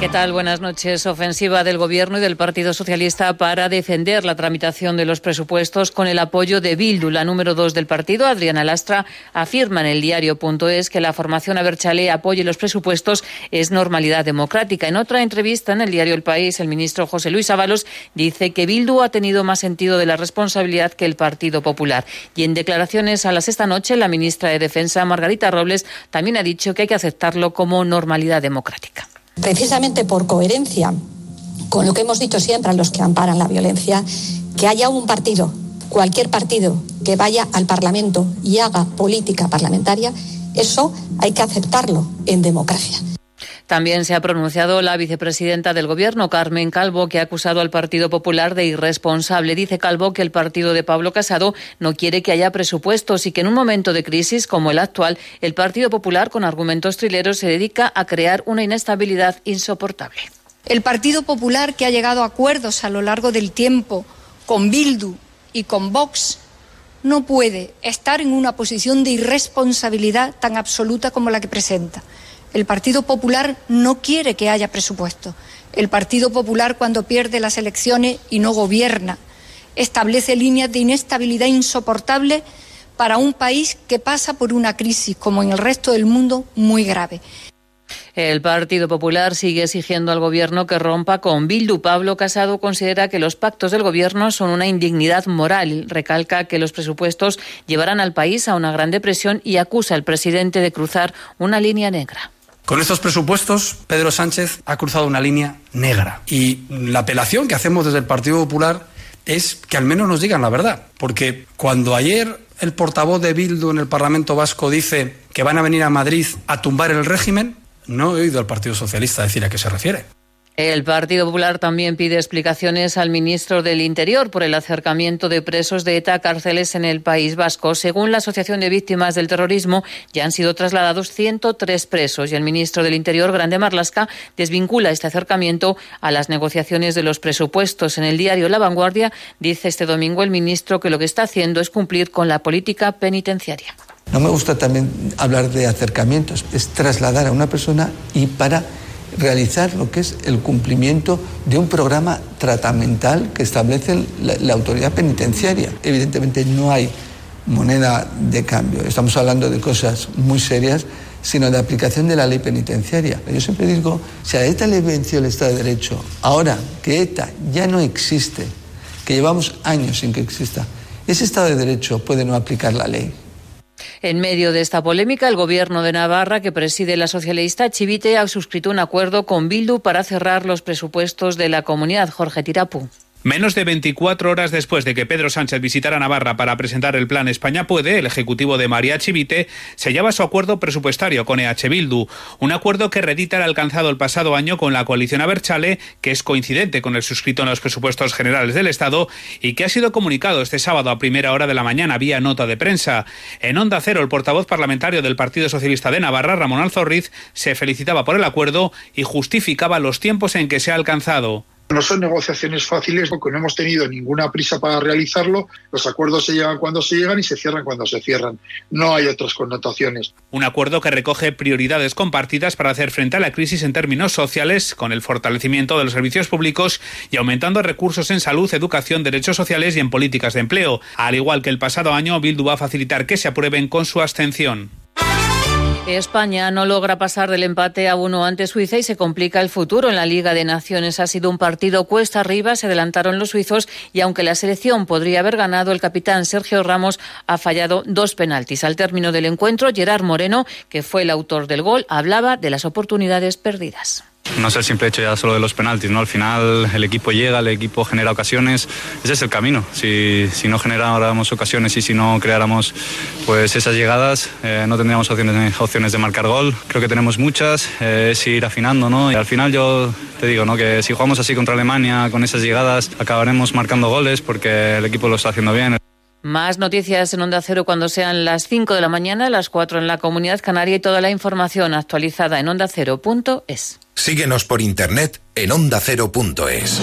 ¿Qué tal? Buenas noches. Ofensiva del Gobierno y del Partido Socialista para defender la tramitación de los presupuestos con el apoyo de Bildu. La número dos del partido, Adriana Lastra, afirma en el diario.es que la formación Aberchale apoye los presupuestos es normalidad democrática. En otra entrevista en el diario El País, el ministro José Luis Ábalos dice que Bildu ha tenido más sentido de la responsabilidad que el Partido Popular. Y en declaraciones a las esta noche, la ministra de Defensa, Margarita Robles, también ha dicho que hay que aceptarlo como normalidad democrática precisamente por coherencia con lo que hemos dicho siempre a los que amparan la violencia, que haya un partido, cualquier partido que vaya al Parlamento y haga política parlamentaria, eso hay que aceptarlo en democracia. También se ha pronunciado la vicepresidenta del Gobierno, Carmen Calvo, que ha acusado al Partido Popular de irresponsable. Dice Calvo que el partido de Pablo Casado no quiere que haya presupuestos y que en un momento de crisis como el actual, el Partido Popular, con argumentos trileros, se dedica a crear una inestabilidad insoportable. El Partido Popular, que ha llegado a acuerdos a lo largo del tiempo con Bildu y con Vox, no puede estar en una posición de irresponsabilidad tan absoluta como la que presenta. El Partido Popular no quiere que haya presupuesto. El Partido Popular, cuando pierde las elecciones y no gobierna, establece líneas de inestabilidad insoportable para un país que pasa por una crisis, como en el resto del mundo, muy grave. El Partido Popular sigue exigiendo al Gobierno que rompa con Bildu. Pablo Casado considera que los pactos del Gobierno son una indignidad moral. Recalca que los presupuestos llevarán al país a una gran depresión y acusa al presidente de cruzar una línea negra. Con estos presupuestos, Pedro Sánchez ha cruzado una línea negra. Y la apelación que hacemos desde el Partido Popular es que al menos nos digan la verdad. Porque cuando ayer el portavoz de Bildu en el Parlamento Vasco dice que van a venir a Madrid a tumbar el régimen, no he oído al Partido Socialista decir a qué se refiere. El Partido Popular también pide explicaciones al ministro del Interior por el acercamiento de presos de ETA a cárceles en el País Vasco. Según la Asociación de Víctimas del Terrorismo, ya han sido trasladados 103 presos y el ministro del Interior, Grande Marlasca, desvincula este acercamiento a las negociaciones de los presupuestos. En el diario La Vanguardia dice este domingo el ministro que lo que está haciendo es cumplir con la política penitenciaria. No me gusta también hablar de acercamientos, es trasladar a una persona y para realizar lo que es el cumplimiento de un programa tratamental que establece la, autoridad penitenciaria. Evidentemente no hay moneda de cambio, estamos hablando de cosas muy serias, sino de aplicación de la ley penitenciaria. Yo siempre digo, si a ETA le venció el Estado de Derecho, ahora que ETA ya no existe, que llevamos años sin que exista, ese Estado de Derecho puede no aplicar la ley. En medio de esta polémica, el gobierno de Navarra, que preside la socialista Chivite, ha suscrito un acuerdo con Bildu para cerrar los presupuestos de la comunidad. Jorge Tirapu. Menos de 24 horas después de que Pedro Sánchez visitara Navarra para presentar el plan España Puede, el ejecutivo de María Chivite sellaba su acuerdo presupuestario con EH Bildu, un acuerdo que redita el alcanzado el pasado año con la coalición Aberchale, que es coincidente con el suscrito en los presupuestos generales del Estado y que ha sido comunicado este sábado a primera hora de la mañana vía nota de prensa. En Onda Cero, el portavoz parlamentario del Partido Socialista de Navarra, Ramón Alzorriz, se felicitaba por el acuerdo y justificaba los tiempos en que se ha alcanzado. No son negociaciones fáciles porque no hemos tenido ninguna prisa para realizarlo. Los acuerdos se llegan cuando se llegan y se cierran cuando se cierran. No hay otras connotaciones. Un acuerdo que recoge prioridades compartidas para hacer frente a la crisis en términos sociales, con el fortalecimiento de los servicios públicos y aumentando recursos en salud, educación, derechos sociales y en políticas de empleo. Al igual que el pasado año, Bildu va a facilitar que se aprueben con su abstención. España no logra pasar del empate a uno ante Suiza y se complica el futuro en la Liga de Naciones. Ha sido un partido cuesta arriba, se adelantaron los suizos y aunque la selección podría haber ganado, el capitán Sergio Ramos ha fallado dos penaltis. Al término del encuentro, Gerard Moreno, que fue el autor del gol, hablaba de las oportunidades perdidas. No es el simple hecho ya solo de los penaltis, ¿no? Al final el equipo llega, el equipo genera ocasiones, ese es el camino. Si, si no generáramos ocasiones y si no creáramos pues esas llegadas, eh, no tendríamos opciones, opciones de marcar gol. Creo que tenemos muchas, eh, es ir afinando, ¿no? Y al final yo te digo, ¿no? Que si jugamos así contra Alemania, con esas llegadas, acabaremos marcando goles porque el equipo lo está haciendo bien. Más noticias en Onda Cero cuando sean las 5 de la mañana, las 4 en la Comunidad Canaria y toda la información actualizada en Onda Cero.es. Síguenos por internet en Onda Cero.es.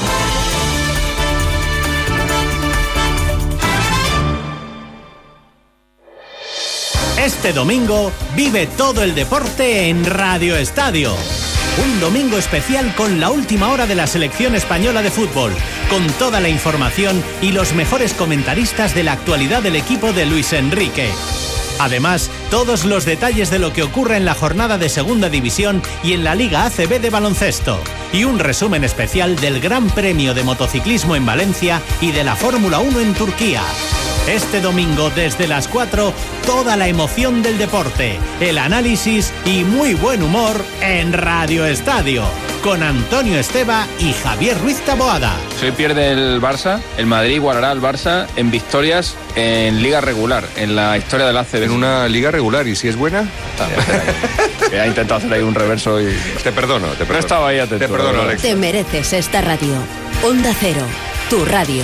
Este domingo vive todo el deporte en Radio Estadio. Un domingo especial con la última hora de la selección española de fútbol, con toda la información y los mejores comentaristas de la actualidad del equipo de Luis Enrique. Además, todos los detalles de lo que ocurre en la jornada de Segunda División y en la Liga ACB de baloncesto. Y un resumen especial del Gran Premio de Motociclismo en Valencia y de la Fórmula 1 en Turquía. Este domingo desde las 4, toda la emoción del deporte, el análisis y muy buen humor en Radio Estadio, con Antonio Esteba y Javier Ruiz Taboada. Si hoy pierde el Barça, el Madrid igualará al Barça en victorias en liga regular, en la historia del ACB. En una liga regular, ¿y si es buena? Que ha intentado hacer ahí un reverso y... Te perdono, te perdono. No estaba ahí atento. Te perdono, Alex. Te mereces esta radio. Onda Cero, tu radio.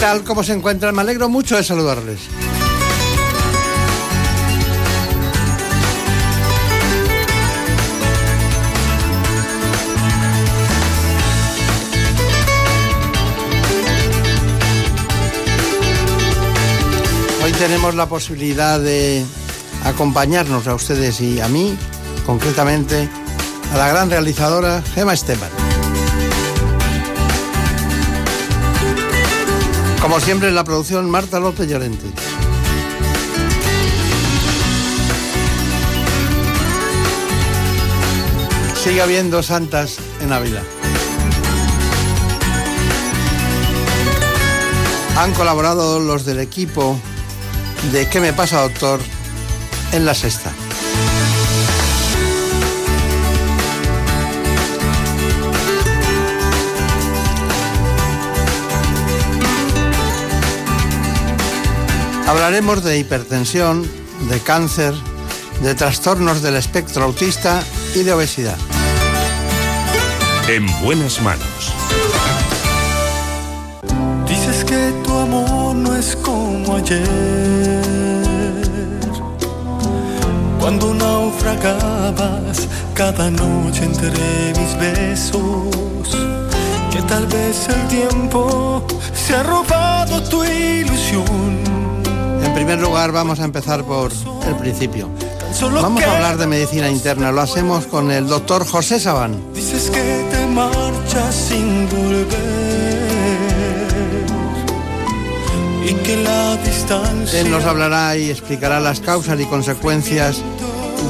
Tal? ¿Cómo se encuentran? Me alegro mucho de saludarles. Hoy tenemos la posibilidad de acompañarnos a ustedes y a mí, concretamente a la gran realizadora Gema Esteban. Como siempre en la producción, Marta López Llorente. Sigue habiendo santas en Ávila. Han colaborado los del equipo de ¿Qué me pasa, doctor? en la sexta. Hablaremos de hipertensión, de cáncer, de trastornos del espectro autista y de obesidad. En buenas manos. Dices que tu amor no es como ayer. Cuando naufragabas cada noche entre mis besos. Que tal vez el tiempo se ha robado tu ilusión. En primer lugar, vamos a empezar por el principio. Vamos a hablar de medicina interna. Lo hacemos con el doctor José Sabán. Dices que te marchas sin volver y que la distancia. Él nos hablará y explicará las causas y consecuencias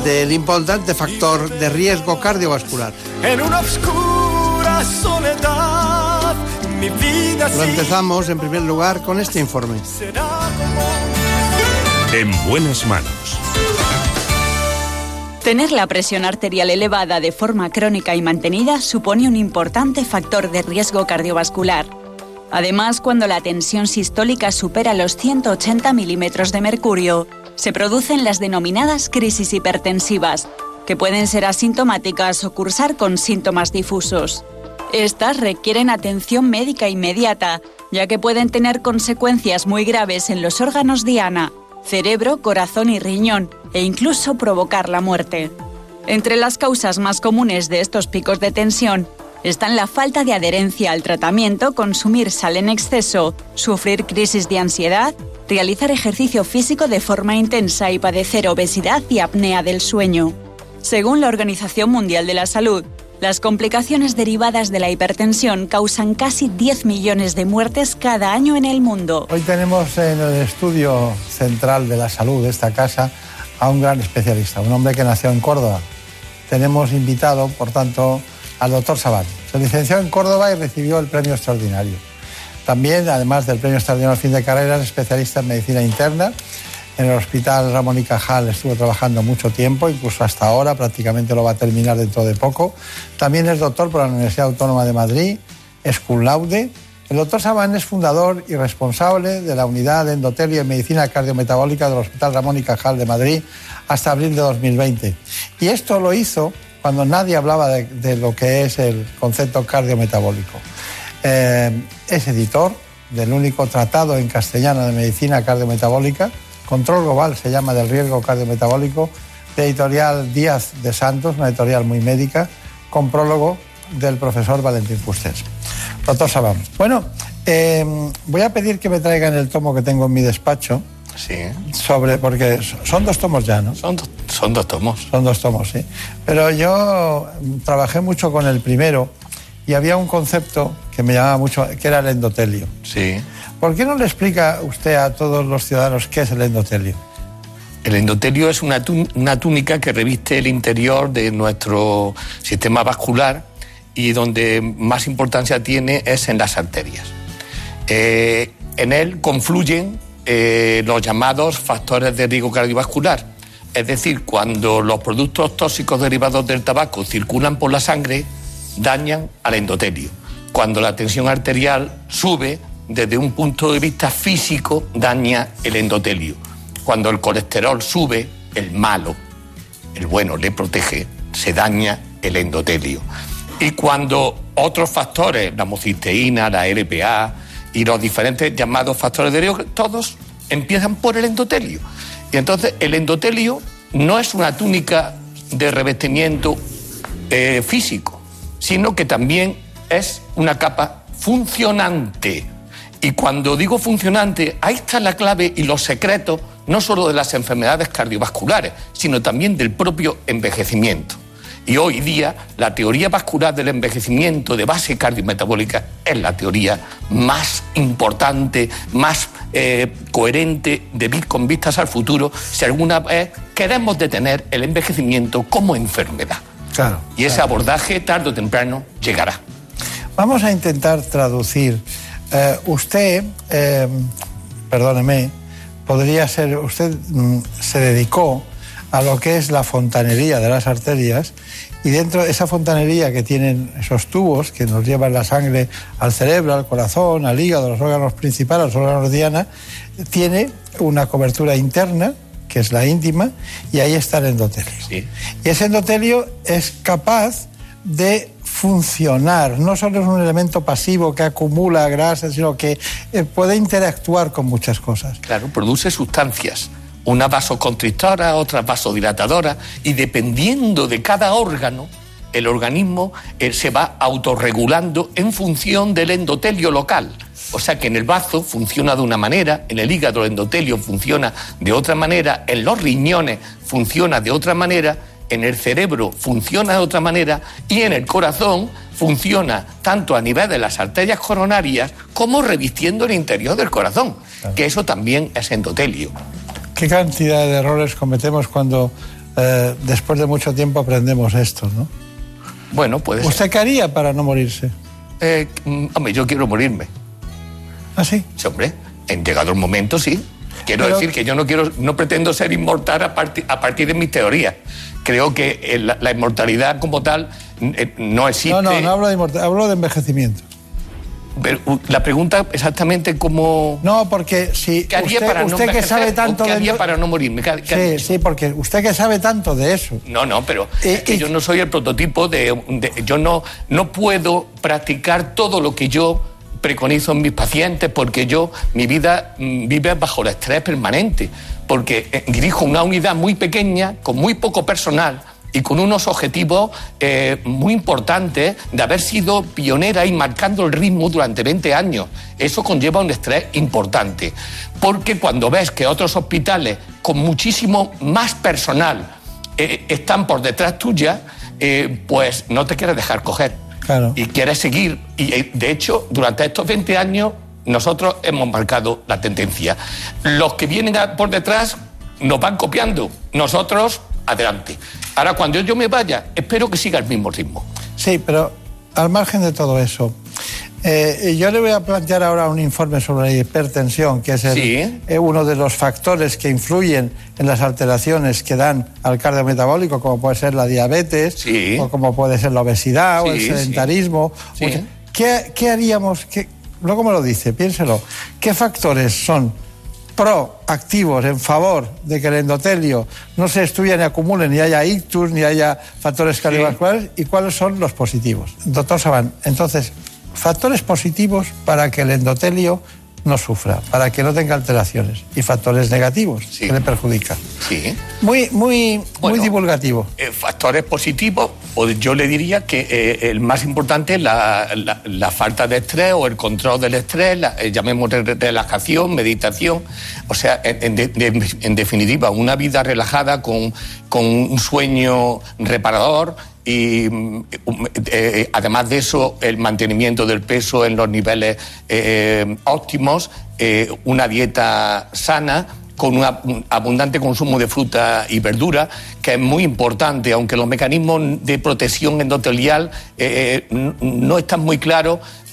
del importante factor de riesgo cardiovascular. En una oscura soledad, mi vida Lo empezamos en primer lugar con este informe. será como En buenas manos. Tener la presión arterial elevada de forma crónica y mantenida supone un importante factor de riesgo cardiovascular. Además, cuando la tensión sistólica supera los 180 milímetros de mercurio, se producen las denominadas crisis hipertensivas, que pueden ser asintomáticas o cursar con síntomas difusos. Estas requieren atención médica inmediata ya que pueden tener consecuencias muy graves en los órganos diana, cerebro, corazón y riñón, e incluso provocar la muerte. Entre las causas más comunes de estos picos de tensión están la falta de adherencia al tratamiento, consumir sal en exceso, sufrir crisis de ansiedad, realizar ejercicio físico de forma intensa y padecer obesidad y apnea del sueño. Según la Organización Mundial de la Salud, las complicaciones derivadas de la hipertensión causan casi 10 millones de muertes cada año en el mundo. Hoy tenemos en el estudio central de la salud de esta casa a un gran especialista, un hombre que nació en Córdoba. Tenemos invitado, por tanto, al doctor Sabán. Se licenció en Córdoba y recibió el premio extraordinario. También, además del premio extraordinario fin de carrera, es especialista en medicina interna. En el Hospital Ramón y Cajal estuvo trabajando mucho tiempo, incluso hasta ahora, prácticamente lo va a terminar dentro de poco. También es doctor por la Universidad Autónoma de Madrid, es cum. El doctor Sabán es fundador y responsable de la unidad de endotelio y medicina cardiometabólica del Hospital Ramón y Cajal de Madrid hasta abril de 2020. Y esto lo hizo cuando nadie hablaba de, de lo que es el concepto cardiometabólico. Eh, es editor del único tratado en castellano de medicina cardiometabólica, Control Global se llama del riesgo cardiometabólico, de editorial Díaz de Santos, una editorial muy médica, con prólogo del profesor Valentín Fusters. Doctor Sabán. Bueno, eh, voy a pedir que me traigan el tomo que tengo en mi despacho. Sí. Sobre, porque son dos tomos ya, ¿no? Son, do- son dos tomos. Son dos tomos, sí. Pero yo trabajé mucho con el primero y había un concepto que me llamaba mucho, que era el endotelio. Sí. ¿Por qué no le explica usted a todos los ciudadanos qué es el endotelio? El endotelio es una, tún- una túnica que reviste el interior de nuestro sistema vascular y donde más importancia tiene es en las arterias. Eh, en él confluyen eh, los llamados factores de riesgo cardiovascular. Es decir, cuando los productos tóxicos derivados del tabaco circulan por la sangre, dañan al endotelio. Cuando la tensión arterial sube, desde un punto de vista físico, daña el endotelio. Cuando el colesterol sube, el malo, el bueno, le protege, se daña el endotelio. Y cuando otros factores, la homocisteína, la LPA y los diferentes llamados factores de riesgo, todos empiezan por el endotelio. Y entonces el endotelio no es una túnica de revestimiento eh, físico, sino que también es una capa funcionante. Y cuando digo funcionante, ahí está la clave y los secretos no solo de las enfermedades cardiovasculares, sino también del propio envejecimiento. Y hoy día la teoría vascular del envejecimiento de base cardiometabólica es la teoría más importante, más eh, coherente de, con vistas al futuro si alguna vez queremos detener el envejecimiento como enfermedad. Claro. Y ese abordaje tarde o temprano llegará. Vamos a intentar traducir. Eh, usted, eh, perdóneme, podría ser, usted mm, se dedicó a lo que es la fontanería de las arterias y dentro de esa fontanería que tienen esos tubos que nos llevan la sangre al cerebro, al corazón, al hígado, a los órganos principales, a los órganos diana, tiene una cobertura interna que es la íntima y ahí está el endotelio. Y ese endotelio es capaz de funcionar, no solo es un elemento pasivo que acumula grasa, sino que eh, puede interactuar con muchas cosas. Claro, produce sustancias, una vasoconstrictora, otra vasodilatadora, y dependiendo de cada órgano, el organismo eh, se va autorregulando en función del endotelio local. O sea que en el bazo funciona de una manera, en el hígado el endotelio funciona de otra manera, en los riñones funciona de otra manera, en el cerebro funciona de otra manera y en el corazón funciona tanto a nivel de las arterias coronarias como revistiendo el interior del corazón, que eso también es endotelio. ¿Qué cantidad de errores cometemos cuando eh, después de mucho tiempo aprendemos esto? ¿no? Bueno, puede ser. ¿Usted qué haría para no morirse? Eh, mm, hombre, yo quiero morirme. ¿Ah, sí? Sí, hombre, en llegado el momento, sí. Quiero Pero- decir que yo no quiero, no pretendo ser inmortal a, parti- a partir de mis teorías. Creo que eh, la, la inmortalidad como tal eh, no existe. No, no, no hablo de inmortal- hablo de envejecimiento. Pero, la pregunta exactamente cómo. No, porque si ¿Qué haría usted, para no que sabe tanto qué haría para no morirme? ¿Qué- qué- Sí, sí, porque usted que sabe tanto de eso. No, no, pero es que yo no soy el prototipo de, de- yo no no puedo practicar todo lo que yo preconizo en mis pacientes porque yo, mi vida mm, vive bajo el estrés permanente, porque eh, dirijo una unidad muy pequeña, con muy poco personal y con unos objetivos eh, muy importantes de haber sido pionera y marcando el ritmo durante 20 años. Eso conlleva un estrés importante, porque cuando ves que otros hospitales con muchísimo más personal eh, están por detrás tuya, eh, pues no te quieres dejar coger. Y quieres seguir. Y de hecho, durante estos 20 años, nosotros hemos marcado la tendencia. Los que vienen por detrás nos van copiando. Nosotros, adelante. Ahora, cuando yo me vaya, espero que siga el mismo ritmo. Sí, pero al margen de todo eso, eh, yo le voy a plantear ahora un informe sobre la hipertensión, que es el- Sí. eh, uno de los factores que influyen en las alteraciones que dan al cardiometabólico, como puede ser la diabetes, o como puede ser la obesidad, o el Sí, sedentarismo. sí. O sea, ¿Qué, qué haríamos? qué- luego me lo dice, piénselo. ¿Qué factores son proactivos en favor de que el endotelio no se destruya ni acumule, ni haya ictus, ni haya factores cardiovasculares? ¿Y cuáles son los positivos? Doctor Saban, entonces, factores positivos para que el endotelio no sufra, para que no tenga alteraciones, y factores negativos que le perjudican. Sí. Muy, muy, muy divulgativo. Eh, factores positivos, pues yo le diría que eh, el más importante es la, la- la falta de estrés o el control del estrés, la, eh, llamémosle re- relajación, meditación, o sea, en, en de- de- en definitiva, una vida relajada con, con un sueño reparador y mm, um, eh, además de eso el mantenimiento del peso en los niveles eh, óptimos, eh, una dieta sana con un ab- un abundante consumo de fruta y verdura, que es muy importante, aunque los mecanismos de protección endotelial eh, eh, no están muy claros, eh,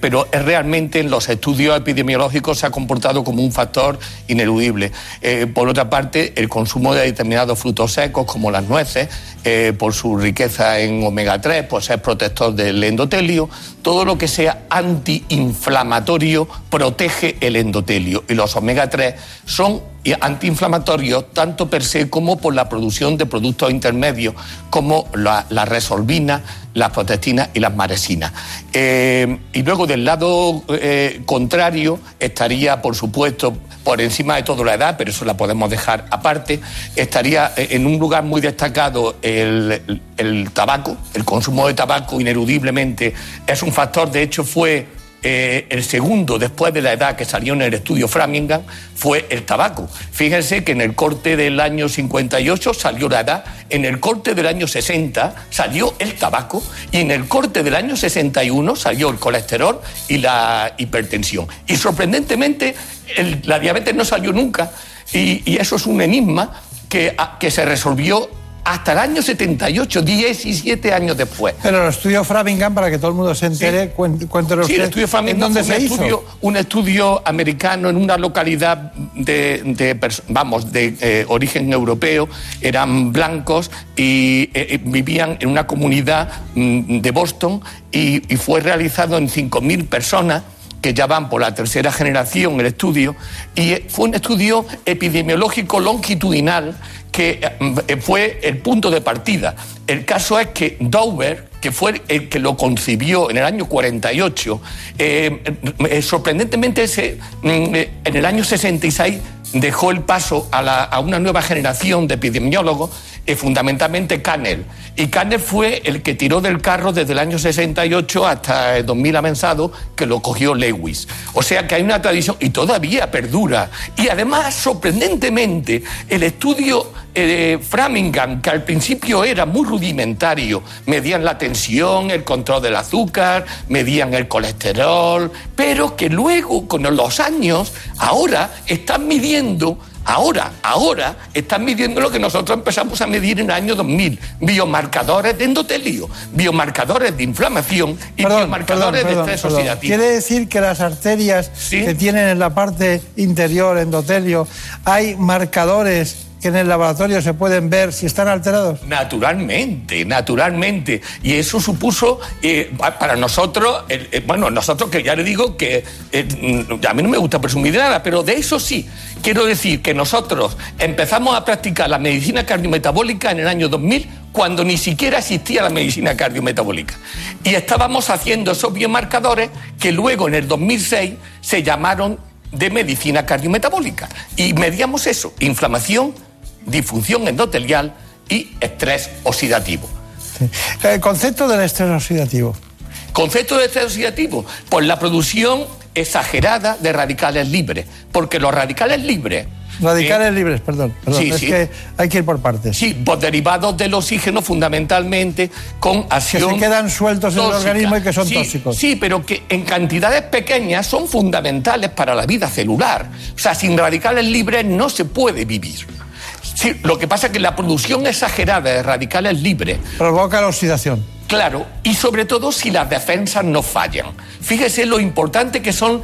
pero es realmente en los estudios epidemiológicos se ha comportado como un factor ineludible. Eh, por otra parte, el consumo de determinados frutos secos, como las nueces, eh, por su riqueza en omega 3, pues es protector del endotelio. Todo lo que sea antiinflamatorio protege el endotelio. Y los omega 3 son antiinflamatorios tanto per se como por la producción de productos intermedios como la, la resolvina, las protectinas y las maresinas. Eh, y luego del lado eh, contrario estaría, por supuesto, por encima de todo la edad, pero eso la podemos dejar aparte, estaría eh, en un lugar muy destacado el, el- el tabaco, el consumo de tabaco ineludiblemente es un factor, de hecho fue eh, el segundo después de la edad que salió en el estudio Framingham fue el tabaco. Fíjense que en el corte del año 58 salió la edad, en el corte del año 60 salió el tabaco y en el corte del año 61 salió el colesterol y la hipertensión. Y sorprendentemente el- la diabetes no salió nunca y, eso es un enigma que se resolvió hasta el año 78, 17 años después. Pero el estudio Framingham, para que todo el mundo se entere, cuen- cuéntelo Sí, el usted, estudio ¿en Framingham dónde fue un se hizo? estudio, un estudio americano en una localidad de, vamos, de eh, origen europeo, eran blancos y eh, eh, vivían en una comunidad mm, de Boston y, y fue realizado en 5.000 personas que ya van por la tercera generación el estudio, y fue un estudio epidemiológico longitudinal que eh, fue el punto de partida. El caso es que Dover, que fue el que lo concibió en el año 48, eh, eh, sorprendentemente se, mm, en el año 66 dejó el paso a, una nueva generación de epidemiólogos, eh, fundamentalmente Canel. Y Canel fue el que tiró del carro desde el año 68 hasta el 2000 avanzado, que lo cogió Lewis. O sea que hay una tradición y todavía perdura. Y además, sorprendentemente, el estudio eh, Framingham, que al principio era muy rudimentario, medían la tensión, el control del azúcar, medían el colesterol, pero que luego, con los años, ahora están midiendo Ahora, ahora están midiendo lo que nosotros empezamos a medir en el año 2000, biomarcadores de endotelio, biomarcadores de inflamación y biomarcadores Perdón, de estrés oxidativo. Quiere decir que las arterias que tienen en la parte interior, endotelio, hay marcadores que en el laboratorio se pueden ver si están alterados. Naturalmente, naturalmente. Y eso supuso eh, pa- para nosotros, eh, bueno, nosotros que ya le digo que eh, mm, a mí no me gusta presumir de nada, pero de eso sí. Quiero decir que nosotros empezamos a practicar la medicina cardiometabólica en el año 2000 cuando ni siquiera existía la medicina cardiometabólica. Y estábamos haciendo esos biomarcadores que luego en el 2006 se llamaron de medicina cardiometabólica. Y medíamos eso, inflamación, disfunción endotelial y estrés oxidativo. El concepto del estrés oxidativo. Concepto de estrés oxidativo, por la producción exagerada de radicales libres, porque los radicales libres Radicales libres, perdón. perdón Sí, es sí. que hay que ir por partes. Sí, pues derivados del oxígeno fundamentalmente con Que acción se quedan sueltos en el organismo y que son Sí, tóxicos. Sí, pero que en cantidades pequeñas son fundamentales para la vida celular. O sea, sin radicales libres no se puede vivir. Sí, lo que pasa es que la producción exagerada de radicales libres Provoca la oxidación. Claro, y sobre todo si las defensas no fallan. Fíjese lo importante que son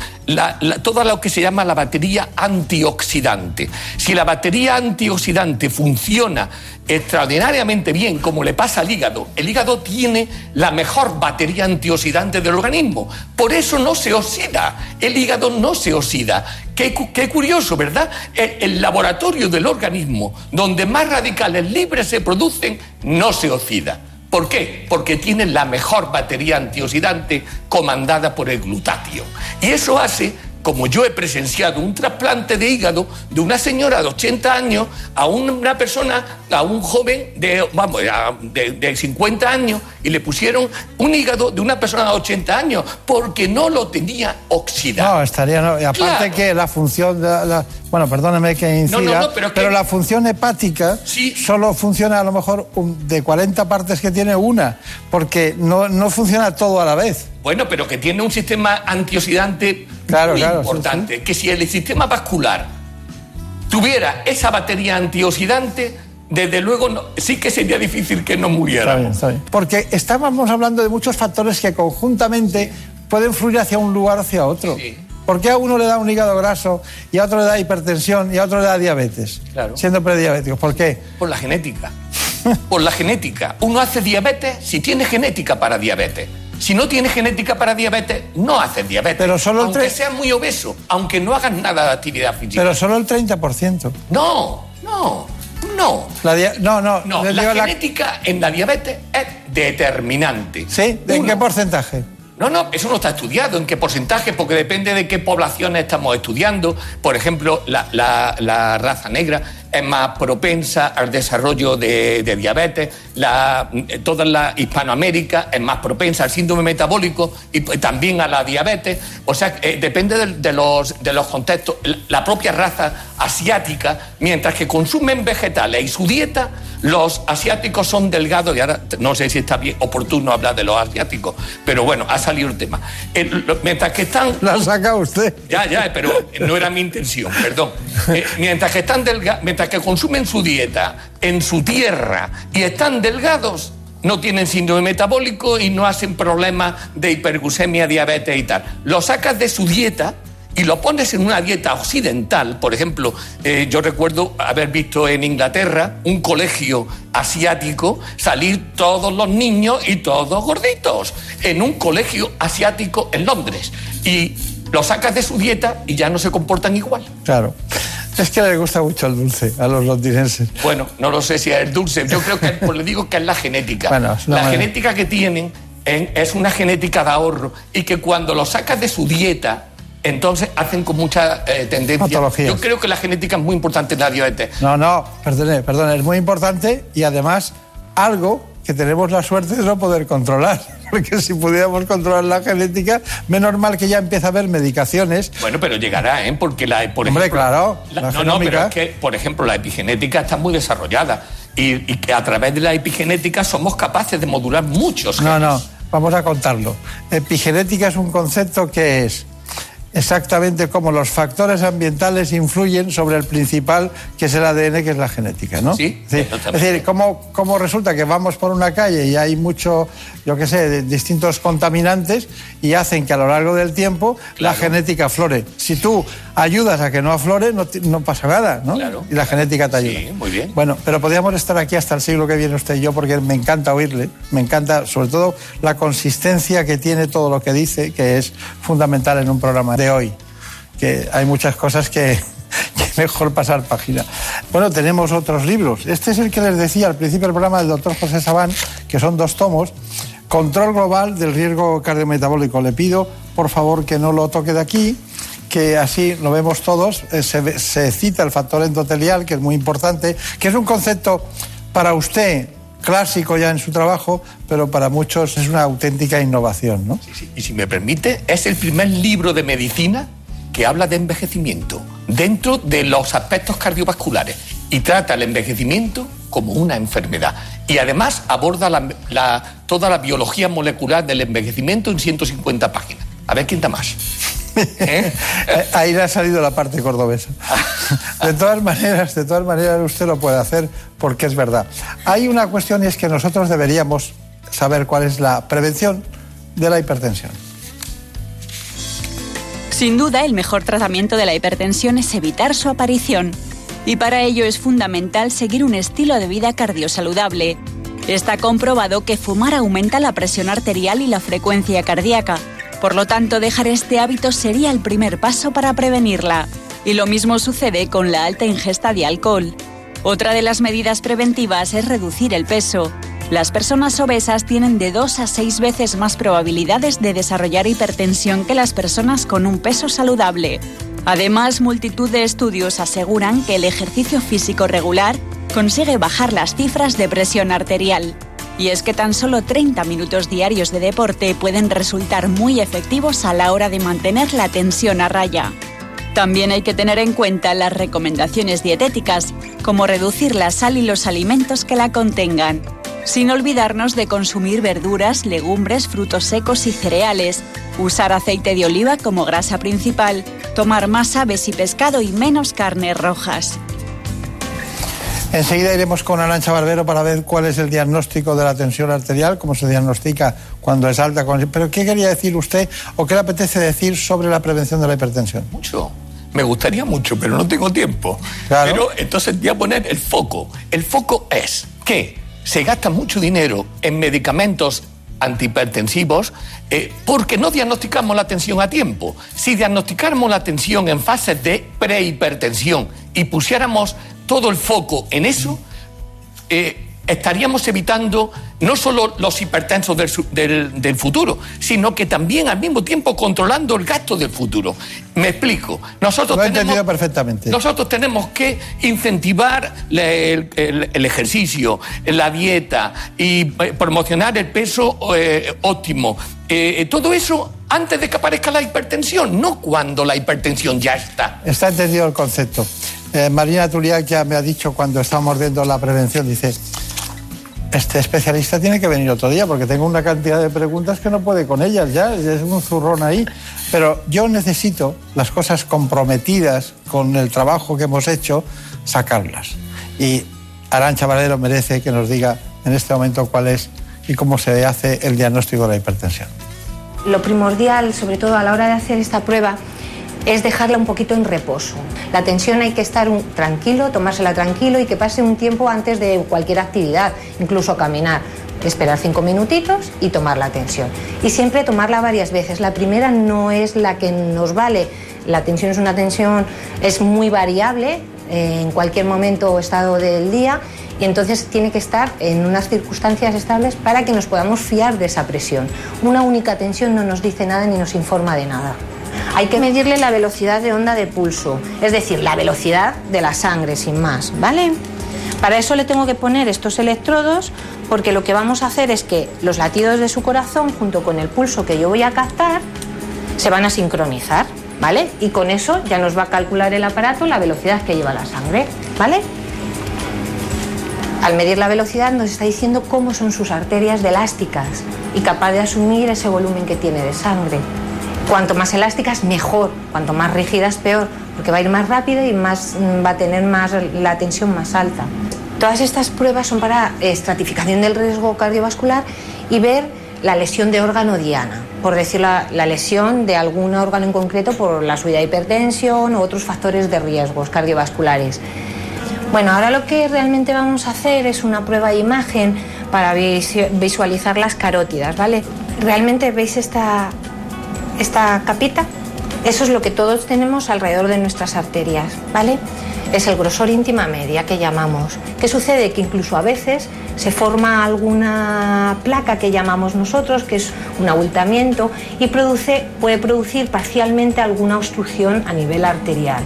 todo lo que se llama la batería antioxidante. Si la batería antioxidante funciona extraordinariamente bien, como le pasa al hígado, el hígado tiene la mejor batería antioxidante del organismo. Por eso no se oxida. El hígado no se oxida. Qué, cu- qué curioso, ¿verdad? El laboratorio del organismo donde más radicales libres se producen no se oxida. ¿Por qué? Porque tiene la mejor batería antioxidante comandada por el glutatio. Y eso hace, como yo he presenciado, un trasplante de hígado de una señora de 80 años a una persona, a un joven de, vamos, de, de 50 años y le pusieron un hígado de una persona de 80 años porque no lo tenía oxidado. No, estaría. No. Y aparte Claro. que la función. de la- bueno, perdóneme que incida. No, no, no, pero que- la función hepática solo funciona a lo mejor de 40 partes que tiene una. Porque no, no funciona todo a la vez. Bueno, pero que tiene un sistema antioxidante Claro, muy claro, sí, importante. Que si el sistema vascular tuviera esa batería antioxidante, desde luego no- sí que sería difícil que no muriera. Está bien, está bien. Porque estábamos hablando de muchos factores que conjuntamente pueden fluir hacia un lugar o hacia otro. ¿Por qué a uno le da un hígado graso y a otro le da hipertensión y a otro le da diabetes? Claro. Siendo prediabéticos. ¿Por qué? Por la genética. Por la genética. Uno hace diabetes si tiene genética para diabetes. Si no tiene genética para diabetes, no hace diabetes. Pero solo el aunque tres- sea muy obeso, aunque no hagas nada de actividad física. Pero solo el 30%. No, no, no. La no, no. No, la genética en la diabetes es determinante. ¿Sí? ¿De en qué porcentaje? No, no, eso no está estudiado. ¿En qué porcentaje? Porque depende de qué poblaciones estamos estudiando. Por ejemplo, la, la- la raza negra es más propensa al desarrollo de, de diabetes. La, toda la Hispanoamérica es más propensa al síndrome metabólico y pues, también a la diabetes. O sea, eh, depende de, los, de los contextos. La propia raza asiática, mientras que consumen vegetales y su dieta, los asiáticos son delgados, y ahora no sé si está bien oportuno hablar de los asiáticos, pero bueno, ha salido el tema. El- lo- mientras que están... La saca usted. Ya, ya, pero no era mi intención, perdón. Eh, mientras que están delga- mientras que consumen su dieta en su tierra y están delgados, no tienen síndrome metabólico y no hacen problemas de hiperglucemia, diabetes y tal. Lo sacas de su dieta y lo pones en una dieta occidental. Por ejemplo, eh, yo recuerdo haber visto en Inglaterra un colegio asiático salir todos los niños y todos gorditos en un colegio asiático en Londres. Y lo sacas de su dieta y ya no se comportan igual. Claro. Es que les gusta mucho el dulce a los londinenses. Bueno, no lo sé si es el dulce. Yo creo que pues le digo que es la genética. Bueno, la genética que tienen en- es una genética de ahorro y que cuando lo sacas de su dieta, entonces hacen con mucha eh, tendencia. Patologías. Yo creo que la genética es muy importante en la diabetes. No, no, perdone, perdone, es muy importante y además algo que tenemos la suerte de no poder controlar. Porque si pudiéramos controlar la genética, menos mal que ya empieza a haber medicaciones. Bueno, pero llegará, ¿eh? Porque la, por Hombre, ejemplo, claro, la- la no, no, pero es que, por ejemplo, la epigenética está muy desarrollada y, y que a través de la epigenética somos capaces de modular muchos No, no, vamos a contarlo. Epigenética es un concepto que es exactamente cómo los factores ambientales influyen sobre el principal, que es el ADN, que es la genética, ¿no? Sí, Es decir, es decir, cómo, cómo resulta que vamos por una calle y hay mucho, yo qué sé, distintos contaminantes y hacen que a lo largo del tiempo la genética aflore. Si tú ayudas a que no aflore, no, no pasa nada, ¿no? Y la genética te ayuda. Sí, muy bien. Bueno, pero podríamos estar aquí hasta el siglo que viene usted y yo porque me encanta oírle, me encanta sobre todo la consistencia que tiene todo lo que dice, que es fundamental en un programa de hoy, que hay muchas cosas que, mejor pasar página. Bueno, tenemos otros libros. Este es el que les decía al principio del programa del doctor José Sabán, que son dos tomos. Control global del riesgo cardiometabólico. Le pido, por favor, que no lo toque de aquí, que así lo vemos todos. Eh, se, cita el factor endotelial, que es muy importante, que es un concepto para usted clásico ya en su trabajo, pero para muchos es una auténtica innovación, ¿no? Y si me permite, es el primer libro de medicina que habla de envejecimiento dentro de los aspectos cardiovasculares y trata el envejecimiento como una enfermedad. Y además aborda toda la biología molecular del envejecimiento en 150 páginas. A ver quién da más. Eh, Ahí le ha salido la parte cordobesa. De todas maneras, de todas maneras usted lo puede hacer porque es verdad. Hay una cuestión y es que nosotros deberíamos saber cuál es la prevención de la hipertensión. Sin duda, el mejor tratamiento de la hipertensión es evitar su aparición. Y para ello es fundamental seguir un estilo de vida cardiosaludable. Está comprobado que fumar aumenta la presión arterial y la frecuencia cardíaca. Por lo tanto, dejar este hábito sería el primer paso para prevenirla. Y lo mismo sucede con la alta ingesta de alcohol. Otra de las medidas preventivas es reducir el peso. Las personas obesas tienen de 2 a 6 veces más probabilidades de desarrollar hipertensión que las personas con un peso saludable. Además, multitud de estudios aseguran que el ejercicio físico regular consigue bajar las cifras de presión arterial. Y es que tan solo 30 minutos diarios de deporte pueden resultar muy efectivos a la hora de mantener la tensión a raya. También hay que tener en cuenta las recomendaciones dietéticas, como reducir la sal y los alimentos que la contengan, sin olvidarnos de consumir verduras, legumbres, frutos secos y cereales, usar aceite de oliva como grasa principal, tomar más aves y pescado y menos carnes rojas. Enseguida iremos con Arancha Barbero para ver cuál es el diagnóstico de la tensión arterial, cómo se diagnostica cuando es alta. Pero ¿qué quería decir usted o qué le apetece decir sobre la prevención de la hipertensión? Mucho. Me gustaría mucho, pero no tengo tiempo. Pero entonces voy a poner el foco. El foco es que se gasta mucho dinero en medicamentos antihipertensivos eh, porque no diagnosticamos la tensión a tiempo. Si diagnosticáramos la tensión en fases de prehipertensión y pusiéramos todo el foco en eso, eh, estaríamos evitando no solo los hipertensos del, su- del- del futuro, sino que también al mismo tiempo controlando el gasto del futuro. Me explico. Nosotros Lo he tenemos, entendido perfectamente. nosotros tenemos que incentivar el, el- el ejercicio, la dieta y eh, promocionar el peso eh, óptimo. Eh, todo eso antes de que aparezca la hipertensión, no cuando la hipertensión ya está. Está entendido el concepto. Eh, Marina Tuliak ya me ha dicho cuando estábamos viendo la prevención, dice, este especialista tiene que venir otro día porque tengo una cantidad de preguntas que no puede con ellas ya, es un zurrón ahí. Pero yo necesito las cosas comprometidas con el trabajo que hemos hecho, sacarlas. Y Arancha Valero merece que nos diga en este momento cuál es y cómo se hace el diagnóstico de la hipertensión. Lo primordial, sobre todo a la hora de hacer esta prueba, es dejarla un poquito en reposo. La tensión hay que estar tranquilo, tomársela tranquilo y que pase un tiempo antes de cualquier actividad, incluso caminar. Esperar cinco minutitos y tomar la tensión. Y siempre tomarla varias veces. La primera no es la que nos vale. La tensión es una tensión, es muy variable en cualquier momento o estado del día y entonces tiene que estar en unas circunstancias estables para que nos podamos fiar de esa presión. Una única tensión no nos dice nada ni nos informa de nada. Hay que medirle la velocidad de onda de pulso, es decir, la velocidad de la sangre, sin más, ¿vale? Para eso le tengo que poner estos electrodos porque lo que vamos a hacer es que los latidos de su corazón junto con el pulso que yo voy a captar se van a sincronizar, ¿vale? Y con eso ya nos va a calcular el aparato la velocidad que lleva la sangre, ¿vale? Al medir la velocidad nos está diciendo cómo son sus arterias de elásticas y capaz de asumir ese volumen que tiene de sangre. Cuanto más elásticas, mejor. Cuanto más rígidas, peor, porque va a ir más rápido y más, mm, va a tener más, la tensión más alta. Todas estas pruebas son para estratificación del riesgo cardiovascular y ver la lesión de órgano diana, por decir la, la lesión de algún órgano en concreto por la subida de hipertensión o otros factores de riesgos cardiovasculares. Bueno, ahora lo que realmente vamos a hacer es una prueba de imagen para visu- visualizar las carótidas, ¿vale? ¿Realmente veis esta, esta capita? Eso es lo que todos tenemos alrededor de nuestras arterias, ¿vale? Es el grosor íntima media que llamamos. ¿Qué sucede? Que incluso a veces se forma alguna placa que llamamos nosotros, que es un abultamiento, y produce, puede producir parcialmente alguna obstrucción a nivel arterial.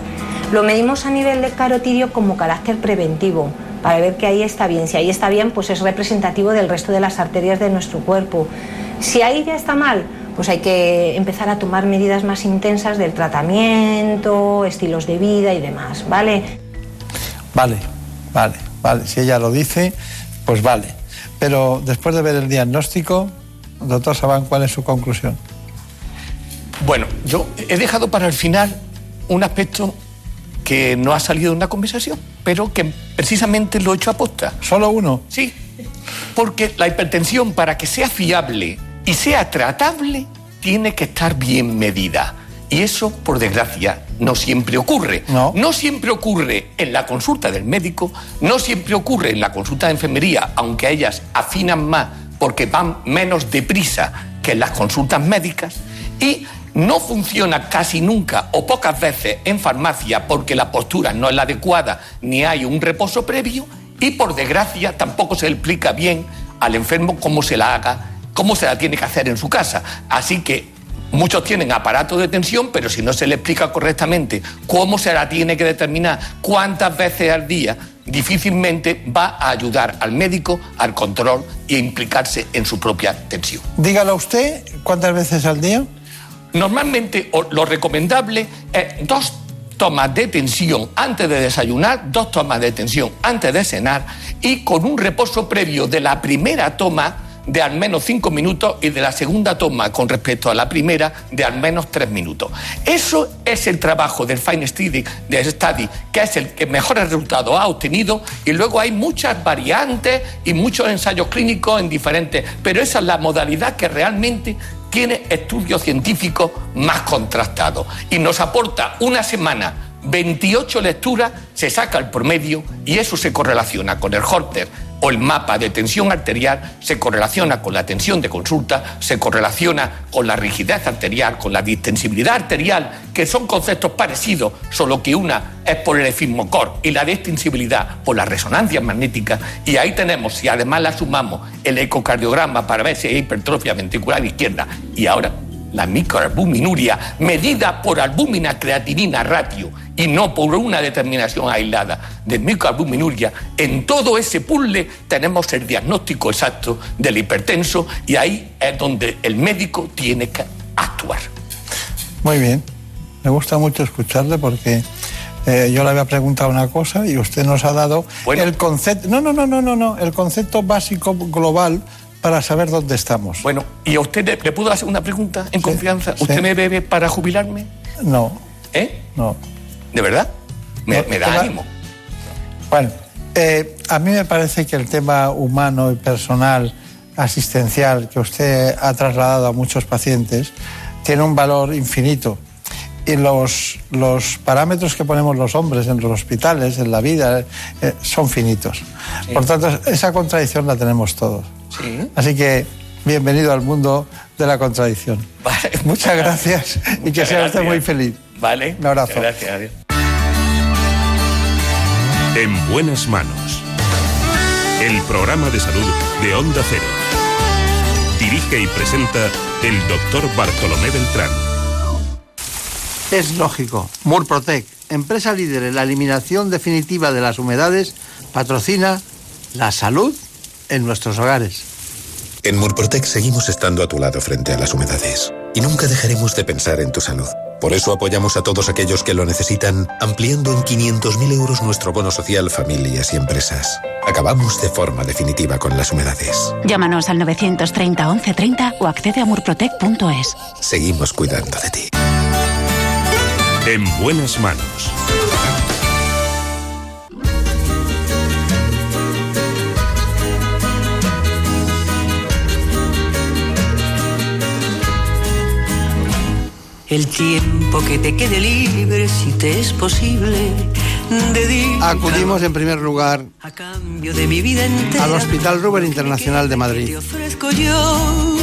Lo medimos a nivel de carotidio como carácter preventivo, para ver que ahí está bien. Si ahí está bien, pues es representativo del resto de las arterias de nuestro cuerpo. Si ahí ya está mal, pues hay que empezar a tomar medidas más intensas del tratamiento, estilos de vida y demás, ¿vale? Vale, vale, vale. Si ella lo dice, pues vale. Pero después de ver el diagnóstico, doctor Sabán, ¿cuál es su conclusión? Bueno, yo he dejado para el final un aspecto que no ha salido de una conversación, pero que precisamente lo he hecho a posta. ¿Solo uno? Sí, porque la hipertensión para que sea fiable y sea tratable tiene que estar bien medida. Y eso, por desgracia, no siempre ocurre. No. No siempre ocurre en la consulta del médico, no siempre ocurre en la consulta de enfermería, aunque ellas afinan más porque van menos deprisa que en las consultas médicas. Y no funciona casi nunca o pocas veces en farmacia porque la postura no es la adecuada ni hay un reposo previo. Y por desgracia tampoco se explica bien al enfermo cómo se la haga, cómo se la tiene que hacer en su casa. Así que Muchos tienen aparato de tensión, pero si no se le explica correctamente cómo se la tiene que determinar, cuántas veces al día, difícilmente va a ayudar al médico al control e implicarse en su propia tensión. Dígalo usted, ¿cuántas veces al día? Normalmente lo recomendable es dos tomas de tensión antes de desayunar, dos tomas de tensión antes de cenar y con un reposo previo de la primera toma de al menos cinco minutos y de la segunda toma con respecto a la primera de al menos tres minutos. Eso es el trabajo del Fine Study, Study, que es el que mejores resultados ha obtenido y luego hay muchas variantes y muchos ensayos clínicos en diferentes, pero esa es la modalidad que realmente tiene estudios científicos más contrastados y nos aporta una semana 28 lecturas, se saca el promedio y eso se correlaciona con el Holter o el mapa de tensión arterial, se correlaciona con la tensión de consulta, se correlaciona con la rigidez arterial, con la distensibilidad arterial, que son conceptos parecidos, solo que una es por el efismocor y la distensibilidad por las resonancias magnéticas. Y ahí tenemos, si además la sumamos, el ecocardiograma para ver si hay hipertrofia ventricular izquierda y ahora la microalbuminuria medida por albúmina creatinina ratio y no por una determinación aislada de microalbuminuria, en todo ese puzzle tenemos el diagnóstico exacto del hipertenso y ahí es donde el médico tiene que actuar. Muy bien. Me gusta mucho escucharle porque eh, yo le había preguntado una cosa y usted nos ha dado el concepto. No, no, no, no, no, no. El concepto básico global para saber dónde estamos. Bueno, ¿y a usted le, le puedo hacer una pregunta en confianza? ¿Usted me bebe para jubilarme? No, ¿Eh? no. ¿De verdad? Me, me da ánimo. Bueno, eh, a mí me parece que el tema humano y personal, asistencial, que usted ha trasladado a muchos pacientes, tiene un valor infinito. Y los, los parámetros que ponemos los hombres en los hospitales, en la vida, eh, son finitos. Por tanto, esa contradicción la tenemos todos. Sí. Así que, bienvenido al mundo de la contradicción. Muchas gracias y que sea usted muy feliz. Vale. Un abrazo. Gracias, adiós. En buenas manos. El programa de salud de Onda Cero. Dirige y presenta el doctor Bartolomé Beltrán. Es lógico. Murprotec, empresa líder en la eliminación definitiva de las humedades, patrocina la salud en nuestros hogares. En Murprotec seguimos estando a tu lado frente a las humedades y nunca dejaremos de pensar en tu salud. Por eso apoyamos a todos aquellos que lo necesitan, ampliando en 500.000 euros nuestro bono social familias y empresas. Acabamos de forma definitiva con las humedades. Llámanos al 930 1130 o accede a murprotec.es. Seguimos cuidando de ti. En buenas manos. El tiempo que te quede libre, si te es posible, dedícalo Acudimos en primer lugar a cambio de mi vida entera. al Hospital Ruber Internacional de Madrid. Te ofrezco yo.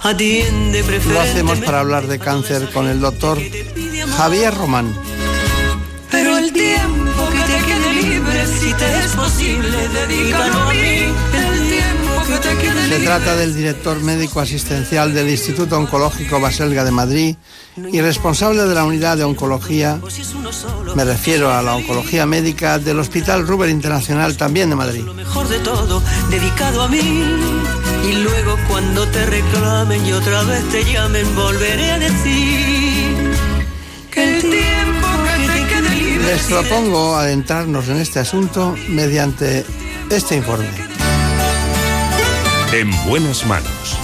Atiende Lo hacemos para hablar de cáncer con el doctor Javier Román. Pero el tiempo que te quede libre, si te es posible, dedícalo a mí. Se trata del director médico asistencial del Instituto Oncológico Baselga de Madrid y responsable de la unidad de oncología, me refiero a la oncología médica del Hospital Ruber Internacional también de Madrid. mejor de todo, dedicado a mí. Y luego cuando te reclamen y otra vez te llamen, volveré a decir que el tiempo que te quede libre. Les propongo adentrarnos en este asunto mediante este informe. En buenas manos.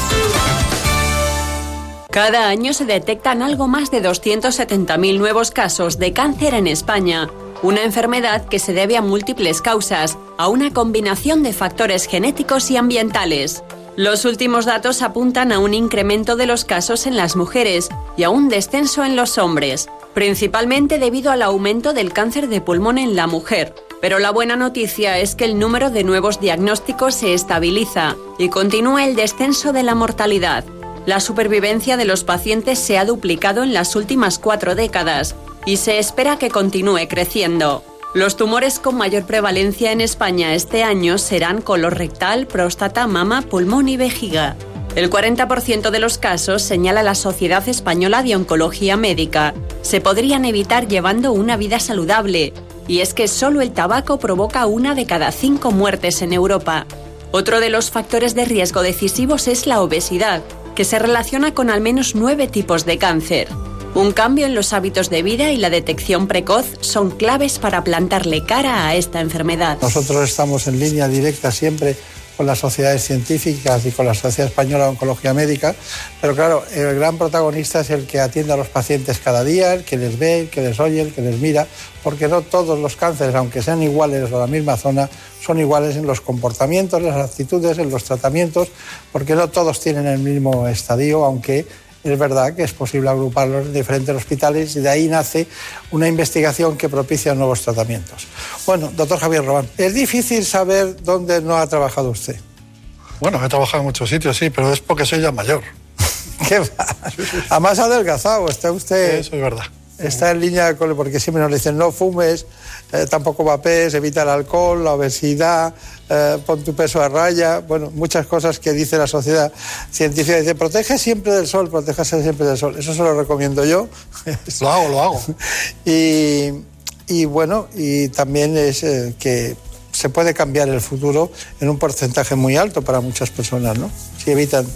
Cada año se detectan algo más de 270.000 nuevos casos de cáncer en España, una enfermedad que se debe a múltiples causas, a una combinación de factores genéticos y ambientales. Los últimos datos apuntan a un incremento de los casos en las mujeres y a un descenso en los hombres, principalmente debido al aumento del cáncer de pulmón en la mujer. Pero la buena noticia es que el número de nuevos diagnósticos se estabiliza y continúa el descenso de la mortalidad. La supervivencia de los pacientes se ha duplicado en las últimas cuatro décadas y se espera que continúe creciendo. Los tumores con mayor prevalencia en España este año serán colorectal, próstata, mama, pulmón y vejiga. El 40% de los casos, señala la Sociedad Española de Oncología Médica, se podrían evitar llevando una vida saludable, y es que solo el tabaco provoca una de cada cinco muertes en Europa. Otro de los factores de riesgo decisivos es la obesidad, que se relaciona con al menos nueve tipos de cáncer. Un cambio en los hábitos de vida y la detección precoz son claves para plantarle cara a esta enfermedad. Nosotros estamos en línea directa siempre con las sociedades científicas y con la Sociedad Española de Oncología Médica, pero claro, el gran protagonista es el que atiende a los pacientes cada día, el que les ve, el que les oye, el que les mira, porque no todos los cánceres, aunque sean iguales o la misma zona, son iguales en los comportamientos, las actitudes, en los tratamientos, porque no todos tienen el mismo estadio, aunque es verdad que es posible agruparlos en diferentes hospitales y de ahí nace una investigación que propicia nuevos tratamientos. Bueno, doctor Javier Robán, es difícil saber dónde no ha trabajado usted. Bueno, he trabajado en muchos sitios, sí, pero es porque soy ya mayor. ¿Qué va? Además adelgazado, está usted... Eso es verdad. Está en línea con... porque siempre nos dicen no fumes, eh, tampoco vapes, evita el alcohol, la obesidad, eh, pon tu peso a raya, bueno, muchas cosas que dice la sociedad científica. Dice, protege siempre del sol, protéjase siempre del sol. Eso se lo recomiendo yo. Lo hago, lo hago. y, y bueno, y también es eh, que se puede cambiar el futuro en un porcentaje muy alto para muchas personas, ¿no? Si evitan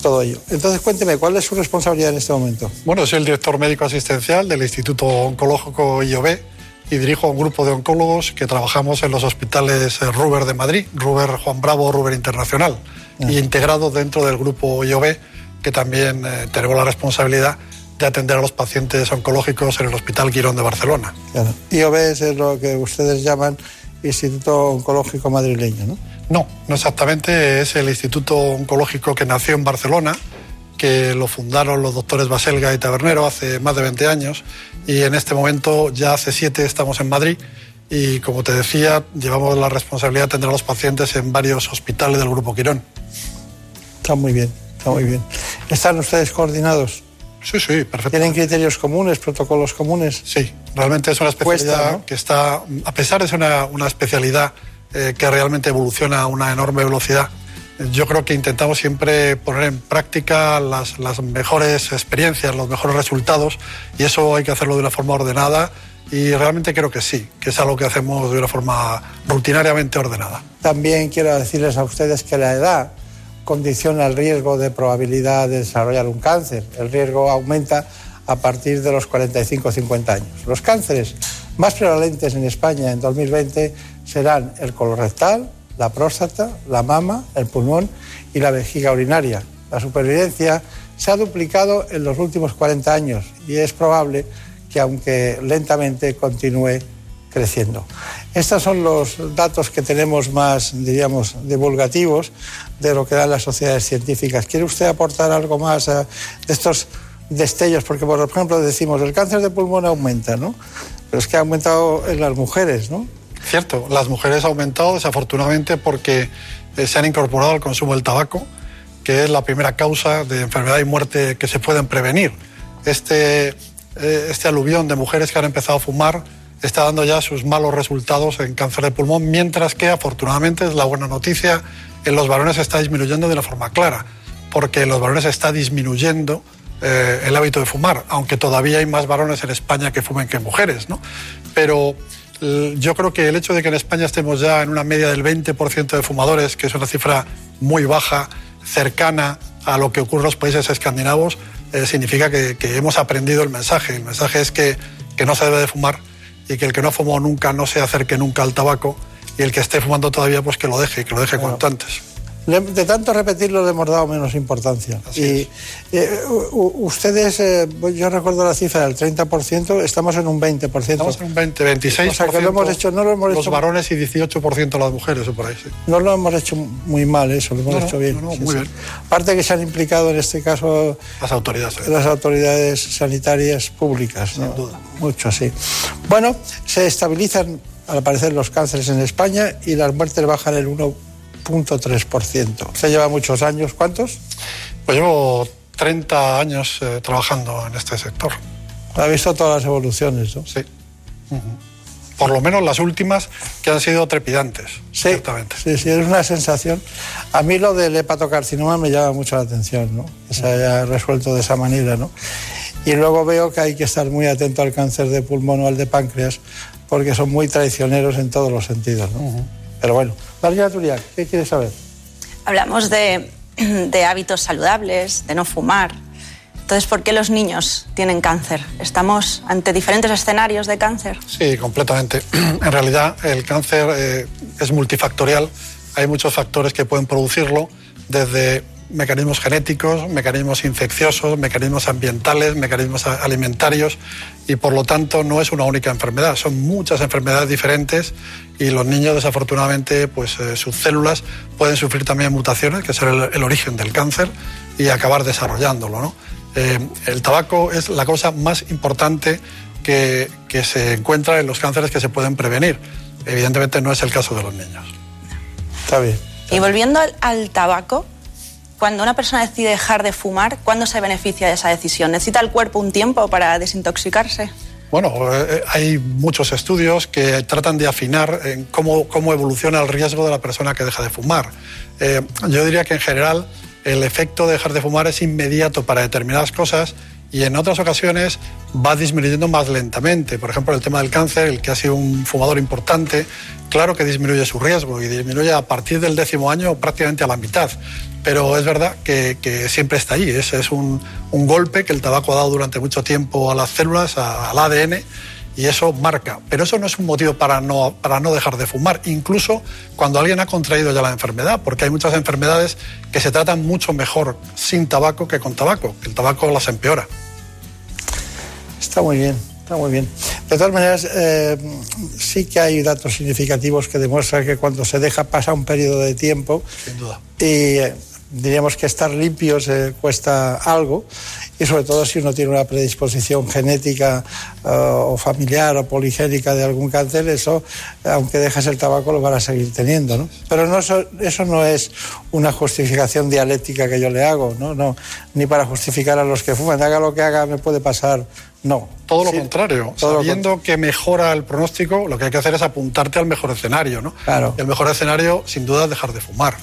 todo ello. Entonces, cuénteme, ¿cuál es su responsabilidad en este momento? Bueno, soy el director médico asistencial del Instituto Oncológico IOB y dirijo un grupo de oncólogos que trabajamos en los hospitales eh, Ruber de Madrid, Ruber Juan Bravo, Ruber Internacional, y integrados dentro del grupo IOB, que también eh, tenemos la responsabilidad de atender a los pacientes oncológicos en el Hospital Quirón de Barcelona. Claro. IOB es lo que ustedes llaman Instituto Oncológico Madrileño, ¿no? No, no exactamente. Es el Instituto Oncológico que nació en Barcelona, que lo fundaron los doctores Baselga y Tabernero hace más de 20 años y en este momento ya hace siete estamos en Madrid y como te decía llevamos la responsabilidad de atender a los pacientes en varios hospitales del Grupo Quirón. Está muy bien, está muy bien. ¿Están ustedes coordinados? Sí, sí, perfecto. ¿Tienen criterios comunes, protocolos comunes? Sí, realmente es una especialidad Cuesta, ¿no? que está, a pesar de ser una, una especialidad eh, que realmente evoluciona a una enorme velocidad, yo creo que intentamos siempre poner en práctica las, las mejores experiencias, los mejores resultados, y eso hay que hacerlo de una forma ordenada, y realmente creo que sí, que es algo que hacemos de una forma rutinariamente ordenada. También quiero decirles a ustedes que la edad condiciona el riesgo de probabilidad de desarrollar un cáncer. El riesgo aumenta a partir de los 45-50 años. Los cánceres más prevalentes en España en 2020 serán el colorectal, la próstata, la mama, el pulmón y la vejiga urinaria. La supervivencia se ha duplicado en los últimos 40 años y es probable que, aunque lentamente, continúe creciendo. Estos son los datos que tenemos más, diríamos, divulgativos de lo que dan las sociedades científicas. ¿Quiere usted aportar algo más a estos destellos? Porque, por ejemplo, decimos, el cáncer de pulmón aumenta, ¿no? Pero es que ha aumentado en las mujeres, ¿no? Cierto, las mujeres han aumentado desafortunadamente porque eh, se han incorporado al consumo del tabaco que es la primera causa de enfermedad y muerte que se pueden prevenir. Este, eh, este aluvión de mujeres que han empezado a fumar está dando ya sus malos resultados en cáncer de pulmón, mientras que afortunadamente es la buena noticia, en los varones está disminuyendo de una forma clara, porque en los varones está disminuyendo eh, el hábito de fumar, aunque todavía hay más varones en España que fumen que mujeres, ¿no? Pero yo creo que el hecho de que en España estemos ya en una media del 20% de fumadores, que es una cifra muy baja, cercana a lo que ocurre en los países escandinavos, eh, significa que, hemos aprendido el mensaje. El mensaje es que, que no se debe de fumar y que el que no fumó nunca no se acerque nunca al tabaco y el que esté fumando todavía pues que lo deje, que lo deje cuanto antes de tanto repetirlo le hemos dado menos importancia. y eh, ustedes, eh, yo recuerdo la cifra del 30%, estamos en un 20%. Estamos en un 20, 26%. O sea que lo hemos hecho, no lo hemos los varones y 18% las mujeres, o por ahí. No lo hemos hecho muy mal, eso, lo hemos hecho bien. muy bien. Aparte que se han implicado en este caso las autoridades, las autoridades sanitarias públicas. Sin duda. Mucho, sí. Bueno, se estabilizan al parecer los cánceres en España y las muertes bajan el 1 0.3%. Usted lleva muchos años, ¿cuántos? Pues llevo 30 años eh, trabajando en este sector. Ha visto todas las evoluciones, ¿no? Sí. Por lo menos las últimas que han sido trepidantes. Sí, sí, sí, es una sensación. A mí lo del hepatocarcinoma me llama mucho la atención, ¿no? Que se haya resuelto de esa manera, ¿no? Y luego veo que hay que estar muy atento al cáncer de pulmón o al de páncreas, porque son muy traicioneros en todos los sentidos, ¿no? Pero bueno, María Turiak, ¿qué quieres saber? Hablamos de, hábitos saludables, de no fumar. Entonces, ¿por qué los niños tienen cáncer? ¿Estamos ante diferentes escenarios de cáncer? Sí, completamente. En realidad, el cáncer eh, es multifactorial. Hay muchos factores que pueden producirlo, desde mecanismos genéticos, mecanismos infecciosos, mecanismos ambientales, mecanismos alimentarios y por lo tanto no es una única enfermedad, son muchas enfermedades diferentes y los niños desafortunadamente pues eh, sus células pueden sufrir también mutaciones, que es el, origen del cáncer y acabar desarrollándolo. Eh, el tabaco es la cosa más importante que, que se encuentra en los cánceres que se pueden prevenir. Evidentemente no es el caso de los niños. Está bien. Y volviendo al tabaco, cuando una persona decide dejar de fumar, ¿cuándo se beneficia de esa decisión? ¿Necesita el cuerpo un tiempo para desintoxicarse? Bueno, eh, hay muchos estudios que tratan de afinar en cómo, cómo, evoluciona el riesgo de la persona que deja de fumar. Eh, yo diría que en general el efecto de dejar de fumar es inmediato para determinadas cosas y en otras ocasiones va disminuyendo más lentamente. Por ejemplo, el tema del cáncer, el que ha sido un fumador importante, claro que disminuye su riesgo y disminuye a partir del décimo año prácticamente a la mitad. Pero es verdad que, siempre está ahí. Ese es un, golpe que el tabaco ha dado durante mucho tiempo a las células, al ADN, y eso marca. Pero eso no es un motivo para no, para no dejar de fumar, incluso cuando alguien ha contraído ya la enfermedad, porque hay muchas enfermedades que se tratan mucho mejor sin tabaco que con tabaco. El tabaco las empeora. Está muy bien, está muy bien. De todas maneras, eh, sí que hay datos significativos que demuestran que cuando se deja pasar un periodo de tiempo, Sin duda. y eh, diríamos que estar limpios eh, cuesta algo y sobre todo si uno tiene una predisposición genética o familiar o poligénica de algún cáncer, eso, aunque dejes el tabaco, lo van a seguir teniendo. ¿no? Pero no, eso, eso no es una justificación dialéctica que yo le hago, ¿no? No, ni para justificar a los que fuman. Haga lo que haga, me puede pasar no. Todo lo contrario. Sabiendo que mejora el pronóstico, lo que hay que hacer es apuntarte al mejor escenario, ¿no? Claro. el mejor escenario, sin duda, es dejar de fumar.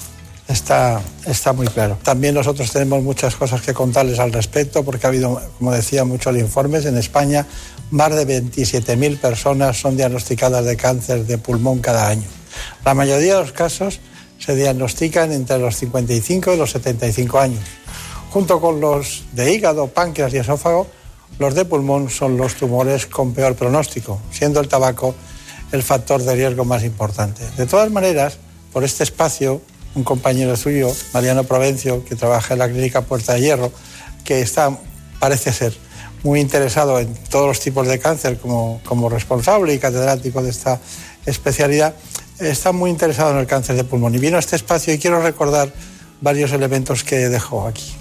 Está, está muy claro. También nosotros tenemos muchas cosas que contarles al respecto, porque ha habido, como decía, muchos informes. En España, más de 27.000 personas son diagnosticadas de cáncer de pulmón cada año. La mayoría de los casos se diagnostican entre los 55 y los 75 años. Junto con los de hígado, páncreas y esófago, los de pulmón son los tumores con peor pronóstico, siendo el tabaco el factor de riesgo más importante. De todas maneras, por este espacio, un compañero suyo, Mariano Provencio, que trabaja en la clínica Puerta de Hierro, que está, parece ser, muy interesado en todos los tipos de cáncer como, como responsable y catedrático de esta especialidad, está muy interesado en el cáncer de pulmón. Y vino a este espacio y quiero recordar varios elementos que dejó aquí.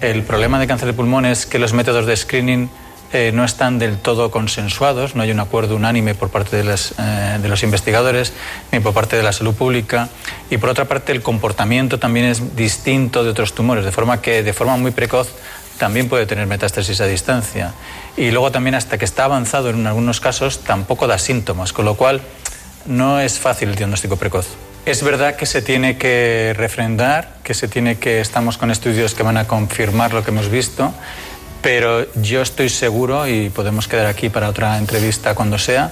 El problema de cáncer de pulmón es que los métodos de screening eh, no están del todo consensuados, no hay un acuerdo unánime por parte de, eh, de, los investigadores ni por parte de la salud pública. Y por otra parte, el comportamiento también es distinto de otros tumores, de forma que de forma muy precoz también puede tener metástasis a distancia. Y luego también hasta que está avanzado en algunos casos tampoco da síntomas, con lo cual no es fácil el diagnóstico precoz. Es verdad que se tiene que refrendar, que se tiene que estamos con estudios que van a confirmar lo que hemos visto, pero yo estoy seguro y podemos quedar aquí para otra entrevista cuando sea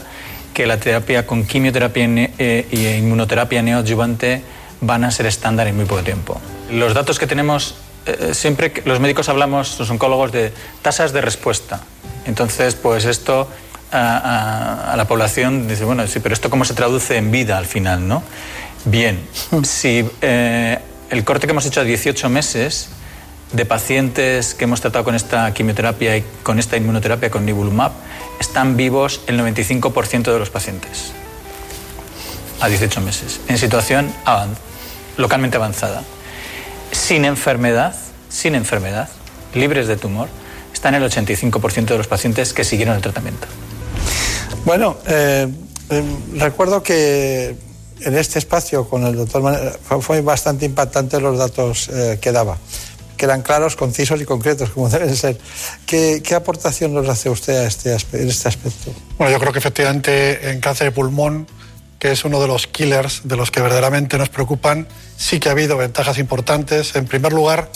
que la terapia con quimioterapia e inmunoterapia neoadyuvante van a ser estándar en muy poco tiempo. Los datos que tenemos eh, siempre los médicos hablamos, los oncólogos, de tasas de respuesta. Entonces, pues esto a, la población dice, bueno, sí, pero esto cómo se traduce en vida al final, ¿no? Bien, si eh, el corte que hemos hecho a 18 meses de pacientes que hemos tratado con esta quimioterapia y con esta inmunoterapia con nivolumab, están vivos el 95% de los pacientes a 18 meses, en situación localmente avanzada sin enfermedad, sin enfermedad, libres de tumor, están el 85% de los pacientes que siguieron el tratamiento. Bueno, eh, eh, recuerdo que en este espacio con el doctor fue bastante impactante los datos eh, que daba, que eran claros, concisos y concretos, como deben ser. ¿Qué, aportación nos hace usted a este, en este aspecto? Bueno, yo creo que efectivamente en cáncer de pulmón que es uno de los killers de los que verdaderamente nos preocupan, sí que ha habido ventajas importantes. En primer lugar,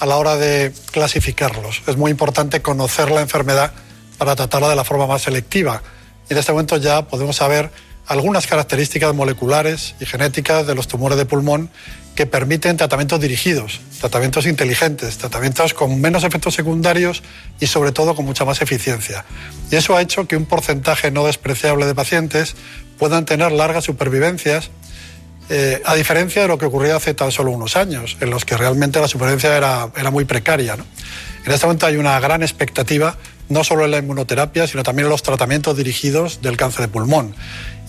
a la hora de clasificarlos. Es muy importante conocer la enfermedad para tratarla de la forma más selectiva. Y en este momento ya podemos saber algunas características moleculares y genéticas de los tumores de pulmón que permiten tratamientos dirigidos, tratamientos inteligentes, tratamientos con menos efectos secundarios y sobre todo con mucha más eficiencia. Y eso ha hecho que un porcentaje no despreciable de pacientes puedan tener largas supervivencias, eh, a diferencia de lo que ocurría hace tan solo unos años, en los que realmente la supervivencia era, era muy precaria. En este momento hay una gran expectativa, no solo en la inmunoterapia, sino también en los tratamientos dirigidos del cáncer de pulmón.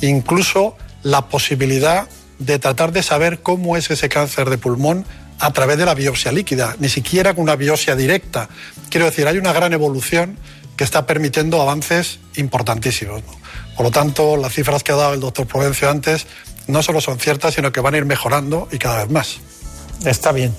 Incluso la posibilidad de tratar de saber cómo es ese cáncer de pulmón a través de la biopsia líquida, ni siquiera con una biopsia directa. Quiero decir, hay una gran evolución que está permitiendo avances importantísimos. Por lo tanto, las cifras que ha dado el doctor Provencio antes no solo son ciertas, sino que van a ir mejorando y cada vez más. Está bien.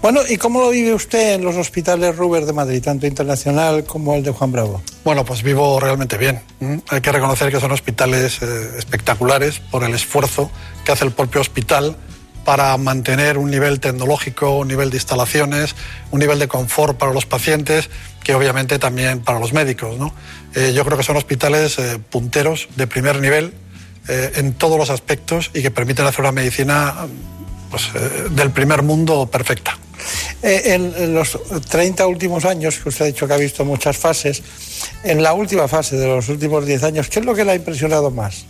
Bueno, ¿y cómo lo vive usted en los hospitales Ruber de Madrid, tanto internacional como el de Juan Bravo? Bueno, pues vivo realmente bien. Hay que reconocer que son hospitales eh, espectaculares por el esfuerzo que hace el propio hospital para mantener un nivel tecnológico, un nivel de instalaciones, un nivel de confort para los pacientes, que obviamente también para los médicos. ¿no? Eh, yo creo que son hospitales eh, punteros de primer nivel en todos los aspectos y que permiten hacer una medicina pues, del primer mundo perfecta. En, los 30 últimos años, que usted ha dicho que ha visto muchas fases, en la última fase de los últimos 10 años, ¿qué es lo que le ha impresionado más?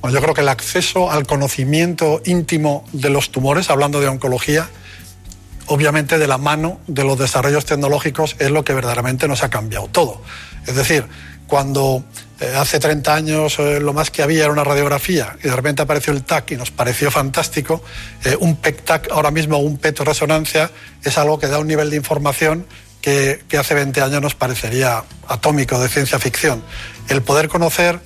Bueno, yo creo que el acceso al conocimiento íntimo de los tumores, hablando de oncología, obviamente de la mano de los desarrollos tecnológicos es lo que verdaderamente nos ha cambiado todo. Es decir, cuando eh, hace 30 años eh, lo más que había era una radiografía y de repente apareció el TAC y nos pareció fantástico, eh, un PET-TAC ahora mismo, un PET-resonancia, es algo que da un nivel de información que, que, hace 20 años nos parecería atómico de ciencia ficción. El poder conocer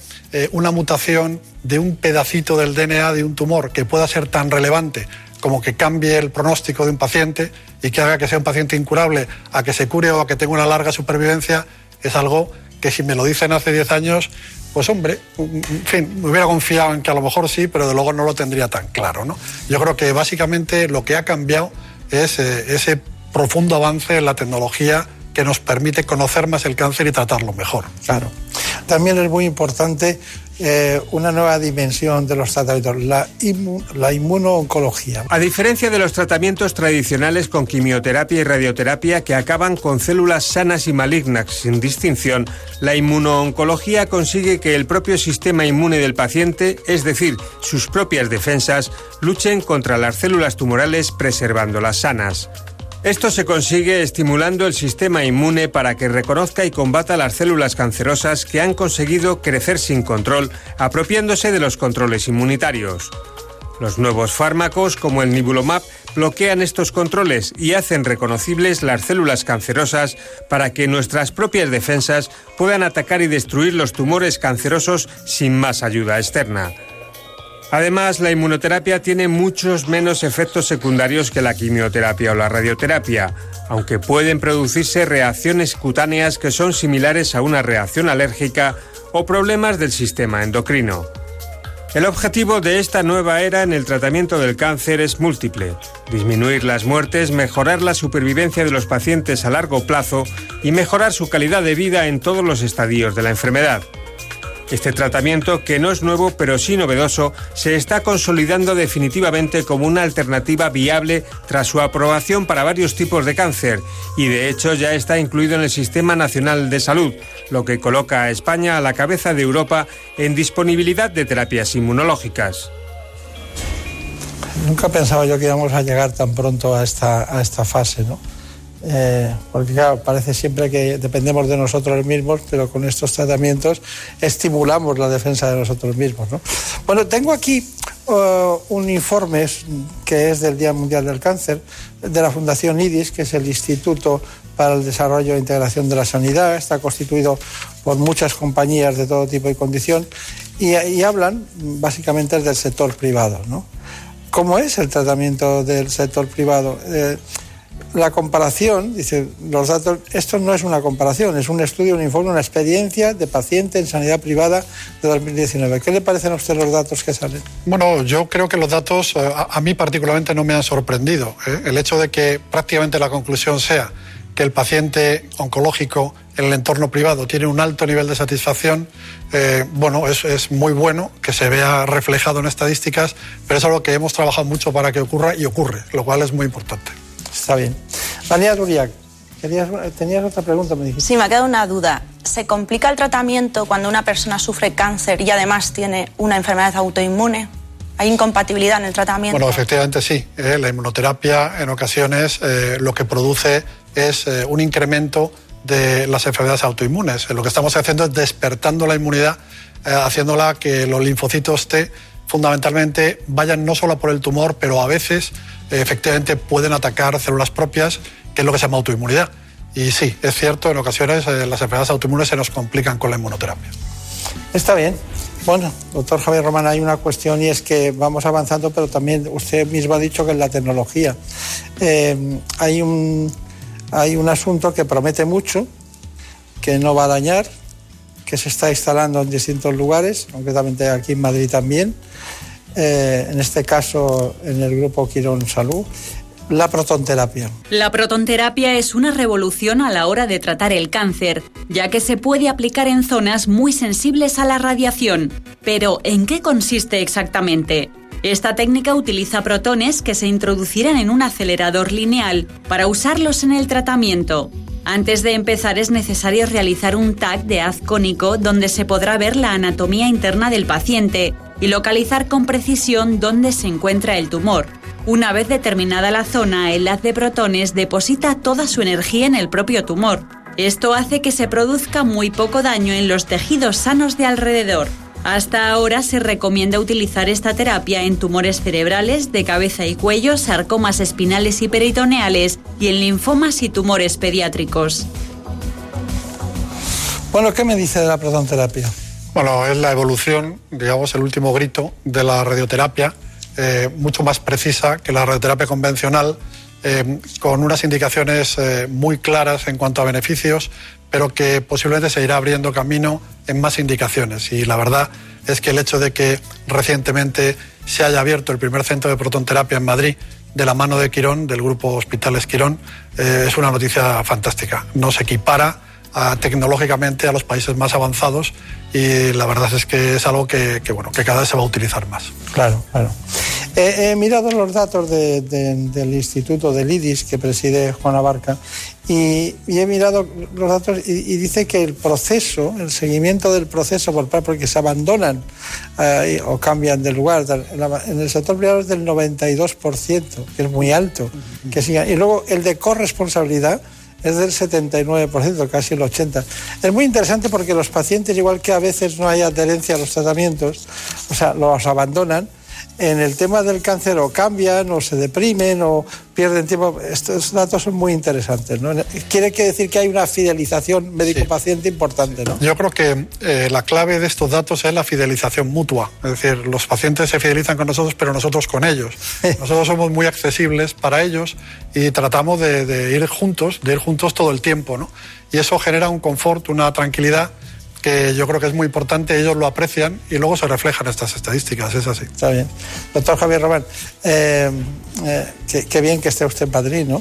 una mutación de un pedacito del DNA de un tumor que pueda ser tan relevante como que cambie el pronóstico de un paciente y que haga que sea un paciente incurable a que se cure o a que tenga una larga supervivencia, es algo que si me lo dicen hace 10 años, pues hombre, en fin, me hubiera confiado en que a lo mejor sí, pero de luego no lo tendría tan claro. ¿no? Yo creo que básicamente lo que ha cambiado es eh, ese profundo avance en la tecnología que nos permite conocer más el cáncer y tratarlo mejor. Claro. También es muy importante eh, una nueva dimensión de los tratamientos, la, la inmunooncología. A diferencia de los tratamientos tradicionales con quimioterapia y radioterapia que acaban con células sanas y malignas sin distinción, la inmunooncología consigue que el propio sistema inmune del paciente, es decir, sus propias defensas, luchen contra las células tumorales preservándolas sanas. Esto se consigue estimulando el sistema inmune para que reconozca y combata las células cancerosas que han conseguido crecer sin control, apropiándose de los controles inmunitarios. Los nuevos fármacos, como el Nibulomab, bloquean estos controles y hacen reconocibles las células cancerosas para que nuestras propias defensas puedan atacar y destruir los tumores cancerosos sin más ayuda externa. Además, la inmunoterapia tiene muchos menos efectos secundarios que la quimioterapia o la radioterapia, aunque pueden producirse reacciones cutáneas que son similares a una reacción alérgica o problemas del sistema endocrino. El objetivo de esta nueva era en el tratamiento del cáncer es múltiple. Disminuir las muertes, mejorar la supervivencia de los pacientes a largo plazo y mejorar su calidad de vida en todos los estadios de la enfermedad. Este tratamiento, que no es nuevo pero sí novedoso, se está consolidando definitivamente como una alternativa viable tras su aprobación para varios tipos de cáncer y de hecho ya está incluido en el Sistema Nacional de Salud, lo que coloca a España a la cabeza de Europa en disponibilidad de terapias inmunológicas. Nunca pensaba yo que íbamos a llegar tan pronto a esta, fase, ¿no? Eh, porque claro, parece siempre que dependemos de nosotros mismos, pero con estos tratamientos estimulamos la defensa de nosotros mismos. ¿no? Bueno, tengo aquí uh, un informe que es del Día Mundial del Cáncer de la Fundación IDIS, que es el Instituto para el Desarrollo e Integración de la Sanidad. Está constituido por muchas compañías de todo tipo y condición y, y hablan básicamente del sector privado. ¿no? ¿Cómo es el tratamiento del sector privado? Eh, la comparación, dice, los datos, esto no es una comparación, es un estudio, un informe, una experiencia de paciente en sanidad privada de 2019. ¿Qué le parecen a usted los datos que salen? Bueno, yo creo que los datos eh, a, mí particularmente no me han sorprendido. ¿eh? El hecho de que prácticamente la conclusión sea que el paciente oncológico en el entorno privado tiene un alto nivel de satisfacción, eh, bueno, es, es, muy bueno que se vea reflejado en estadísticas, pero es algo que hemos trabajado mucho para que ocurra y ocurre, lo cual es muy importante. Está bien. María Duriac, tenías otra pregunta, me dijiste. Sí, me ha quedado una duda. ¿Se complica el tratamiento cuando una persona sufre cáncer y además tiene una enfermedad autoinmune? ¿Hay incompatibilidad en el tratamiento? Bueno, efectivamente sí. ¿eh? la inmunoterapia en ocasiones eh, lo que produce es eh, un incremento de las enfermedades autoinmunes. Lo que estamos haciendo es despertando la inmunidad, haciéndola que los linfocitos T fundamentalmente vayan no solo por el tumor, pero a veces efectivamente pueden atacar células propias, que es lo que se llama autoinmunidad. Y sí, es cierto, en ocasiones eh, las enfermedades autoinmunes se nos complican con la inmunoterapia. Está bien. Bueno, doctor Javier Román, hay una cuestión y es que vamos avanzando, pero también usted mismo ha dicho que en la tecnología eh, hay, un, hay un asunto que promete mucho, que no va a dañar, que se está instalando en distintos lugares, concretamente aquí en Madrid también, eh, en este caso en el grupo Quirón Salud, la protonterapia. La protonterapia es una revolución a la hora de tratar el cáncer, ya que se puede aplicar en zonas muy sensibles a la radiación. Pero, ¿en qué consiste exactamente? Esta técnica utiliza protones que se introducirán en un acelerador lineal para usarlos en el tratamiento. Antes de empezar es necesario realizar un TAC de haz cónico donde se podrá ver la anatomía interna del paciente y localizar con precisión dónde se encuentra el tumor. Una vez determinada la zona, el haz de protones deposita toda su energía en el propio tumor. Esto hace que se produzca muy poco daño en los tejidos sanos de alrededor. Hasta ahora se recomienda utilizar esta terapia en tumores cerebrales, de cabeza y cuello, sarcomas espinales y peritoneales y en linfomas y tumores pediátricos. Bueno, ¿qué me dice de la protonterapia? Bueno, es la evolución, digamos, el último grito de la radioterapia, eh, mucho más precisa que la radioterapia convencional, eh, con unas indicaciones eh, muy claras en cuanto a beneficios, pero que posiblemente se irá abriendo camino en más indicaciones. Y la verdad es que el hecho de que recientemente se haya abierto el primer centro de protonterapia en Madrid de la mano de Quirón, del grupo Hospitales Quirón, es una noticia fantástica. Nos equipara tecnológicamente a los países más avanzados y la verdad es que es algo que, bueno, que cada vez se va a utilizar más. Claro, claro. he mirado los datos del Instituto del IDIS que preside Juan Abarca y, he mirado los datos y, dice que el proceso, el seguimiento del proceso por porque se abandonan eh, o cambian de lugar, en el sector privado es del 92%, que es muy alto. Que Y luego el de corresponsabilidad, es del 79%, casi el 80%. Es muy interesante porque los pacientes, igual que a veces no hay adherencia a los tratamientos, o sea, los abandonan, en el tema del cáncer o cambian o se deprimen o pierden tiempo. Estos datos son muy interesantes. ¿no? Quiere decir que hay una fidelización médico-paciente importante. ¿no? Yo creo que eh, la clave de estos datos es la fidelización mutua. Es decir, los pacientes se fidelizan con nosotros, pero nosotros con ellos. Nosotros somos muy accesibles para ellos y tratamos de, de ir juntos, de ir juntos todo el tiempo. ¿no? Y eso genera un confort, una tranquilidad que yo creo que es muy importante, ellos lo aprecian y luego se reflejan estas estadísticas, es así. Está bien. Doctor Javier Román, eh, eh, qué, bien que esté usted en Madrid, ¿no?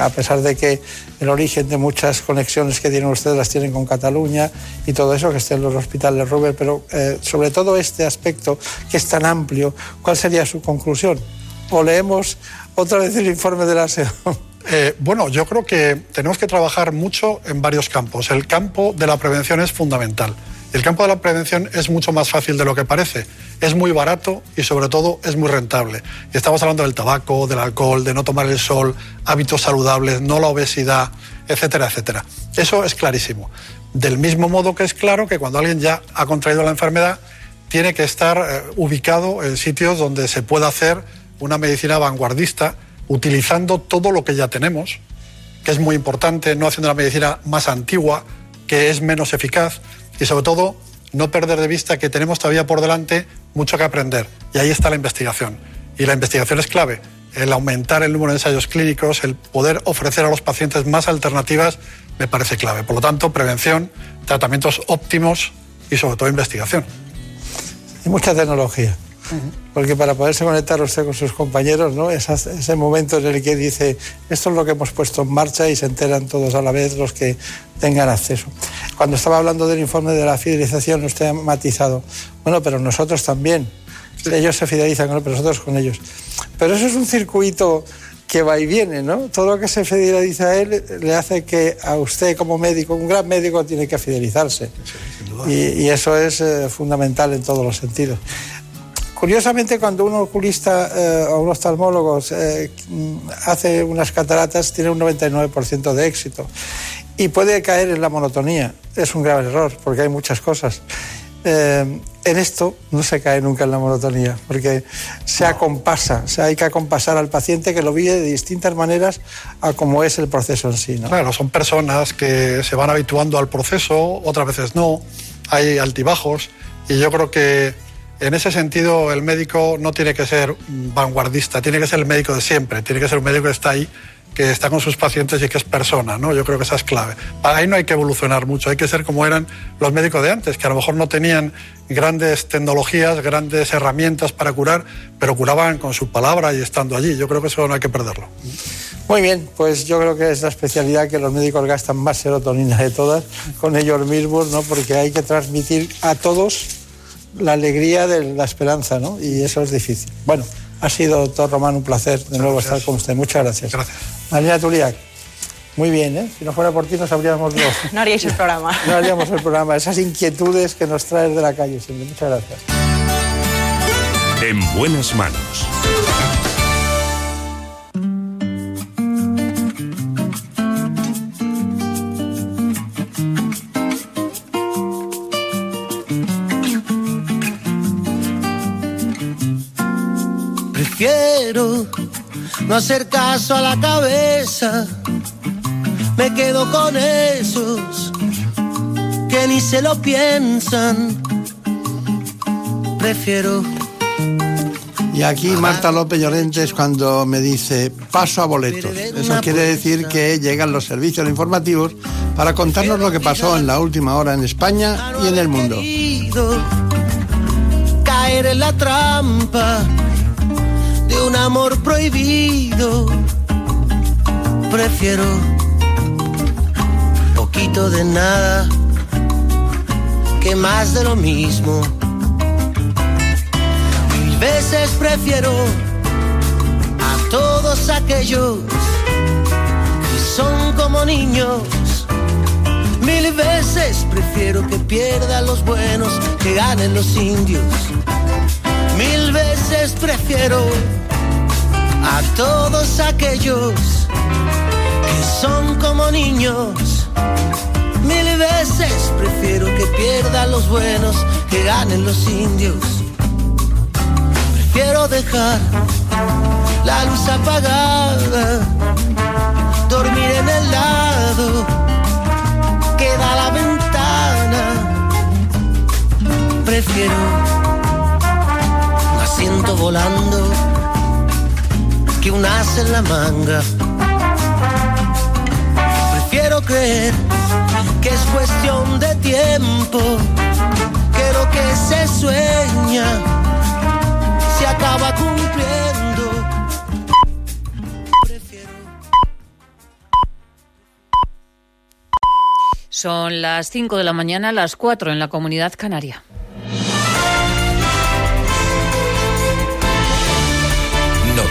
A pesar de que el origen de muchas conexiones que tienen ustedes las tienen con Cataluña y todo eso, que esté en los hospitales Ruber, pero eh, sobre todo este aspecto que es tan amplio, ¿cuál sería su conclusión? ¿O leemos otra vez el informe de la SEO? Eh, bueno, yo creo que tenemos que trabajar mucho en varios campos. El campo de la prevención es fundamental. El campo de la prevención es mucho más fácil de lo que parece. Es muy barato y sobre todo es muy rentable. Y estamos hablando del tabaco, del alcohol, de no tomar el sol, hábitos saludables, no la obesidad, etcétera, etcétera. Eso es clarísimo. Del mismo modo que es claro que cuando alguien ya ha contraído la enfermedad, tiene que estar eh, ubicado en sitios donde se pueda hacer una medicina vanguardista utilizando todo lo que ya tenemos, que es muy importante, no haciendo la medicina más antigua, que es menos eficaz y sobre todo no perder de vista que tenemos todavía por delante mucho que aprender. Y ahí está la investigación. Y la investigación es clave. El aumentar el número de ensayos clínicos, el poder ofrecer a los pacientes más alternativas, me parece clave. Por lo tanto, prevención, tratamientos óptimos y sobre todo investigación. Y mucha tecnología. Porque para poderse conectar usted con sus compañeros, ¿no? Es ese momento en el que dice, esto es lo que hemos puesto en marcha y se enteran todos a la vez los que tengan acceso. Cuando estaba hablando del informe de la fidelización, usted ha matizado, bueno, pero nosotros también. Ellos se fidelizan con nosotros con ellos. Pero eso es un circuito que va y viene, ¿no? Todo lo que se fideliza a él le hace que a usted como médico, un gran médico, tiene que fidelizarse. y, eso es eh, fundamental en todos los sentidos. Curiosamente, cuando un oculista eh, o un oftalmólogo eh, hace unas cataratas, tiene un 99% de éxito. Y puede caer en la monotonía. Es un grave error, porque hay muchas cosas. Eh, en esto no se cae nunca en la monotonía, porque se acompasa, o hay que acompasar al paciente que lo vive de distintas maneras a cómo es el proceso en sí. ¿no? Claro, son personas que se van habituando al proceso, otras veces no, hay altibajos, y yo creo que en ese sentido, el médico no tiene que ser vanguardista, tiene que ser el médico de siempre, tiene que ser un médico que está ahí, que está con sus pacientes y que es persona, ¿no? Yo creo que esa es clave. Ahí no hay que evolucionar mucho, hay que ser como eran los médicos de antes, que a lo mejor no tenían grandes tecnologías, grandes herramientas para curar, pero curaban con su palabra y estando allí. Yo creo que eso no hay que perderlo. Muy bien, pues yo creo que es la especialidad que los médicos gastan más serotonina de todas con ellos mismos, ¿no? Porque hay que transmitir a todos la alegría de la esperanza, ¿no? Y eso es difícil. Bueno, ha sido, doctor Román, un placer de nuevo estar con usted. Muchas gracias. Gracias. Marina Tuliac. Muy bien, ¿eh? Si no fuera por ti no sabríamos lo... No haríais el programa. No haríamos el programa. Esas inquietudes que nos traes de la calle siempre. Muchas gracias. En buenas manos. Quiero no hacer caso a la cabeza. Me quedo con esos que ni se lo piensan. Prefiero. Y aquí Marta López Llorente es cuando me dice paso a boletos. Eso quiere decir que llegan los servicios informativos para contarnos lo que pasó en la última hora en España y en el mundo. Caer en la trampa un amor prohibido. Prefiero poquito de nada que más de lo mismo. Mil veces prefiero a todos aquellos que son como niños. Mil veces prefiero que pierdan los buenos, que ganen los indios. Mil veces prefiero a todos aquellos que son como niños. Mil veces prefiero que pierdan los buenos, que ganen los indios. Prefiero dejar la luz apagada, dormir en el lado que da la ventana. Prefiero un asiento volando que un as en la manga. Prefiero creer que es cuestión de tiempo, que lo que se sueña se acaba cumpliendo. Son las 5 de la mañana, las 4 en la comunidad canaria.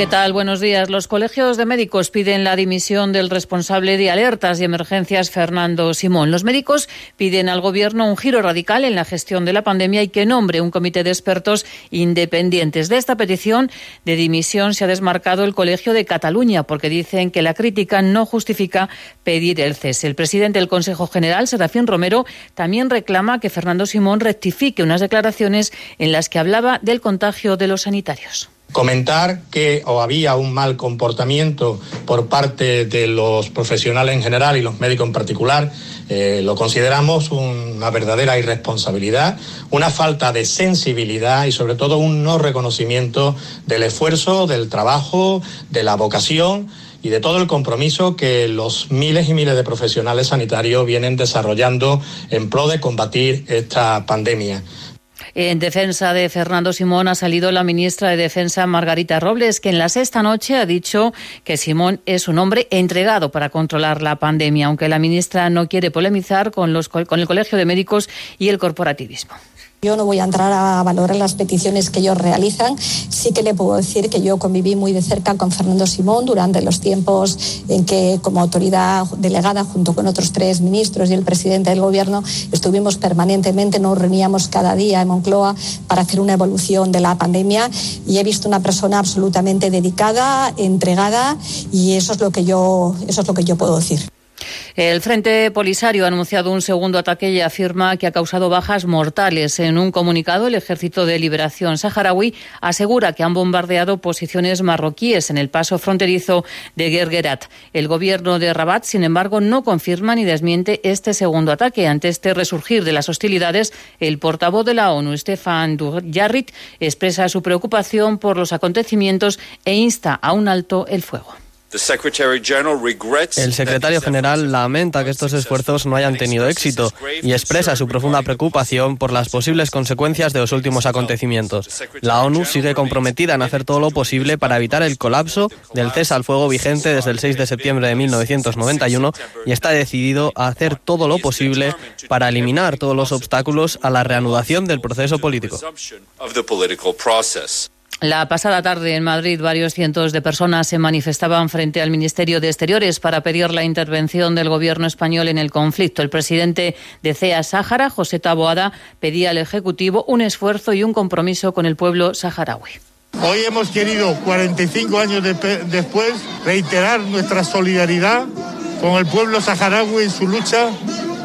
¿Qué tal? Buenos días. Los colegios de médicos piden la dimisión del responsable de alertas y emergencias, Fernando Simón. Los médicos piden al Gobierno un giro radical en la gestión de la pandemia y que nombre un comité de expertos independientes. De esta petición de dimisión se ha desmarcado el Colegio de Cataluña porque dicen que la crítica no justifica pedir el cese. El presidente del Consejo General, Serafín Romero, también reclama que Fernando Simón rectifique unas declaraciones en las que hablaba del contagio de los sanitarios. Comentar que o había un mal comportamiento por parte de los profesionales en general y los médicos en particular, eh, lo consideramos una verdadera irresponsabilidad, una falta de sensibilidad y sobre todo un no reconocimiento del esfuerzo, del trabajo, de la vocación y de todo el compromiso que los miles y miles de profesionales sanitarios vienen desarrollando en pro de combatir esta pandemia. En defensa de Fernando Simón ha salido la ministra de Defensa Margarita Robles, que en la sexta noche ha dicho que Simón es un hombre entregado para controlar la pandemia, aunque la ministra no quiere polemizar con, los, con el Colegio de Médicos y el corporativismo. Yo no voy a entrar a valorar las peticiones que ellos realizan. Sí que le puedo decir que yo conviví muy de cerca con Fernando Simón durante los tiempos en que, como autoridad delegada, junto con otros tres ministros y el presidente del Gobierno, estuvimos permanentemente, nos reuníamos cada día en Moncloa para hacer una evolución de la pandemia y he visto una persona absolutamente dedicada, entregada y eso es lo que yo, eso es lo que yo puedo decir. El Frente Polisario ha anunciado un segundo ataque y afirma que ha causado bajas mortales. En un comunicado, el Ejército de Liberación Saharaui asegura que han bombardeado posiciones marroquíes en el paso fronterizo de Gergerat. El gobierno de Rabat, sin embargo, no confirma ni desmiente este segundo ataque. Ante este resurgir de las hostilidades, el portavoz de la ONU, Stefan Dujarric, expresa su preocupación por los acontecimientos e insta a un alto el fuego. El secretario general lamenta que estos esfuerzos no hayan tenido éxito y expresa su profunda preocupación por las posibles consecuencias de los últimos acontecimientos. La ONU sigue comprometida en hacer todo lo posible para evitar el colapso del cese al fuego vigente desde el 6 de septiembre de 1991 y está decidido a hacer todo lo posible para eliminar todos los obstáculos a la reanudación del proceso político. La pasada tarde en Madrid varios cientos de personas se manifestaban frente al Ministerio de Exteriores para pedir la intervención del gobierno español en el conflicto. El presidente de CEA Sáhara, José Taboada, pedía al Ejecutivo un esfuerzo y un compromiso con el pueblo saharaui. Hoy hemos querido, 45 años de después, reiterar nuestra solidaridad con el pueblo saharaui en su lucha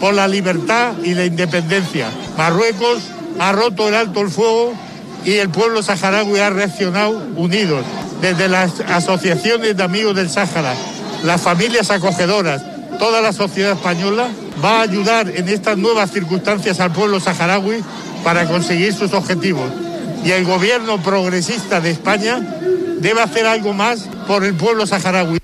por la libertad y la independencia. Marruecos ha roto el alto el fuego y el pueblo saharaui ha reaccionado unidos, desde las asociaciones de amigos del Sáhara, las familias acogedoras, toda la sociedad española va a ayudar en estas nuevas circunstancias al pueblo saharaui para conseguir sus objetivos. Y el gobierno progresista de España debe hacer algo más por el pueblo saharaui.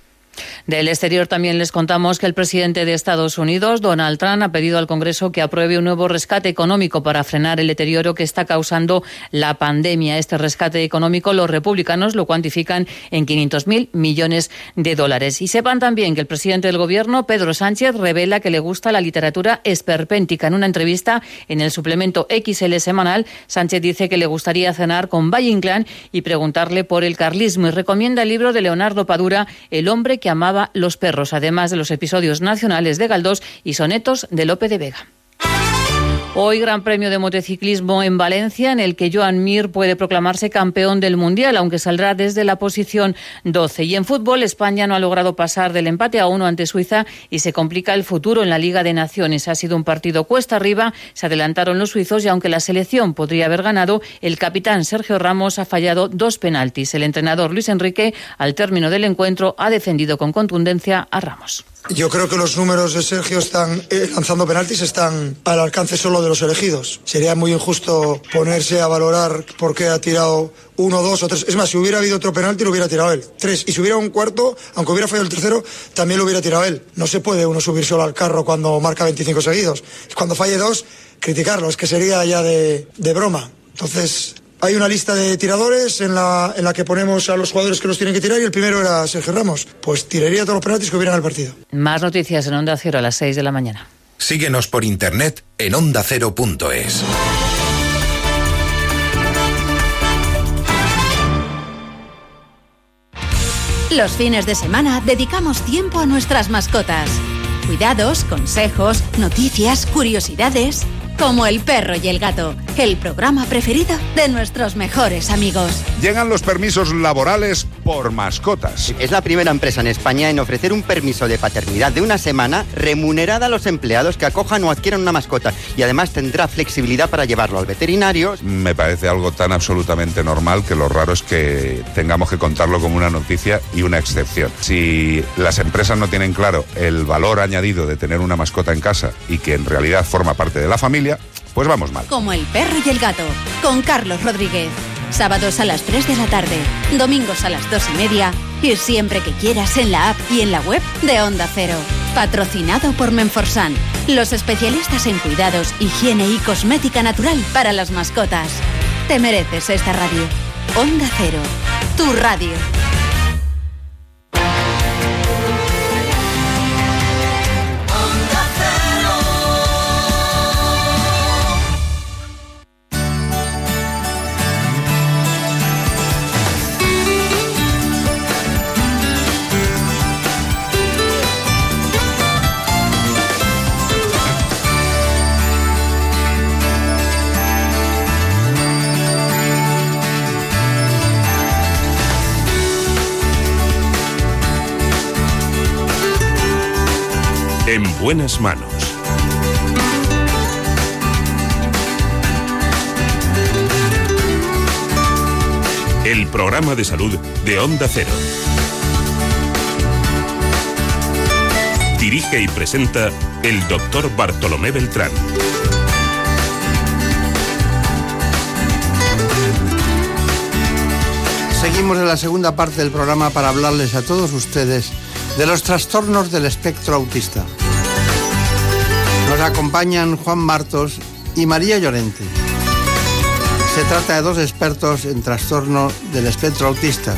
Del exterior también les contamos que el presidente de Estados Unidos, Donald Trump, ha pedido al Congreso que apruebe un nuevo rescate económico para frenar el deterioro que está causando la pandemia. Este rescate económico los republicanos lo cuantifican en 500.000 millones de dólares. Y sepan también que el presidente del Gobierno, Pedro Sánchez, revela que le gusta la literatura esperpéntica. En una entrevista en el suplemento XL semanal, Sánchez dice que le gustaría cenar con Valle Inclán y preguntarle por el carlismo y recomienda el libro de Leonardo Padura, El hombre que amaba los perros, además de los episodios nacionales de Galdós y sonetos de Lope de Vega. Hoy Gran Premio de Motociclismo en Valencia, en el que Joan Mir puede proclamarse campeón del Mundial, aunque saldrá desde la posición 12. Y en fútbol, España no ha logrado pasar del empate a uno ante Suiza y se complica el futuro en la Liga de Naciones. Ha sido un partido cuesta arriba, se adelantaron los suizos y aunque la selección podría haber ganado, el capitán Sergio Ramos ha fallado dos penaltis. El entrenador Luis Enrique, al término del encuentro, ha defendido con contundencia a Ramos. Yo creo que los números de Sergio están eh, lanzando penaltis están al alcance solo de los elegidos. Sería muy injusto ponerse a valorar por qué ha tirado uno, dos o tres. Es más, si hubiera habido otro penalti lo hubiera tirado él. Tres. Y si hubiera un cuarto, aunque hubiera fallado el tercero, también lo hubiera tirado él. No se puede uno subir solo al carro cuando marca 25 seguidos. Cuando falle dos, criticarlo. Es que sería ya de, de broma. Entonces, hay una lista de tiradores en la, en la que ponemos a los jugadores que los tienen que tirar y el primero era Sergio Ramos. Pues tiraría todos los penaltis que hubiera en el partido. Más noticias en Onda Cero a las 6 de la mañana. Síguenos por internet en ondacero.es. Los fines de semana dedicamos tiempo a nuestras mascotas. Cuidados, consejos, noticias, curiosidades como El perro y el gato, el programa preferido de nuestros mejores amigos. Llegan los permisos laborales por mascotas. Es la primera empresa en España en ofrecer un permiso de paternidad de una semana remunerada a los empleados que acojan o adquieran una mascota y además tendrá flexibilidad para llevarlo al veterinario. Me parece algo tan absolutamente normal que lo raro es que tengamos que contarlo como una noticia y una excepción. Si las empresas no tienen claro el valor añadido de tener una mascota en casa y que en realidad forma parte de la familia, pues vamos mal. Como el perro y el gato, con Carlos Rodríguez. Sábados a las 3 de la tarde, domingos a las 2 y media y siempre que quieras en la app y en la web de Onda Cero. Patrocinado por Menforsan, los especialistas en cuidados, higiene y cosmética natural para las mascotas. Te mereces esta radio. Onda Cero, tu radio. Buenas manos. El programa de salud de Onda Cero. Dirige y presenta el doctor Bartolomé Beltrán. Seguimos en la segunda parte del programa para hablarles a todos ustedes de los trastornos del espectro autista. Acompañan Juan Martos y María Llorente. Se trata de dos expertos en trastorno del espectro autista.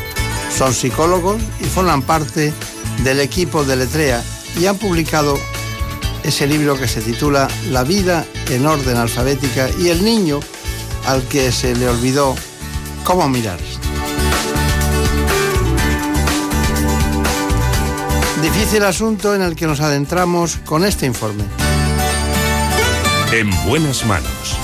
Son psicólogos y forman parte del equipo de Letrea y han publicado ese libro que se titula La vida en orden alfabética y el niño al que se le olvidó cómo mirar. Difícil asunto en el que nos adentramos con este informe. En buenas manos.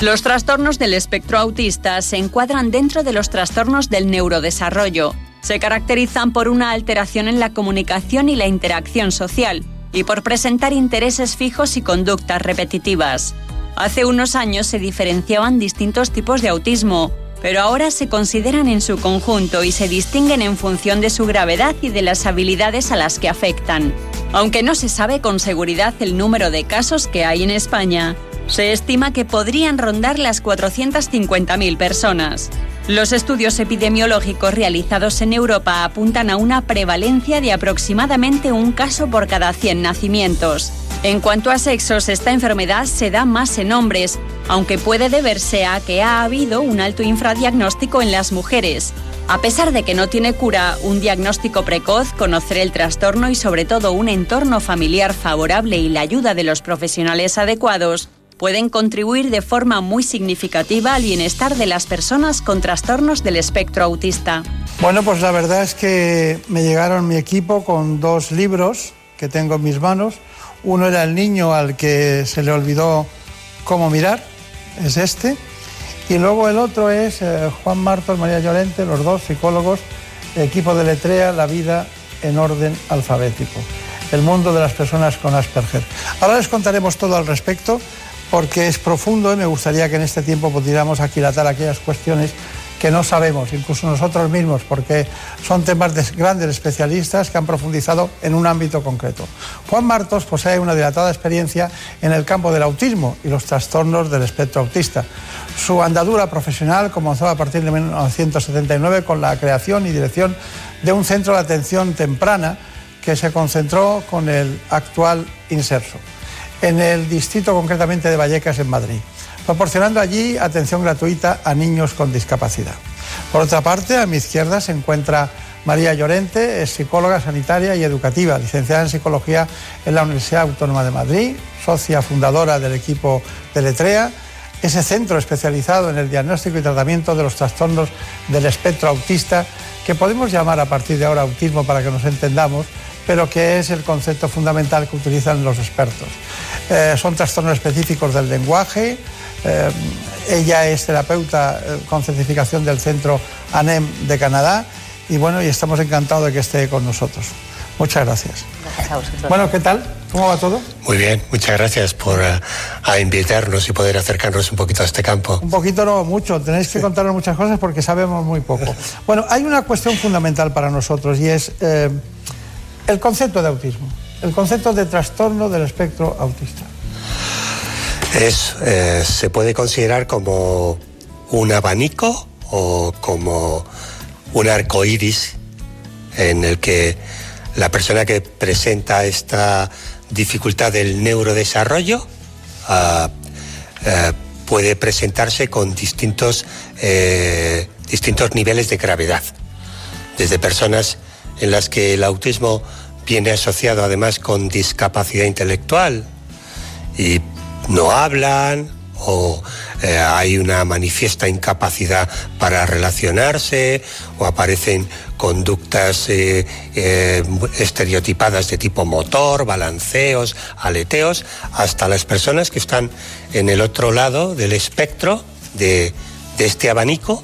Los trastornos del espectro autista se encuadran dentro de los trastornos del neurodesarrollo. Se caracterizan por una alteración en la comunicación y la interacción social y por presentar intereses fijos y conductas repetitivas. Hace unos años se diferenciaban distintos tipos de autismo, pero ahora se consideran en su conjunto y se distinguen en función de su gravedad y de las habilidades a las que afectan. Aunque no se sabe con seguridad el número de casos que hay en España, se estima que podrían rondar las 450.000 personas. Los estudios epidemiológicos realizados en Europa apuntan a una prevalencia de aproximadamente un caso por cada 100 nacimientos. En cuanto a sexos, esta enfermedad se da más en hombres, aunque puede deberse a que ha habido un alto infradiagnóstico en las mujeres. A pesar de que no tiene cura, un diagnóstico precoz, conocer el trastorno y sobre todo un entorno familiar favorable y la ayuda de los profesionales adecuados pueden contribuir de forma muy significativa al bienestar de las personas con trastornos del espectro autista. Bueno, pues la verdad es que me llegaron mi equipo con dos libros que tengo en mis manos. Uno era el niño al que se le olvidó cómo mirar, es este. Y luego el otro es eh, Juan Martos, María Llorente, los dos psicólogos, equipo de Letrea, La vida en orden alfabético, el mundo de las personas con Asperger. Ahora les contaremos todo al respecto porque es profundo y me gustaría que en este tiempo pudiéramos aquilatar aquellas cuestiones que no sabemos, incluso nosotros mismos, porque son temas de grandes especialistas que han profundizado en un ámbito concreto. Juan Martos posee una dilatada experiencia en el campo del autismo y los trastornos del espectro autista. Su andadura profesional comenzó a partir de 1979 con la creación y dirección de un centro de atención temprana que se concentró con el actual Inserso, en el distrito concretamente de Vallecas, en Madrid proporcionando allí atención gratuita a niños con discapacidad. Por otra parte, a mi izquierda se encuentra María Llorente, es psicóloga sanitaria y educativa, licenciada en psicología en la Universidad Autónoma de Madrid, socia fundadora del equipo de Letrea, ese centro especializado en el diagnóstico y tratamiento de los trastornos del espectro autista, que podemos llamar a partir de ahora autismo para que nos entendamos, pero que es el concepto fundamental que utilizan los expertos. Eh, son trastornos específicos del lenguaje, eh, ella es terapeuta eh, con certificación del centro ANEM de Canadá y bueno, y estamos encantados de que esté con nosotros. Muchas gracias. Bueno, ¿qué tal? ¿Cómo va todo? Muy bien, muchas gracias por eh, invitarnos y poder acercarnos un poquito a este campo. Un poquito no, mucho. Tenéis que contarnos muchas cosas porque sabemos muy poco. Bueno, hay una cuestión fundamental para nosotros y es el concepto de autismo, el concepto de trastorno del espectro autista es, eh, se puede considerar como un abanico o como un arco iris en el que la persona que presenta esta dificultad del neurodesarrollo ah, eh, puede presentarse con distintos, eh, distintos niveles de gravedad. Desde personas en las que el autismo viene asociado además con discapacidad intelectual y no hablan o eh, hay una manifiesta incapacidad para relacionarse o aparecen conductas eh, eh, estereotipadas de tipo motor, balanceos, aleteos, hasta las personas que están en el otro lado del espectro de, este abanico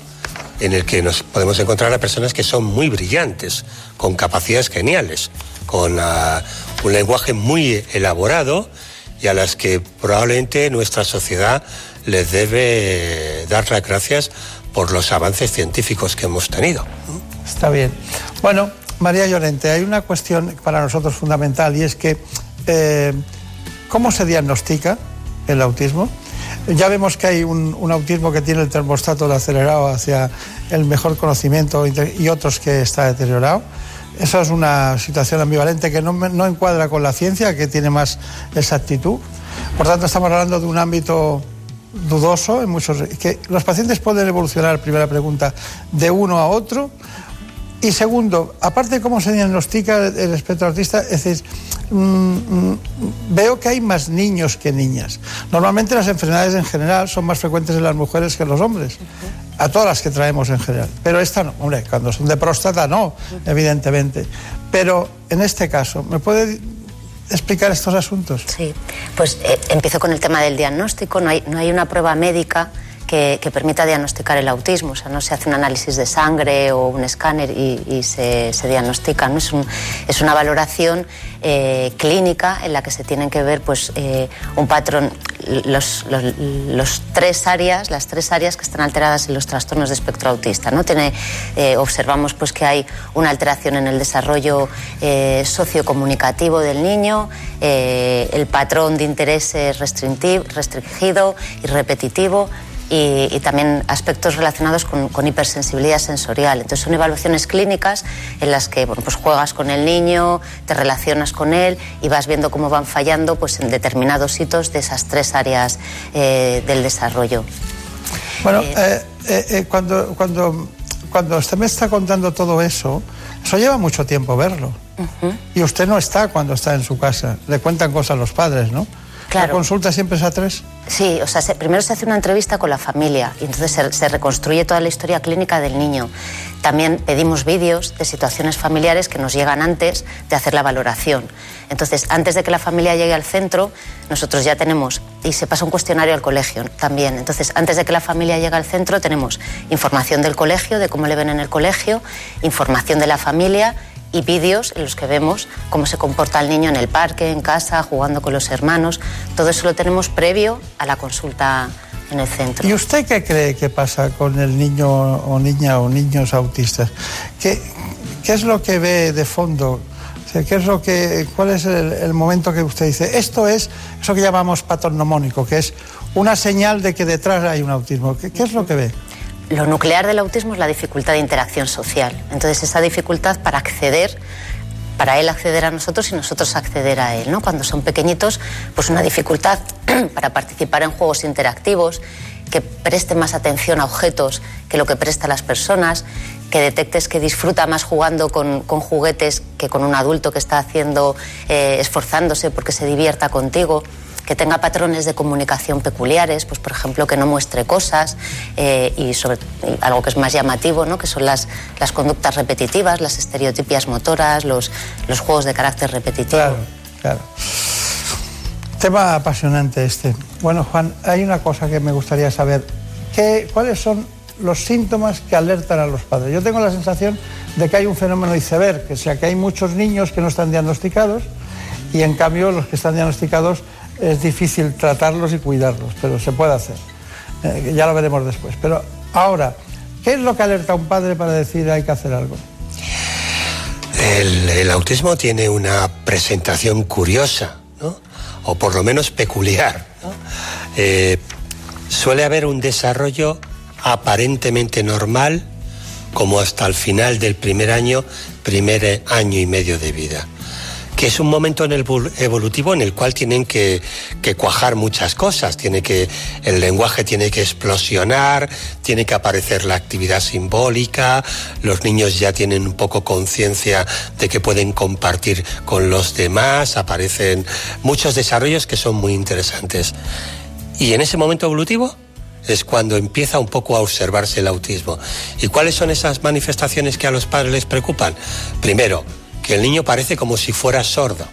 en el que nos podemos encontrar a personas que son muy brillantes, con capacidades geniales, con ah, un lenguaje muy elaborado, y a las que probablemente nuestra sociedad les debe dar las gracias por los avances científicos que hemos tenido. Está bien. Bueno, María Llorente, hay una cuestión para nosotros fundamental y es que eh, ¿cómo se diagnostica el autismo? Ya vemos que hay un, autismo que tiene el termostato acelerado hacia el mejor conocimiento y otros que está deteriorado. Esa es una situación ambivalente que no, no encuadra con la ciencia, que tiene más exactitud. Por tanto, estamos hablando de un ámbito dudoso en muchos que los pacientes pueden evolucionar primera pregunta de uno a otro. Y segundo aparte de cómo se diagnostica el espectro autista es decir mm, mm, veo que hay más niños que niñas. Normalmente las enfermedades en general son más frecuentes en las mujeres que en los hombres a todas las que traemos en general. Pero esta no, hombre, cuando son de próstata no, evidentemente. Pero en este caso, ¿me puede explicar estos asuntos? Sí, pues eh, empiezo con el tema del diagnóstico. No hay, no hay una prueba médica que, permita diagnosticar el autismo. O sea, no se hace un análisis de sangre o un escáner y, se, diagnostica. ¿no? Es, es una valoración eh, clínica en la que se tienen que ver pues, eh, un patrón, los, los, tres áreas, las tres áreas que están alteradas en los trastornos de espectro autista. ¿no? Tiene, eh, observamos pues, que hay una alteración en el desarrollo sociocomunicativo del niño, el patrón de interés restringido y repetitivo y, también aspectos relacionados con, hipersensibilidad sensorial. Entonces son evaluaciones clínicas en las que bueno, pues juegas con el niño, te relacionas con él y vas viendo cómo van fallando pues, en determinados hitos de esas tres áreas eh, del desarrollo. Bueno, eh, eh, cuando, cuando, cuando usted me está contando todo eso, eso lleva mucho tiempo verlo. Y usted no está cuando está en su casa. Le cuentan cosas a los padres, ¿no? ¿La consulta siempre es a tres? Sí, o sea, primero se hace una entrevista con la familia y entonces se, se, reconstruye toda la historia clínica del niño. También pedimos vídeos de situaciones familiares que nos llegan antes de hacer la valoración. Entonces, antes de que la familia llegue al centro, nosotros ya tenemos, y se pasa un cuestionario al colegio también. Entonces, antes de que la familia llegue al centro, tenemos información del colegio, de cómo le ven en el colegio, información de la familia y vídeos en los que vemos cómo se comporta el niño en el parque, en casa, jugando con los hermanos. Todo eso lo tenemos previo a la consulta en el centro. ¿Y usted qué cree que pasa con el niño o niña o niños autistas? ¿Qué, qué es lo que ve de fondo? ¿Qué es lo que, ¿Cuál es el, momento que usted dice? Esto es eso que llamamos patognomónico, que es una señal de que detrás hay un autismo. ¿Qué, qué es lo que ve? Lo nuclear del autismo es la dificultad de interacción social. Entonces, esa dificultad para acceder, para él acceder a nosotros y nosotros acceder a él. Cuando son pequeñitos, pues una dificultad para participar en juegos interactivos, que preste más atención a objetos que lo que presta a las personas, que detectes que disfruta más jugando con, con juguetes que con un adulto que está haciendo, eh, esforzándose porque se divierta contigo que tenga patrones de comunicación peculiares, pues por ejemplo que no muestre cosas eh, y sobre y algo que es más llamativo, ¿no? que son las, las conductas repetitivas, las estereotipias motoras, los, los juegos de carácter repetitivo. Claro, claro. Tema apasionante este. Bueno, Juan, hay una cosa que me gustaría saber. ¿Qué, ¿Cuáles son los síntomas que alertan a los padres? Yo tengo la sensación de que hay un fenómeno iceberg, que sea que hay muchos niños que no están diagnosticados y en cambio los que están diagnosticados es difícil tratarlos y cuidarlos, pero se puede hacer. Eh, ya lo veremos después. Pero ahora, ¿qué es lo que alerta a un padre para decir hay que hacer algo? El, autismo tiene una presentación curiosa, ¿no? o por lo menos peculiar. Eh, suele haber un desarrollo aparentemente normal, como hasta el final del primer año, primer año y medio de vida que es un momento en el evolutivo en el cual tienen que, que, cuajar muchas cosas. Tiene que, el lenguaje tiene que explosionar, tiene que aparecer la actividad simbólica, los niños ya tienen un poco conciencia de que pueden compartir con los demás, aparecen muchos desarrollos que son muy interesantes. Y en ese momento evolutivo es cuando empieza un poco a observarse el autismo. ¿Y cuáles son esas manifestaciones que a los padres les preocupan? Primero, que el niño parece como si fuera sordo,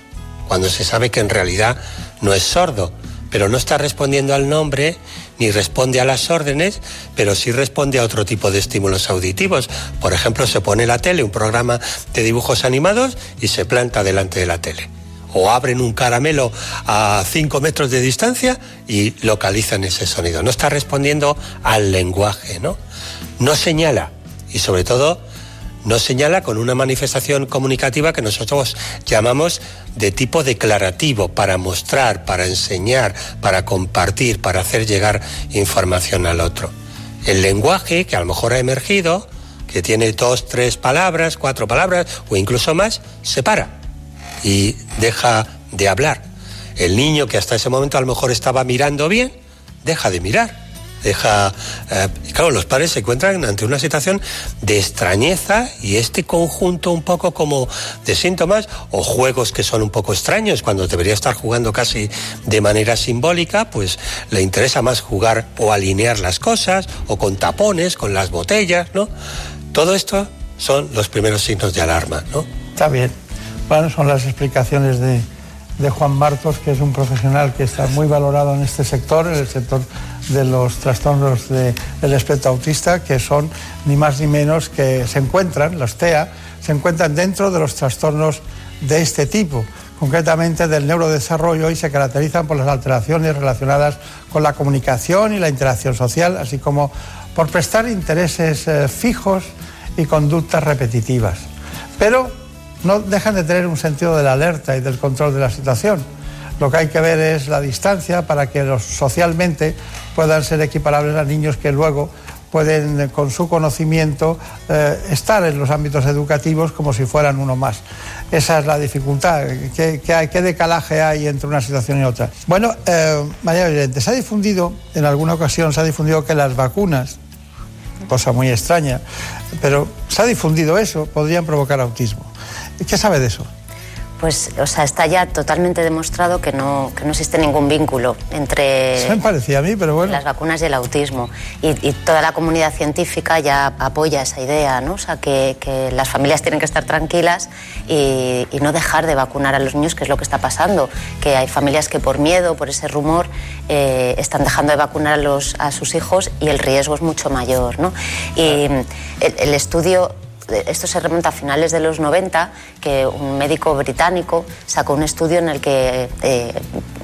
cuando se sabe que en realidad no es sordo, pero no está respondiendo al nombre ni responde a las órdenes, pero sí responde a otro tipo de estímulos auditivos. Por ejemplo, se pone la tele, un programa de dibujos animados, y se planta delante de la tele. O abren un caramelo a 5 metros de distancia y localizan ese sonido. No está respondiendo al lenguaje, ¿no? No señala y sobre todo no señala con una manifestación comunicativa que nosotros llamamos de tipo declarativo, para mostrar, para enseñar, para compartir, para hacer llegar información al otro. El lenguaje, que a lo mejor ha emergido, que tiene dos, tres palabras, cuatro palabras o incluso más, se para y deja de hablar. El niño que hasta ese momento a lo mejor estaba mirando bien, deja de mirar deja... Eh, claro, los padres se encuentran ante una situación de extrañeza y este conjunto un poco como de síntomas o juegos que son un poco extraños cuando debería estar jugando casi de manera simbólica, pues le interesa más jugar o alinear las cosas o con tapones, con las botellas, ¿no? Todo esto son los primeros signos de alarma, ¿no? Está bien. Bueno, son las explicaciones de, de Juan Marcos, que es un profesional que está muy valorado en este sector, en el sector de los trastornos de, del espectro autista, que son ni más ni menos que se encuentran, los TEA, se encuentran dentro de los trastornos de este tipo, concretamente del neurodesarrollo, y se caracterizan por las alteraciones relacionadas con la comunicación y la interacción social, así como por prestar intereses eh, fijos y conductas repetitivas. Pero no dejan de tener un sentido de la alerta y del control de la situación. Lo que hay que ver es la distancia para que los socialmente puedan ser equiparables a niños que luego pueden, con su conocimiento, eh, estar en los ámbitos educativos como si fueran uno más. Esa es la dificultad. ¿Qué, hay, qué decalaje hay entre una situación y otra? Bueno, eh, María Vicente, se ha difundido, en alguna ocasión se ha difundido que las vacunas, cosa muy extraña, pero se ha difundido eso, podrían provocar autismo. ¿Qué sabe de eso? Pues, o sea, está ya totalmente demostrado que no, que no existe ningún vínculo entre Eso me parecía a mí, pero bueno. las vacunas y el autismo. Y, y toda la comunidad científica ya apoya esa idea, ¿no? O sea, que, que las familias tienen que estar tranquilas y, y no dejar de vacunar a los niños, que es lo que está pasando. Que hay familias que por miedo, por ese rumor, eh, están dejando de vacunar a, los, a sus hijos y el riesgo es mucho mayor, ¿no? Y el, el estudio esto se remonta a finales de los 90, que un médico británico sacó un estudio en el que eh,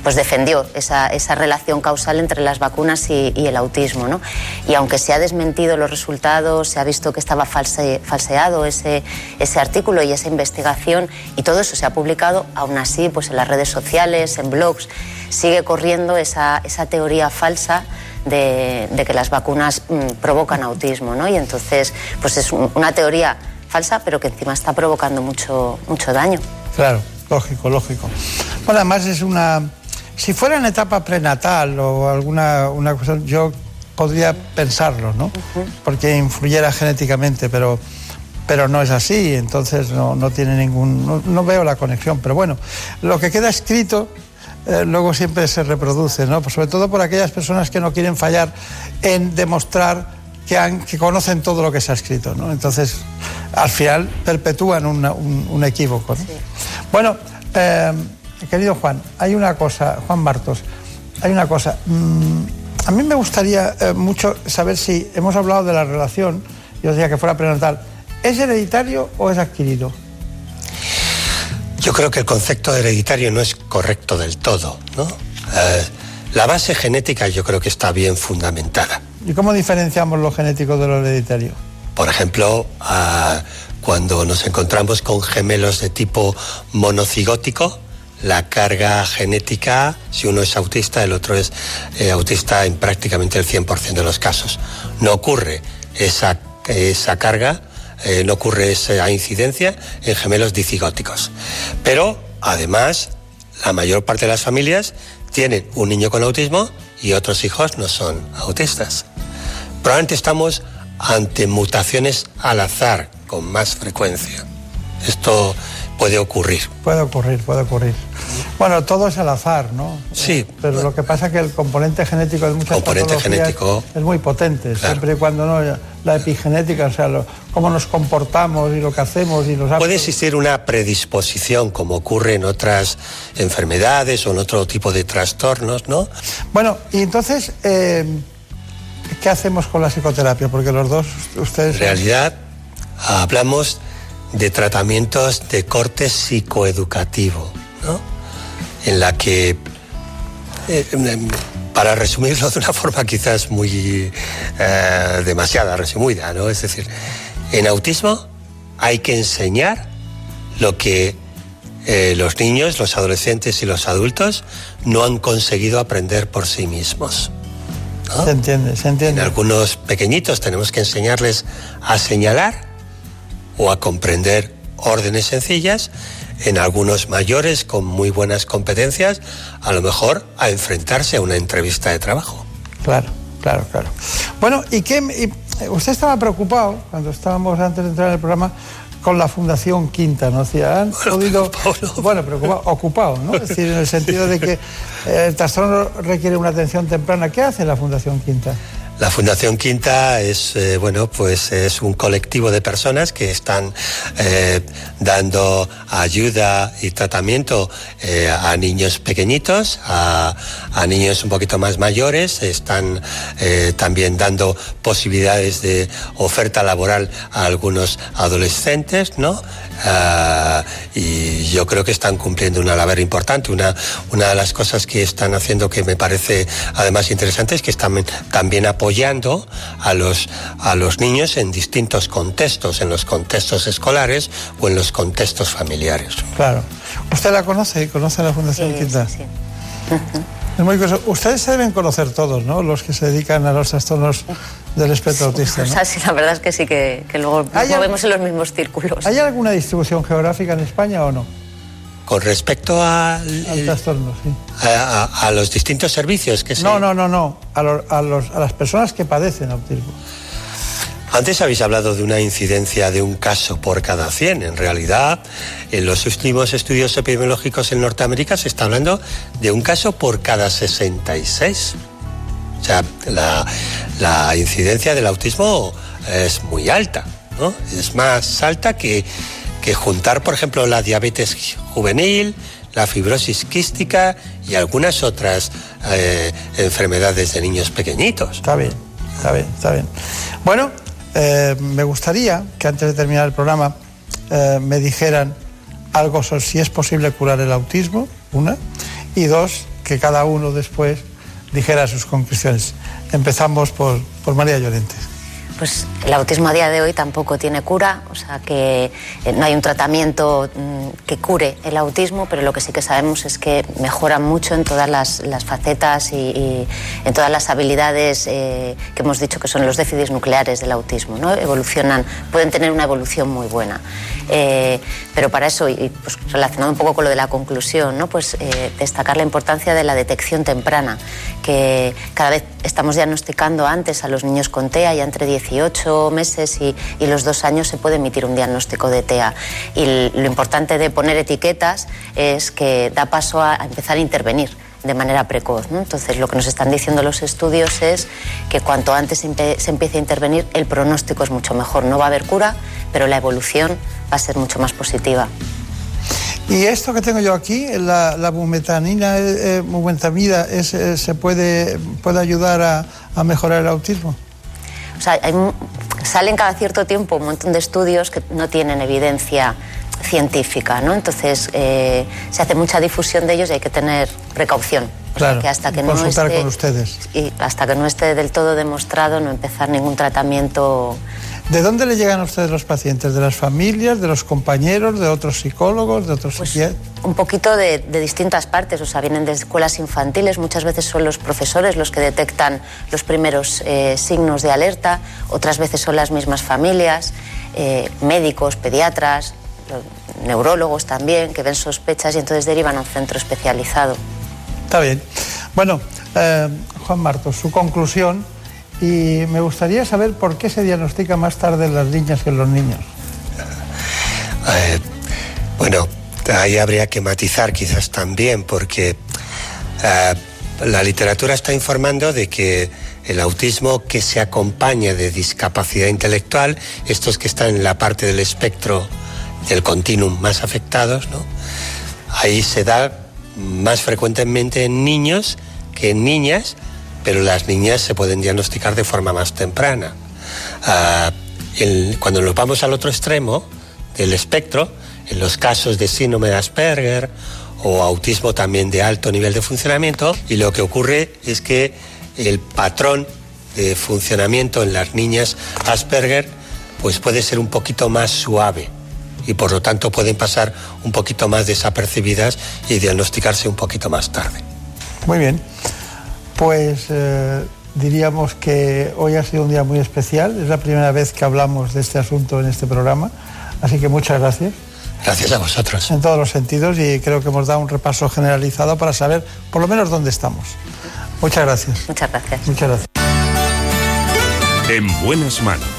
pues defendió esa, esa, relación causal entre las vacunas y, el autismo. ¿no? Y aunque se ha desmentido los resultados, se ha visto que estaba false, falseado ese, ese artículo y esa investigación, y todo eso se ha publicado, aún así, pues en las redes sociales, en blogs, sigue corriendo esa, esa teoría falsa de, de, que las vacunas mmm, provocan autismo, ¿no? Y entonces, pues es un, una teoría falsa, pero que encima está provocando mucho, mucho daño. Claro, lógico, lógico. Bueno, además es una... Si fuera en etapa prenatal o alguna una cosa, yo podría pensarlo, ¿no? Uh -huh. Porque influyera genéticamente, pero pero no es así, entonces no, no tiene ningún... No, no, veo la conexión, pero bueno, lo que queda escrito eh, luego siempre se reproduce, ¿no? Pues sobre todo por aquellas personas que no quieren fallar en demostrar que, han, que conocen todo lo que se ha escrito, ¿no? Entonces, al final perpetúan una, un, un, equívoco, ¿no? Sí. Bueno, eh, querido Juan, hay una cosa, Juan Martos, hay una cosa. Mmm, a mí me gustaría eh, mucho saber si hemos hablado de la relación, yo decía que fuera prenatal, ¿es hereditario o es adquirido? Yo creo que el concepto de hereditario no es correcto del todo, ¿no? Eh, la base genética yo creo que está bien fundamentada. ¿Y cómo diferenciamos lo genético de lo hereditario? Por ejemplo, uh, cuando nos encontramos con gemelos de tipo monocigótico, la carga genética, si uno es autista, el otro es eh, autista en prácticamente el 100% de los casos. No ocurre esa, esa carga eh, no ocurre esa incidencia en gemelos dicigóticos. Pero, además, la mayor parte de las familias tienen un niño con autismo y otros hijos no son autistas. Probablemente estamos ante mutaciones al azar con más frecuencia. Esto puede ocurrir. Puede ocurrir, puede ocurrir. Bueno, todo es al azar, ¿no? Sí. Pero lo que pasa es que el componente genético de muchas componente genético es muy potente, claro. siempre y cuando no la epigenética, o sea, lo, cómo nos comportamos y lo que hacemos y los Puede existir una predisposición, como ocurre en otras enfermedades o en otro tipo de trastornos, ¿no? Bueno, y entonces, eh, ¿qué hacemos con la psicoterapia? Porque los dos, ustedes... En realidad, hablamos de tratamientos de corte psicoeducativo, ¿no? En la que, eh, para resumirlo de una forma quizás muy eh, demasiada resumida, ¿no? Es decir, en autismo hay que enseñar lo que eh, los niños, los adolescentes y los adultos no han conseguido aprender por sí mismos. ¿no? Se entiende, se entiende. En algunos pequeñitos tenemos que enseñarles a señalar o a comprender órdenes sencillas, en algunos mayores con muy buenas competencias, a lo mejor a enfrentarse a una entrevista de trabajo. Claro, claro, claro. Bueno, ¿y qué? Y usted estaba preocupado cuando estábamos antes de entrar en el programa con la Fundación Quinta, ¿no? Decía, han bueno, podido, preocupado, no. bueno, preocupado, ocupado, ¿no? Es decir, en el sentido de que el trastorno requiere una atención temprana. ¿Qué hace la Fundación Quinta? La Fundación Quinta es, eh, bueno, pues es un colectivo de personas que están eh, dando ayuda y tratamiento eh, a niños pequeñitos, a, niños un poquito más mayores, están también dando posibilidades de oferta laboral a algunos adolescentes, ¿no? Uh, y yo creo que están cumpliendo una labor importante. Una, una de las cosas que están haciendo que me parece además interesante es que están también apoyando a los, a los niños en distintos contextos, en los contextos escolares o en los contextos familiares. Claro. ¿Usted la conoce? ¿Conoce la Fundación sí, Quinta? Sí, sí. Es muy curioso. Ustedes se deben conocer todos, ¿no? Los que se dedican a los trastornos del espectro autista. ¿no? O sea, sí, la verdad es que sí, que, que luego nos movemos en los mismos círculos. ¿Hay alguna distribución geográfica en España o no? Con respecto a, al trastorno, sí. a, a, a, los distintos servicios que se... No, no, no, no. A, lo, a, los, a las personas que padecen autismo. Antes habéis hablado de una incidencia de un caso por cada 100. En realidad, en los últimos estudios epidemiológicos en Norteamérica se está hablando de un caso por cada 66. O sea, la, la incidencia del autismo es muy alta, ¿no? Es más alta que, juntar, por ejemplo, la diabetes juvenil, la fibrosis quística y algunas otras eh, enfermedades de niños pequeñitos. Está bien, está bien, está bien. Bueno, eh, me gustaría que antes de terminar el programa eh, me dijeran algo sobre si es posible curar el autismo, una, y dos, que cada uno después dijera sus conclusiones. Empezamos por, por María Llorente pues el autismo a día de hoy tampoco tiene cura, o sea que eh, no hay un tratamiento mm, que cure el autismo, pero lo que sí que sabemos es que mejora mucho en todas las, facetas y, en todas las habilidades eh, que hemos dicho que son los déficits nucleares del autismo, ¿no? Evolucionan, pueden tener una evolución muy buena. Eh, pero para eso, y pues, relacionado un poco con lo de la conclusión, ¿no? pues destacar la importancia de la detección temprana, que cada vez estamos diagnosticando antes a los niños con TEA ya entre 10 18 meses y, los dos años se puede emitir un diagnóstico de TEA. Y lo importante de poner etiquetas es que da paso a, empezar a intervenir de manera precoz. Entonces, lo que nos están diciendo los estudios es que cuanto antes se empiece a intervenir, el pronóstico es mucho mejor. No va a haber cura, pero la evolución va a ser mucho más positiva. Y esto que tengo yo aquí, la, la bumetanina, eh, eh ¿se puede, puede ayudar a, a mejorar el autismo? O sea, salen cada cierto tiempo un montón de estudios que no tienen evidencia científica, ¿no? Entonces eh, se hace mucha difusión de ellos y hay que tener precaución. Claro, que hasta que no esté, con ustedes. Y hasta que no esté del todo demostrado, no empezar ningún tratamiento ¿De dónde le llegan a ustedes los pacientes? ¿De las familias, de los compañeros, de otros psicólogos, de otros pues Un poquito de, distintas partes, o sea, vienen de escuelas infantiles, muchas veces son los profesores los que detectan los primeros eh, signos de alerta, otras veces son las mismas familias, eh, médicos, pediatras, neurólogos también, que ven sospechas y entonces derivan a un centro especializado. Está bien. Bueno, eh, Juan Martos, su conclusión y me gustaría saber por qué se diagnostica más tarde en las niñas que en los niños. Eh, bueno, ahí habría que matizar quizás también, porque eh, la literatura está informando de que el autismo que se acompaña de discapacidad intelectual, estos que están en la parte del espectro del continuum más afectados, ¿no? ahí se da más frecuentemente en niños que en niñas, pero las niñas se pueden diagnosticar de forma más temprana. Ah, cuando nos vamos al otro extremo del espectro, en los casos de síndrome de Asperger o autismo también de alto nivel de funcionamiento, y lo que ocurre es que el patrón de funcionamiento en las niñas Asperger pues puede ser un poquito más suave y por lo tanto pueden pasar un poquito más desapercibidas y diagnosticarse un poquito más tarde. Muy bien. Pues eh, diríamos que hoy ha sido un día muy especial. Es la primera vez que hablamos de este asunto en este programa. Así que muchas gracias. Gracias a vosotros. En todos los sentidos y creo que hemos dado un repaso generalizado para saber por lo menos dónde estamos. Muchas gracias. Muchas gracias. Muchas gracias. En buenas manos.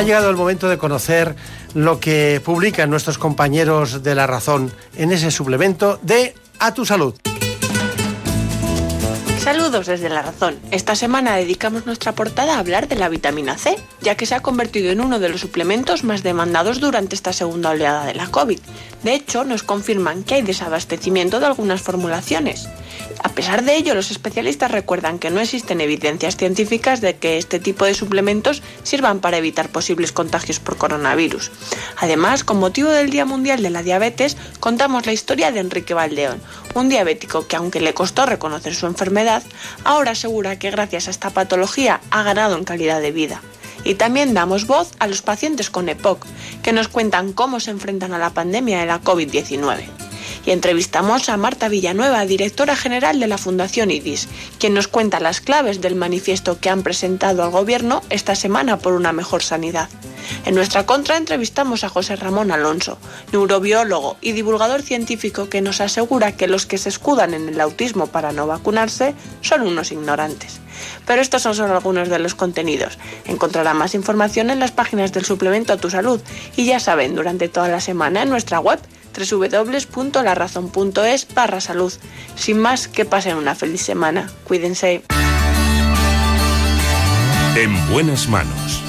Ha llegado el momento de conocer lo que publican nuestros compañeros de La Razón en ese suplemento de A tu Salud. Saludos desde La Razón. Esta semana dedicamos nuestra portada a hablar de la vitamina C, ya que se ha convertido en uno de los suplementos más demandados durante esta segunda oleada de la COVID. De hecho, nos confirman que hay desabastecimiento de algunas formulaciones. A pesar de ello, los especialistas recuerdan que no existen evidencias científicas de que este tipo de suplementos sirvan para evitar posibles contagios por coronavirus. Además, con motivo del Día Mundial de la Diabetes, contamos la historia de Enrique Valdeón, un diabético que aunque le costó reconocer su enfermedad, ahora asegura que gracias a esta patología ha ganado en calidad de vida. Y también damos voz a los pacientes con EPOC, que nos cuentan cómo se enfrentan a la pandemia de la COVID-19 entrevistamos a Marta Villanueva, directora general de la Fundación IDIS, quien nos cuenta las claves del manifiesto que han presentado al Gobierno esta semana por una mejor sanidad. En nuestra contra entrevistamos a José Ramón Alonso, neurobiólogo y divulgador científico que nos asegura que los que se escudan en el autismo para no vacunarse son unos ignorantes. Pero estos son solo algunos de los contenidos. Encontrará más información en las páginas del suplemento a tu salud y ya saben, durante toda la semana en nuestra web www.larazón.es barra salud. Sin más, que pasen una feliz semana. Cuídense. En buenas manos.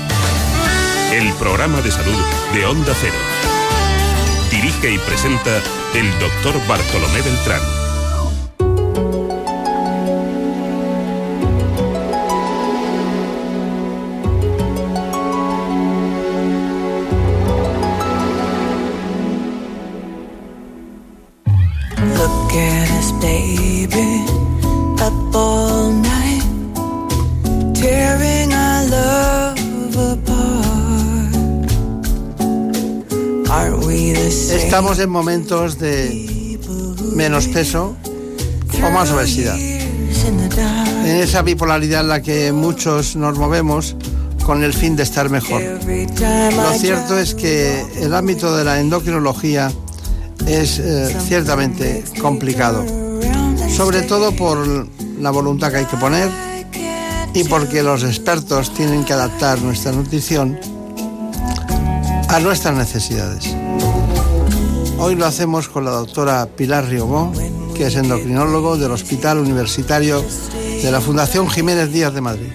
El programa de salud de Onda Cero. Dirige y presenta el doctor Bartolomé Beltrán. Baby, up all night, tearing our love apart. Aren't we the same? Estamos en momentos de menos peso o más obesidad. En esa bipolaridad en la que muchos nos movemos con el fin de estar mejor. Lo cierto es que el ámbito de la endocrinología es eh, ciertamente complicado, sobre todo por la voluntad que hay que poner y porque los expertos tienen que adaptar nuestra nutrición a nuestras necesidades. Hoy lo hacemos con la doctora Pilar Riobó, que es endocrinólogo del Hospital Universitario de la Fundación Jiménez Díaz de Madrid.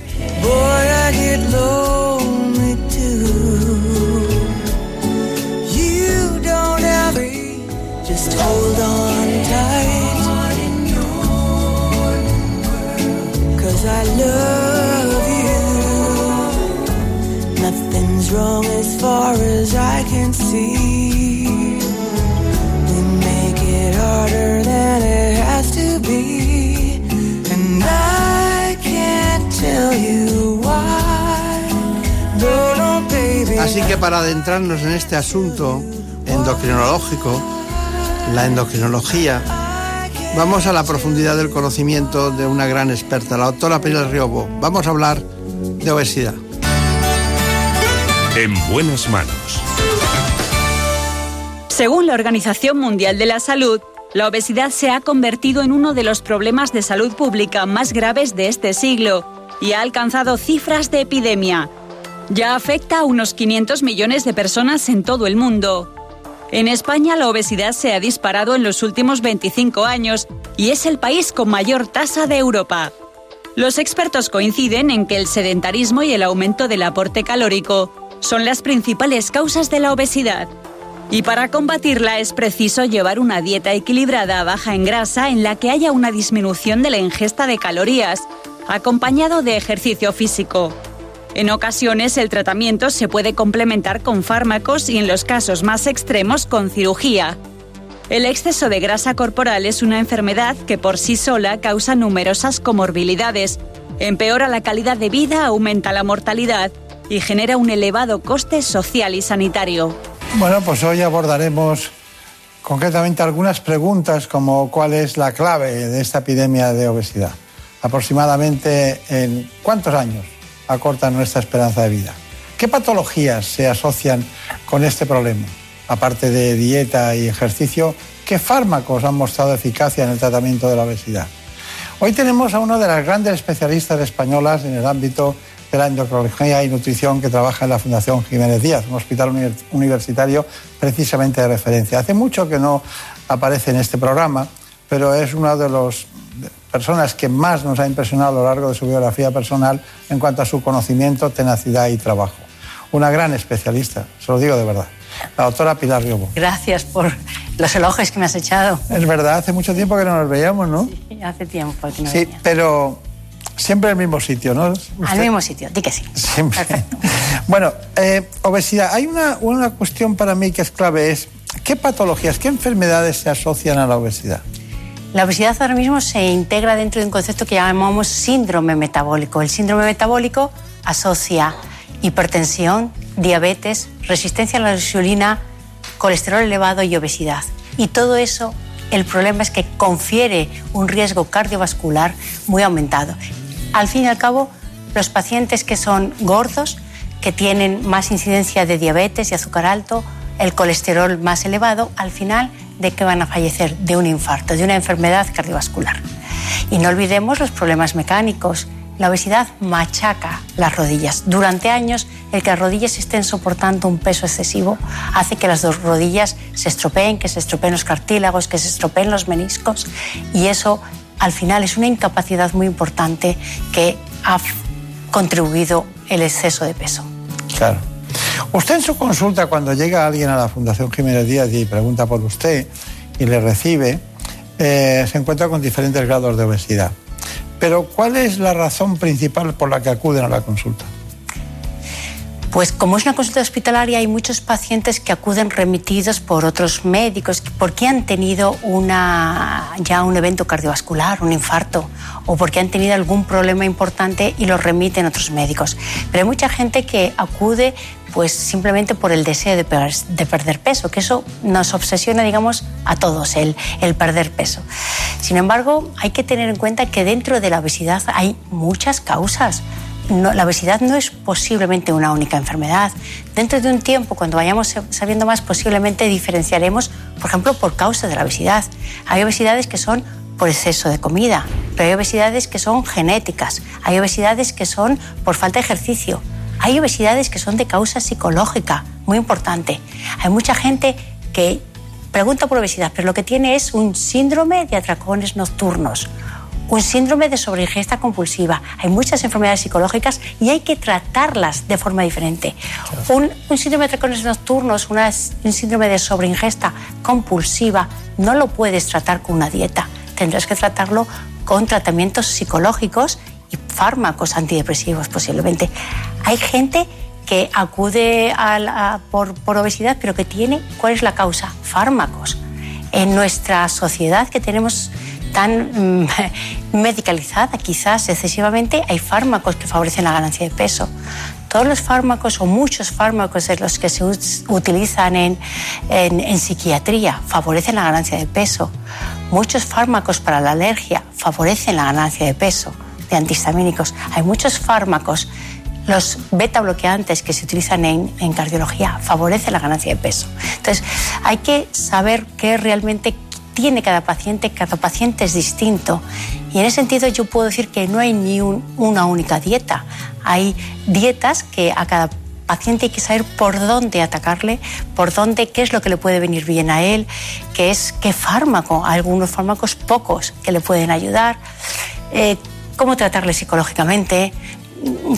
Así que para adentrarnos en este asunto endocrinológico, la endocrinología, vamos a la profundidad del conocimiento de una gran experta, la doctora Pilar Riobo. Vamos a hablar de obesidad. En buenas manos. Según la Organización Mundial de la Salud, la obesidad se ha convertido en uno de los problemas de salud pública más graves de este siglo y ha alcanzado cifras de epidemia. Ya afecta a unos 500 millones de personas en todo el mundo. En España la obesidad se ha disparado en los últimos 25 años y es el país con mayor tasa de Europa. Los expertos coinciden en que el sedentarismo y el aumento del aporte calórico son las principales causas de la obesidad. Y para combatirla es preciso llevar una dieta equilibrada baja en grasa en la que haya una disminución de la ingesta de calorías, acompañado de ejercicio físico. En ocasiones el tratamiento se puede complementar con fármacos y en los casos más extremos con cirugía. El exceso de grasa corporal es una enfermedad que por sí sola causa numerosas comorbilidades, empeora la calidad de vida, aumenta la mortalidad y genera un elevado coste social y sanitario. Bueno, pues hoy abordaremos concretamente algunas preguntas como cuál es la clave de esta epidemia de obesidad. Aproximadamente en cuántos años acorta nuestra esperanza de vida. ¿Qué patologías se asocian con este problema? Aparte de dieta y ejercicio, ¿qué fármacos han mostrado eficacia en el tratamiento de la obesidad? Hoy tenemos a una de las grandes especialistas españolas en el ámbito de la endocrinología y nutrición que trabaja en la Fundación Jiménez Díaz, un hospital uni- universitario precisamente de referencia. Hace mucho que no aparece en este programa, pero es una de las personas que más nos ha impresionado a lo largo de su biografía personal en cuanto a su conocimiento, tenacidad y trabajo. Una gran especialista, se lo digo de verdad. la doctora Pilar Riobo. Gracias por los elogios que me has echado. Es verdad, hace mucho tiempo que no nos veíamos, ¿no? Sí, hace tiempo que no Sí, pero siempre el mismo sitio, ¿no? Al mismo sitio, di que sí. Siempre. Bueno, eh, obesidad. Hay una, una cuestión para mí que es clave, es ¿qué patologías, qué enfermedades se asocian a la obesidad? La obesidad ahora mismo se integra dentro de un concepto que llamamos síndrome metabólico. El síndrome metabólico asocia hipertensión, diabetes, resistencia a la insulina, colesterol elevado y obesidad. Y todo eso, el problema es que confiere un riesgo cardiovascular muy aumentado. Al fin y al cabo, los pacientes que son gordos, que tienen más incidencia de diabetes y azúcar alto, el colesterol más elevado, al final, ¿de qué van a fallecer? De un infarto, de una enfermedad cardiovascular. Y no olvidemos los problemas mecánicos. La obesidad machaca las rodillas. Durante años, el que las rodillas estén soportando un peso excesivo hace que las dos rodillas se estropeen, que se estropeen los cartílagos, que se estropeen los meniscos y eso al final es una incapacidad muy importante que ha contribuido el exceso de peso. Claro. Usted en su consulta, cuando llega alguien a la Fundación Jiménez Díaz y pregunta por usted y le recibe, eh, se encuentra con diferentes grados de obesidad. Pero ¿cuál es la razón principal por la que acuden a la consulta? Pues como es una consulta hospitalaria, hay muchos pacientes que acuden remitidos por otros médicos porque han tenido una, ya un evento cardiovascular, un infarto, o porque han tenido algún problema importante y los remiten otros médicos. Pero hay mucha gente que acude pues simplemente por el deseo de, de perder peso, que eso nos obsesiona, digamos, a todos, el, el perder peso. Sin embargo, hay que tener en cuenta que dentro de la obesidad hay muchas causas. La obesidad no es posiblemente una única enfermedad. Dentro de un tiempo, cuando vayamos sabiendo más, posiblemente diferenciaremos, por ejemplo, por causa de la obesidad. Hay obesidades que son por exceso de comida, pero hay obesidades que son genéticas, hay obesidades que son por falta de ejercicio, hay obesidades que son de causa psicológica, muy importante. Hay mucha gente que pregunta por obesidad, pero lo que tiene es un síndrome de atracones nocturnos, un síndrome de sobreingesta compulsiva. Hay muchas enfermedades psicológicas y hay que tratarlas de forma diferente. Un, un síndrome de atracones nocturnos, una- un síndrome de sobreingesta compulsiva, no lo puedes tratar con una dieta. Tendrás que tratarlo con tratamientos psicológicos y fármacos antidepresivos posiblemente. Hay gente que acude a la- por, por obesidad, pero que tiene, ¿cuál es la causa? Fármacos. En nuestra sociedad que tenemos tan mm, medicalizada, quizás excesivamente, hay fármacos que favorecen la ganancia de peso. Todos los fármacos o muchos fármacos de los que se utilizan en, en- en psiquiatría favorecen la ganancia de peso. Muchos fármacos para la alergia favorecen la ganancia de peso, de antihistamínicos. Hay muchos fármacos los beta bloqueantes que se utilizan en, en cardiología favorecen la ganancia de peso. Entonces, hay que saber qué realmente tiene cada paciente, cada paciente es distinto. Y en ese sentido yo puedo decir que no hay ni un- una única dieta. Hay dietas que a cada paciente hay que saber por dónde atacarle, por dónde, qué es lo que le puede venir bien a él, qué es, qué fármaco, algunos fármacos pocos que le pueden ayudar, eh, cómo tratarle psicológicamente,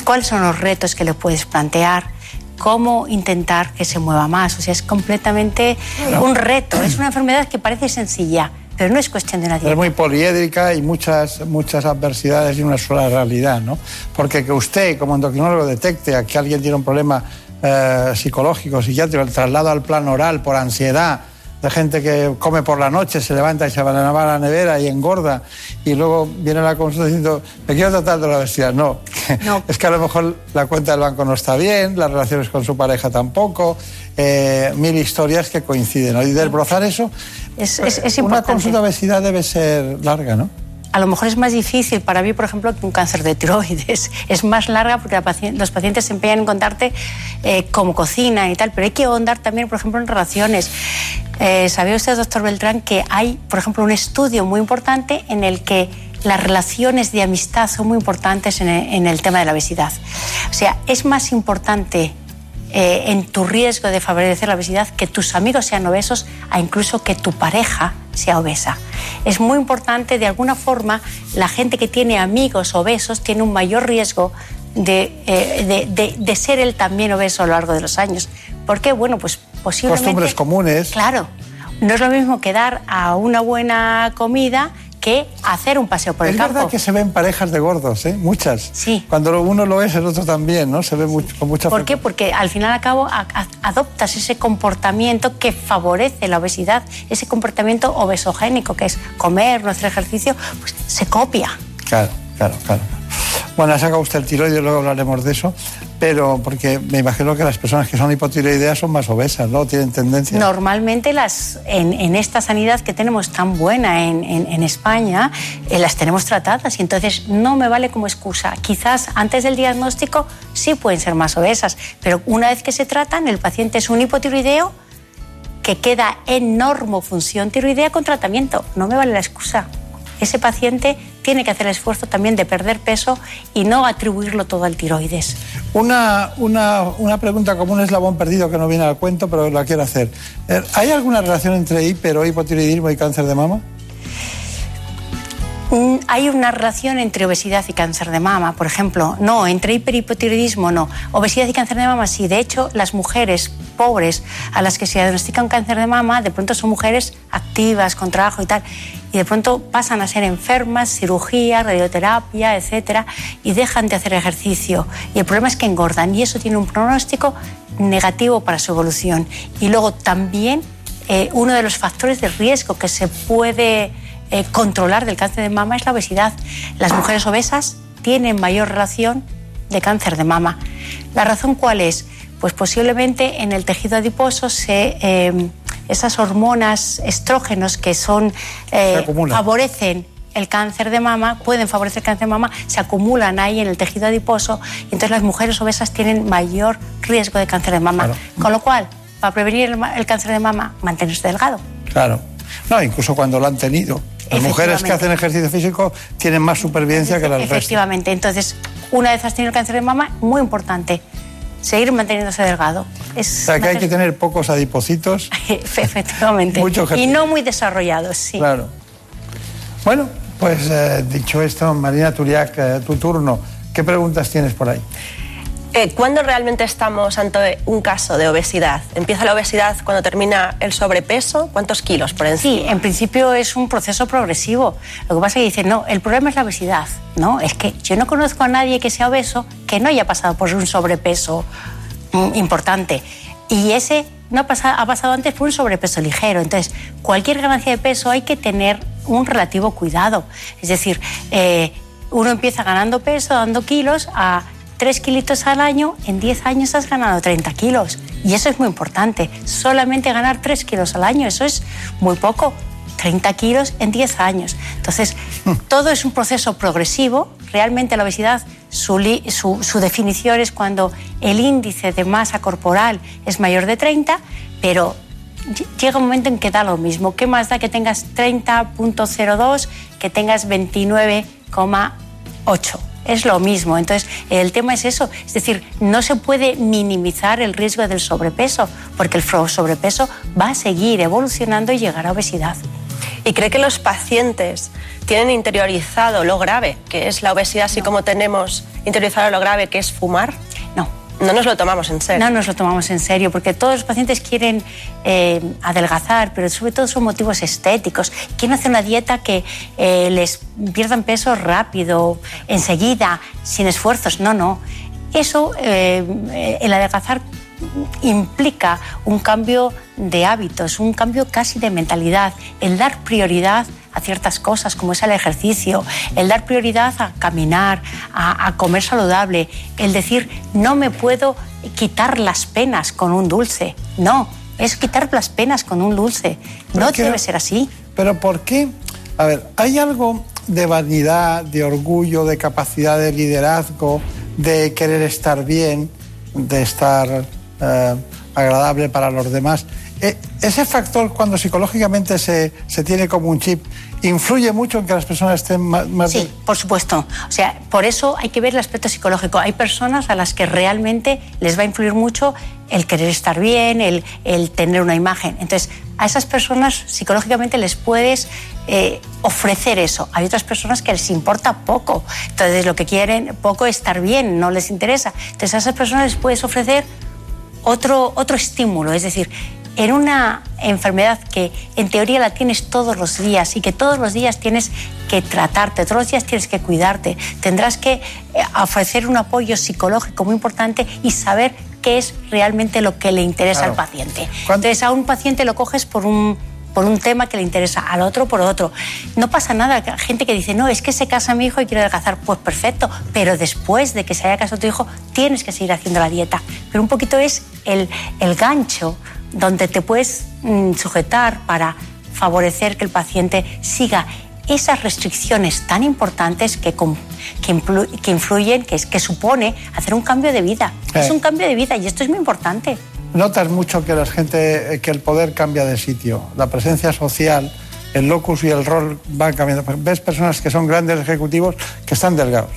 cuáles son los retos que le puedes plantear, cómo intentar que se mueva más. O sea, es completamente un reto. Es una enfermedad que parece sencilla, pero no es cuestión de una Es muy poliédrica y muchas, muchas adversidades y una sola realidad, ¿no? Porque que usted, como endocrinólogo, detecte a que alguien tiene un problema eh, psicológico, psiquiátrico, el traslado al plan oral por ansiedad, de gente que come por la noche, se levanta y se va a la nevera y engorda, y luego viene la consulta diciendo, me quiero tratar de la obesidad. No, es que a lo mejor la cuenta del banco no está bien, las relaciones con su pareja tampoco, eh, mil historias que coinciden. ¿no? Y desbrozar eso, Es, es- es una importante. consulta de obesidad debe ser larga, ¿no? A lo mejor es más difícil para mí, por ejemplo, que un cáncer de tiroides. Es más larga porque los pacientes se empeñan en contarte eh, cómo cocinan y tal, pero hay que ahondar también, por ejemplo, en relaciones. Eh, ¿Sabía usted, doctor Beltrán, que hay, por ejemplo, un estudio muy importante en el que las relaciones de amistad son muy importantes en el, en el tema de la obesidad? O sea, es más importante eh, en tu riesgo de favorecer la obesidad que tus amigos sean obesos a incluso que tu pareja sea obesa. Es muy importante, de alguna forma, la gente que tiene amigos obesos tiene un mayor riesgo de, eh, de- de- de ser él también obeso a lo largo de los años. ¿Por qué? Bueno, pues posiblemente... Costumbres comunes. Claro, no es lo mismo que dar a una buena comida que hacer un paseo por es el campo. verdad que se ven parejas de gordos, ¿eh? Muchas. Sí. Cuando uno lo es, el otro también, ¿no? Se ve mucho, con mucha ¿Por qué? Porque al final al cabo a- a- adoptas ese comportamiento que favorece la obesidad, ese comportamiento obesogénico, que es comer, no hacer ejercicio, pues se copia. Claro, claro, claro. Bueno, ha sacado usted el tiroides, luego hablaremos de eso, pero porque me imagino que las personas que son hipotiroideas son más obesas, ¿no? Tienen tendencia. Normalmente las, en, en esta sanidad que tenemos tan buena en, en- en España, eh, las tenemos tratadas y entonces no me vale como excusa. Quizás antes del diagnóstico sí pueden ser más obesas, pero una vez que se tratan, el paciente es un hipotiroideo que queda en normofunción tiroidea con tratamiento. No me vale la excusa. Ese paciente tiene que hacer el esfuerzo también de perder peso y no atribuirlo todo al tiroides. Una, una, una pregunta como un eslabón perdido que no viene al cuento, pero la quiero hacer. Eh, ¿Hay alguna relación entre hiper o hipotiroidismo y cáncer de mama? Mm, Hay una relación entre obesidad y cáncer de mama, por ejemplo. No, entre hiperhipotiroidismo no. Obesidad y cáncer de mama sí. De hecho, las mujeres pobres a las que se diagnostica un cáncer de mama, de pronto son mujeres activas, con trabajo y tal. Y de pronto pasan a ser enfermas, cirugía, radioterapia, etcétera, y dejan de hacer ejercicio. Y el problema es que engordan y eso tiene un pronóstico negativo para su evolución. Y luego también eh, uno de los factores de riesgo que se puede eh, controlar del cáncer de mama es la obesidad. Las mujeres obesas tienen mayor relación de cáncer de mama. ¿La razón cuál es? Pues posiblemente en el tejido adiposo se, eh, esas hormonas estrógenos que son eh, favorecen el cáncer de mama, pueden favorecer el cáncer de mama, se acumulan ahí en el tejido adiposo y entonces las mujeres obesas tienen mayor riesgo de cáncer de mama. Con lo cual, para prevenir el, cáncer de mama, mantenerse delgado. Claro. No, incluso cuando lo han tenido. Las mujeres que Efectivamente. hacen ejercicio físico tienen más supervivencia que las restas. Efectivamente. Entonces, una vez has tenido el cáncer de mama, muy importante, seguir manteniéndose delgado. O Es sea, que hay que tener pocos adipocitos. Efectivamente. Mucho y no muy desarrollados, sí. Claro. Bueno, pues eh, dicho esto, Marina Turiac, eh, tu turno. ¿Qué preguntas tienes por ahí? Eh, ¿Cuándo realmente estamos ante un caso de obesidad? ¿Empieza la obesidad cuando termina el sobrepeso? ¿Cuántos kilos por encima? Sí, en principio es un proceso progresivo. Lo que pasa es que dicen, no, el problema es la obesidad. No, es que yo no conozco a nadie que sea obeso que no haya pasado por un sobrepeso mm, importante. Y ese no ha pasado, ha pasado antes por un sobrepeso ligero. Entonces, cualquier ganancia de peso hay que tener un relativo cuidado. Es decir, eh, uno empieza ganando peso, dando kilos, a 3 kilitos al año, en 10 años has ganado 30 kilos. Y eso es muy importante. Solamente ganar 3 kilos al año, eso es muy poco. 30 kilos en 10 años. Entonces, todo es un proceso progresivo. Realmente la obesidad, su, li- su- su definición es cuando el índice de masa corporal es mayor de 30, pero ll- llega un momento en que da lo mismo. ¿Qué más da que tengas 30.02 que tengas 29,8? Es lo mismo. Entonces, el tema es eso. Es decir, no se puede minimizar el riesgo del sobrepeso, porque el sobrepeso va a seguir evolucionando y llegar a obesidad. ¿Y cree que los pacientes tienen interiorizado lo grave que es la obesidad, así como tenemos interiorizado lo grave que es fumar? No. No nos lo tomamos en serio. No nos lo tomamos en serio, porque todos los pacientes quieren eh, adelgazar, pero sobre todo son motivos estéticos. Quieren hacer una dieta que eh, les pierdan peso rápido, enseguida, sin esfuerzos. No, no. Eso, eh, el adelgazar implica un cambio de hábitos, un cambio casi de mentalidad, el dar prioridad a ciertas cosas como es el ejercicio, el dar prioridad a caminar, a, a comer saludable, el decir no me puedo quitar las penas con un dulce, no, es quitar las penas con un dulce, no debe ser así. Pero ¿por qué? A ver, ¿hay algo de vanidad, de orgullo, de capacidad de liderazgo, de querer estar bien, de estar eh, agradable para los demás? Eh, ese factor, cuando psicológicamente se, se tiene como un chip, influye mucho en que las personas estén más... más Sí, por supuesto. O sea, por eso hay que ver el aspecto psicológico. Hay personas a las que realmente les va a influir mucho el querer estar bien, el, el tener una imagen. Entonces, a esas personas psicológicamente les puedes eh, ofrecer eso. Hay otras personas que les importa poco. Entonces, lo que quieren poco es estar bien, no les interesa. Entonces, a esas personas les puedes ofrecer otro, otro estímulo, es decir, en una enfermedad que en teoría la tienes todos los días y que todos los días tienes que tratarte, todos los días tienes que cuidarte, tendrás que eh, ofrecer un apoyo psicológico muy importante y saber qué es realmente lo que le interesa Claro. al paciente. Entonces a un paciente lo coges por un por un tema que le interesa, al otro por otro. No pasa nada, gente que dice, no, es que se casa mi hijo y quiero adelgazar, pues perfecto, pero después de que se haya casado tu hijo, tienes que seguir haciendo la dieta. Pero un poquito es el, el gancho donde te puedes mm, sujetar para favorecer que el paciente siga esas restricciones tan importantes que, que, influ- que influyen, que, es- que supone hacer un cambio de vida. Eh. Es un cambio de vida y esto es muy importante. Notas mucho que la gente, eh, que el poder cambia de sitio, la presencia social, el locus y el rol van cambiando. Ves personas que son grandes ejecutivos que están delgados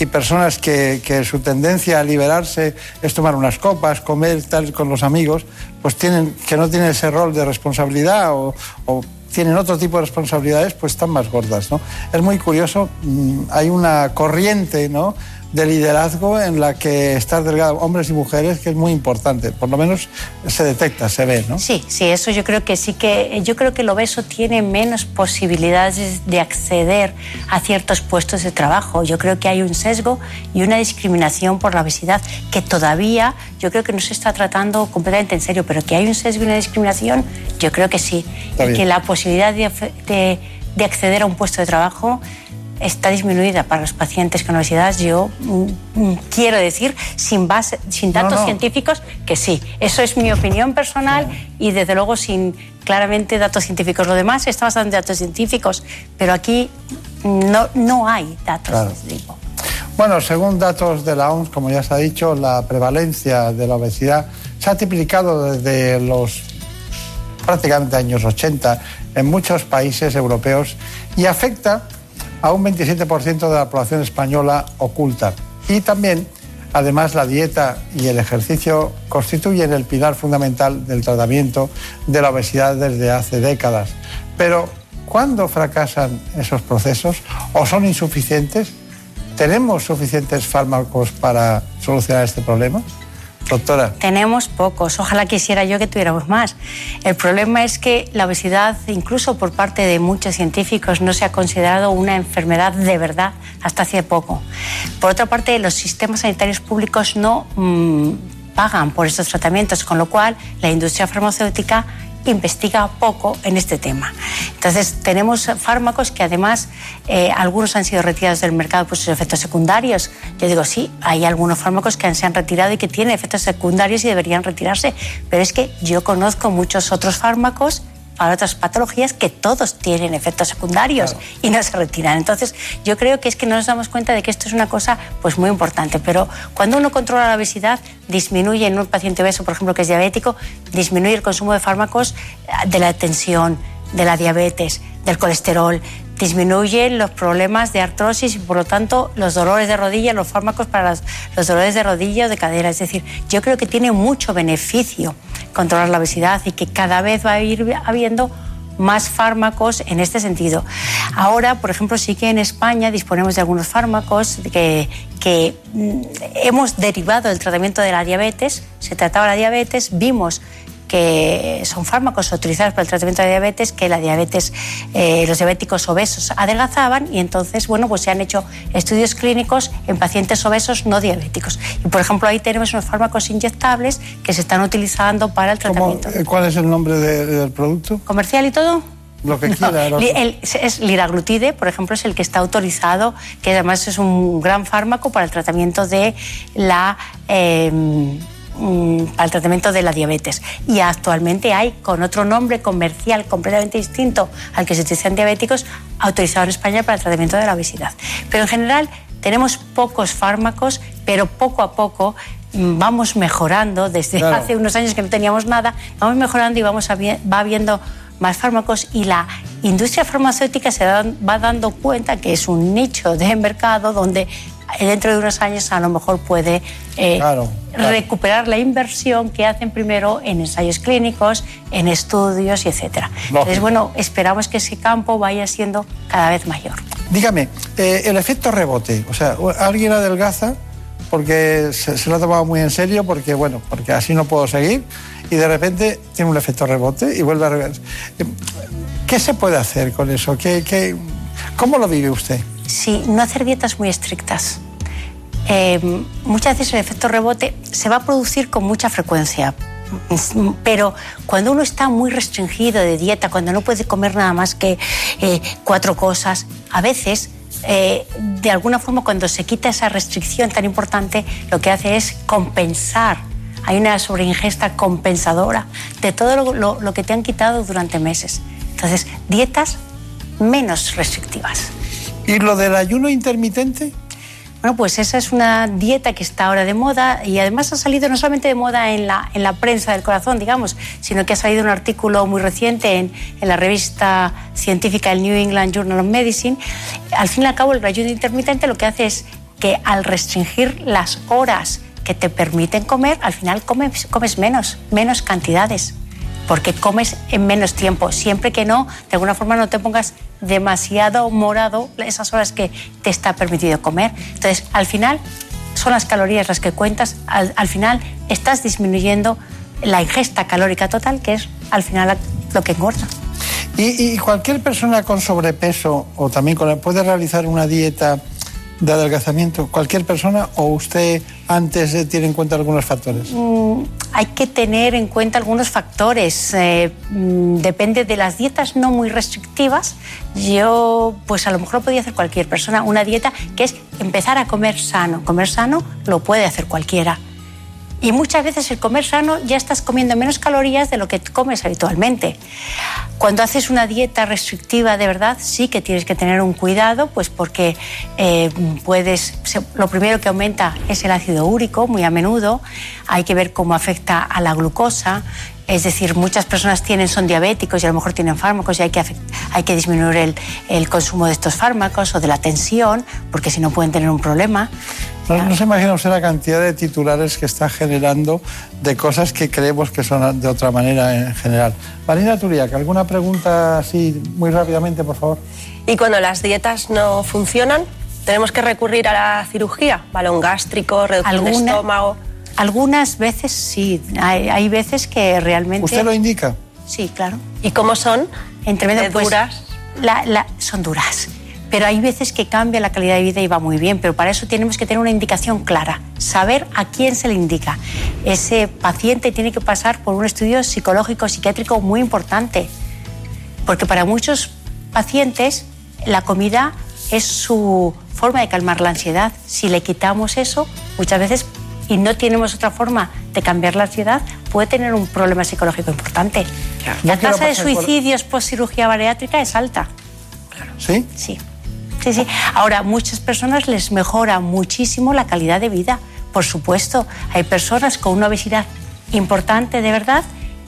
y personas que, que su tendencia a liberarse es tomar unas copas, comer tal con los amigos, pues tienen que no tienen ese rol de responsabilidad o, tienen otro tipo de responsabilidades, pues están más gordas, ¿no? Es muy curioso, mm, hay una corriente, ¿no? De liderazgo en la que estar delgado, hombres y mujeres, que es muy importante. Por lo menos se detecta, se ve, ¿no? Sí, sí, eso yo creo que sí que yo creo que el obeso tiene menos posibilidades de acceder a ciertos puestos de trabajo. Yo creo que hay un sesgo y una discriminación por la obesidad que todavía yo creo que no se está tratando completamente en serio, pero que hay un sesgo y una discriminación, yo creo que sí. Y que la posibilidad de, de- de acceder a un puesto de trabajo está disminuida para los pacientes con obesidad. Yo mm, mm, quiero decir, sin, base, sin datos no. científicos, que sí. Eso es mi opinión personal y desde luego sin claramente datos científicos. Lo demás está basado en datos científicos, pero aquí no, no hay datos Claro. de ese tipo. Bueno, según datos de la OMS, como ya se ha dicho, la prevalencia de la obesidad se ha triplicado desde los prácticamente años 80 en muchos países europeos y afecta a un 27% de la población española oculta. Y también, además, la dieta y el ejercicio constituyen el pilar fundamental del tratamiento de la obesidad desde hace décadas. Pero, ¿cuándo fracasan esos procesos o son insuficientes? ¿Tenemos suficientes fármacos para solucionar este problema? Doctora. Tenemos pocos, ojalá quisiera yo que tuviéramos más. El problema es que la obesidad, incluso por parte de muchos científicos, no se ha considerado una enfermedad de verdad hasta hace poco. Por otra parte, los sistemas sanitarios públicos no mm, pagan por estos tratamientos, con lo cual la industria farmacéutica investiga poco en este tema. Entonces, tenemos fármacos que además eh, algunos han sido retirados del mercado por sus efectos secundarios. Yo digo, sí, hay algunos fármacos que se han retirado y que tienen efectos secundarios y deberían retirarse, pero es que yo conozco muchos otros fármacos para otras patologías que todos tienen efectos secundarios y no se retiran. Entonces, yo creo que es que no nos damos cuenta de que esto es una cosa pues muy importante, pero cuando uno controla la obesidad, disminuye en un paciente obeso, por ejemplo, que es diabético, disminuye el consumo de fármacos eh, de la tensión, de la diabetes, del colesterol, disminuyen los problemas de artrosis y por lo tanto los dolores de rodilla, los fármacos para los, dolores de rodilla o de cadera. Es decir, yo creo que tiene mucho beneficio controlar la obesidad y que cada vez va a ir habiendo más fármacos en este sentido. Ahora, por ejemplo, sí que en España disponemos de algunos fármacos que, que mm, hemos derivado del tratamiento de la diabetes, se trataba la diabetes, vimos que son fármacos autorizados para el tratamiento de diabetes, que la diabetes, eh, los diabéticos obesos adelgazaban y entonces, bueno, pues se han hecho estudios clínicos en pacientes obesos no diabéticos. Y, por ejemplo, ahí tenemos unos fármacos inyectables que se están utilizando para el tratamiento. Eh, ¿Cuál es el nombre de- del producto? ¿Comercial y todo? Lo que quiera. el- es liraglutide, por ejemplo, es el que está autorizado, que además es un gran fármaco para el tratamiento de la eh, mm, para el tratamiento de la diabetes. Y actualmente hay con otro nombre comercial completamente distinto al que se utiliza en diabéticos, autorizado en España para el tratamiento de la obesidad. Pero en general tenemos pocos fármacos, pero poco a poco mm, vamos mejorando desde Claro. hace unos años que no teníamos nada, vamos mejorando y vamos va habiendo más fármacos y la industria farmacéutica se va dando cuenta que es un nicho de mercado donde dentro de unos años a lo mejor puede eh, Claro, claro. recuperar la inversión que hacen primero en ensayos clínicos, en estudios y etcétera. Entonces, bueno, esperamos que ese campo vaya siendo cada vez mayor. Dígame, eh, el efecto rebote, o sea, alguien adelgaza, porque se, se lo ha tomado muy en serio, porque bueno, porque así no puedo seguir y de repente tiene un efecto rebote y vuelve a. ¿Qué se puede hacer con eso? ¿Qué, qué, ¿Cómo lo vive usted? Sí, no hacer dietas muy estrictas. Eh, muchas veces el efecto rebote se va a producir con mucha frecuencia, pero cuando uno está muy restringido de dieta, cuando no puede comer nada más que eh, cuatro cosas, a veces, eh, de alguna forma, cuando se quita esa restricción tan importante, lo que hace es compensar. Hay una sobreingesta compensadora de todo lo- lo que te han quitado durante meses. Entonces, dietas menos restrictivas. ¿Y lo del ayuno intermitente? Bueno, pues esa es una dieta que está ahora de moda y además ha salido no solamente de moda en la, en la prensa del corazón, digamos, sino que ha salido un artículo muy reciente en, en la revista científica el New England Journal of Medicine. Al fin y al cabo, el ayuno intermitente lo que hace es que al restringir las horas que te permiten comer, al final comes, comes menos, menos cantidades porque comes en menos tiempo, siempre que no, de alguna forma no te pongas demasiado morado esas horas que te está permitido comer. Entonces, al final, son las calorías las que cuentas, al, al final estás disminuyendo la ingesta calórica total, que es al final lo que engorda. ¿Y, y cualquier persona con sobrepeso o también con, puede realizar una dieta de adelgazamiento? ¿Cualquier persona o usted antes eh, tiene en cuenta algunos factores? Mm, hay que tener en cuenta algunos factores. eh, mm, depende de las dietas no muy restrictivas. Yo, pues a lo mejor podría hacer cualquier persona. Una dieta que es empezar a comer sano. Comer sano lo puede hacer cualquiera. Y muchas veces el comer sano ya estás comiendo menos calorías de lo que comes habitualmente. Cuando haces una dieta restrictiva de verdad, sí que tienes que tener un cuidado, pues porque eh, puedes, lo primero que aumenta es el ácido úrico, muy a menudo. Hay que ver cómo afecta a la glucosa. Es decir, muchas personas tienen, son diabéticos y a lo mejor tienen fármacos y hay que, hay que disminuir el, el consumo de estos fármacos o de la tensión, porque si no pueden tener un problema. No, no se imagina usted la cantidad de titulares que está generando de cosas que creemos que son de otra manera en general. Marina Turiac, ¿alguna pregunta así muy rápidamente, por favor? Y cuando las dietas no funcionan, tenemos que recurrir a la cirugía, balón gástrico, reducción de estómago. Algunas veces sí, hay, hay veces que realmente... ¿Usted lo indica? Sí, claro. ¿Y cómo son? Entre medio, ¿De pues, duras? la- la- son duras. Pero hay veces que cambia la calidad de vida y va muy bien, pero para eso tenemos que tener una indicación clara, saber a quién se le indica. Ese paciente tiene que pasar por un estudio psicológico, psiquiátrico muy importante, porque para muchos pacientes la comida es su forma de calmar la ansiedad. Si le quitamos eso, muchas veces, y no tenemos otra forma de cambiar la ansiedad, puede tener un problema psicológico importante. La quiero tasa de pasar por- suicidios post cirugía bariátrica es alta. ¿Sí? Sí. Sí, sí. Ahora, muchas personas les mejora muchísimo la calidad de vida. Por supuesto, hay personas con una obesidad importante de verdad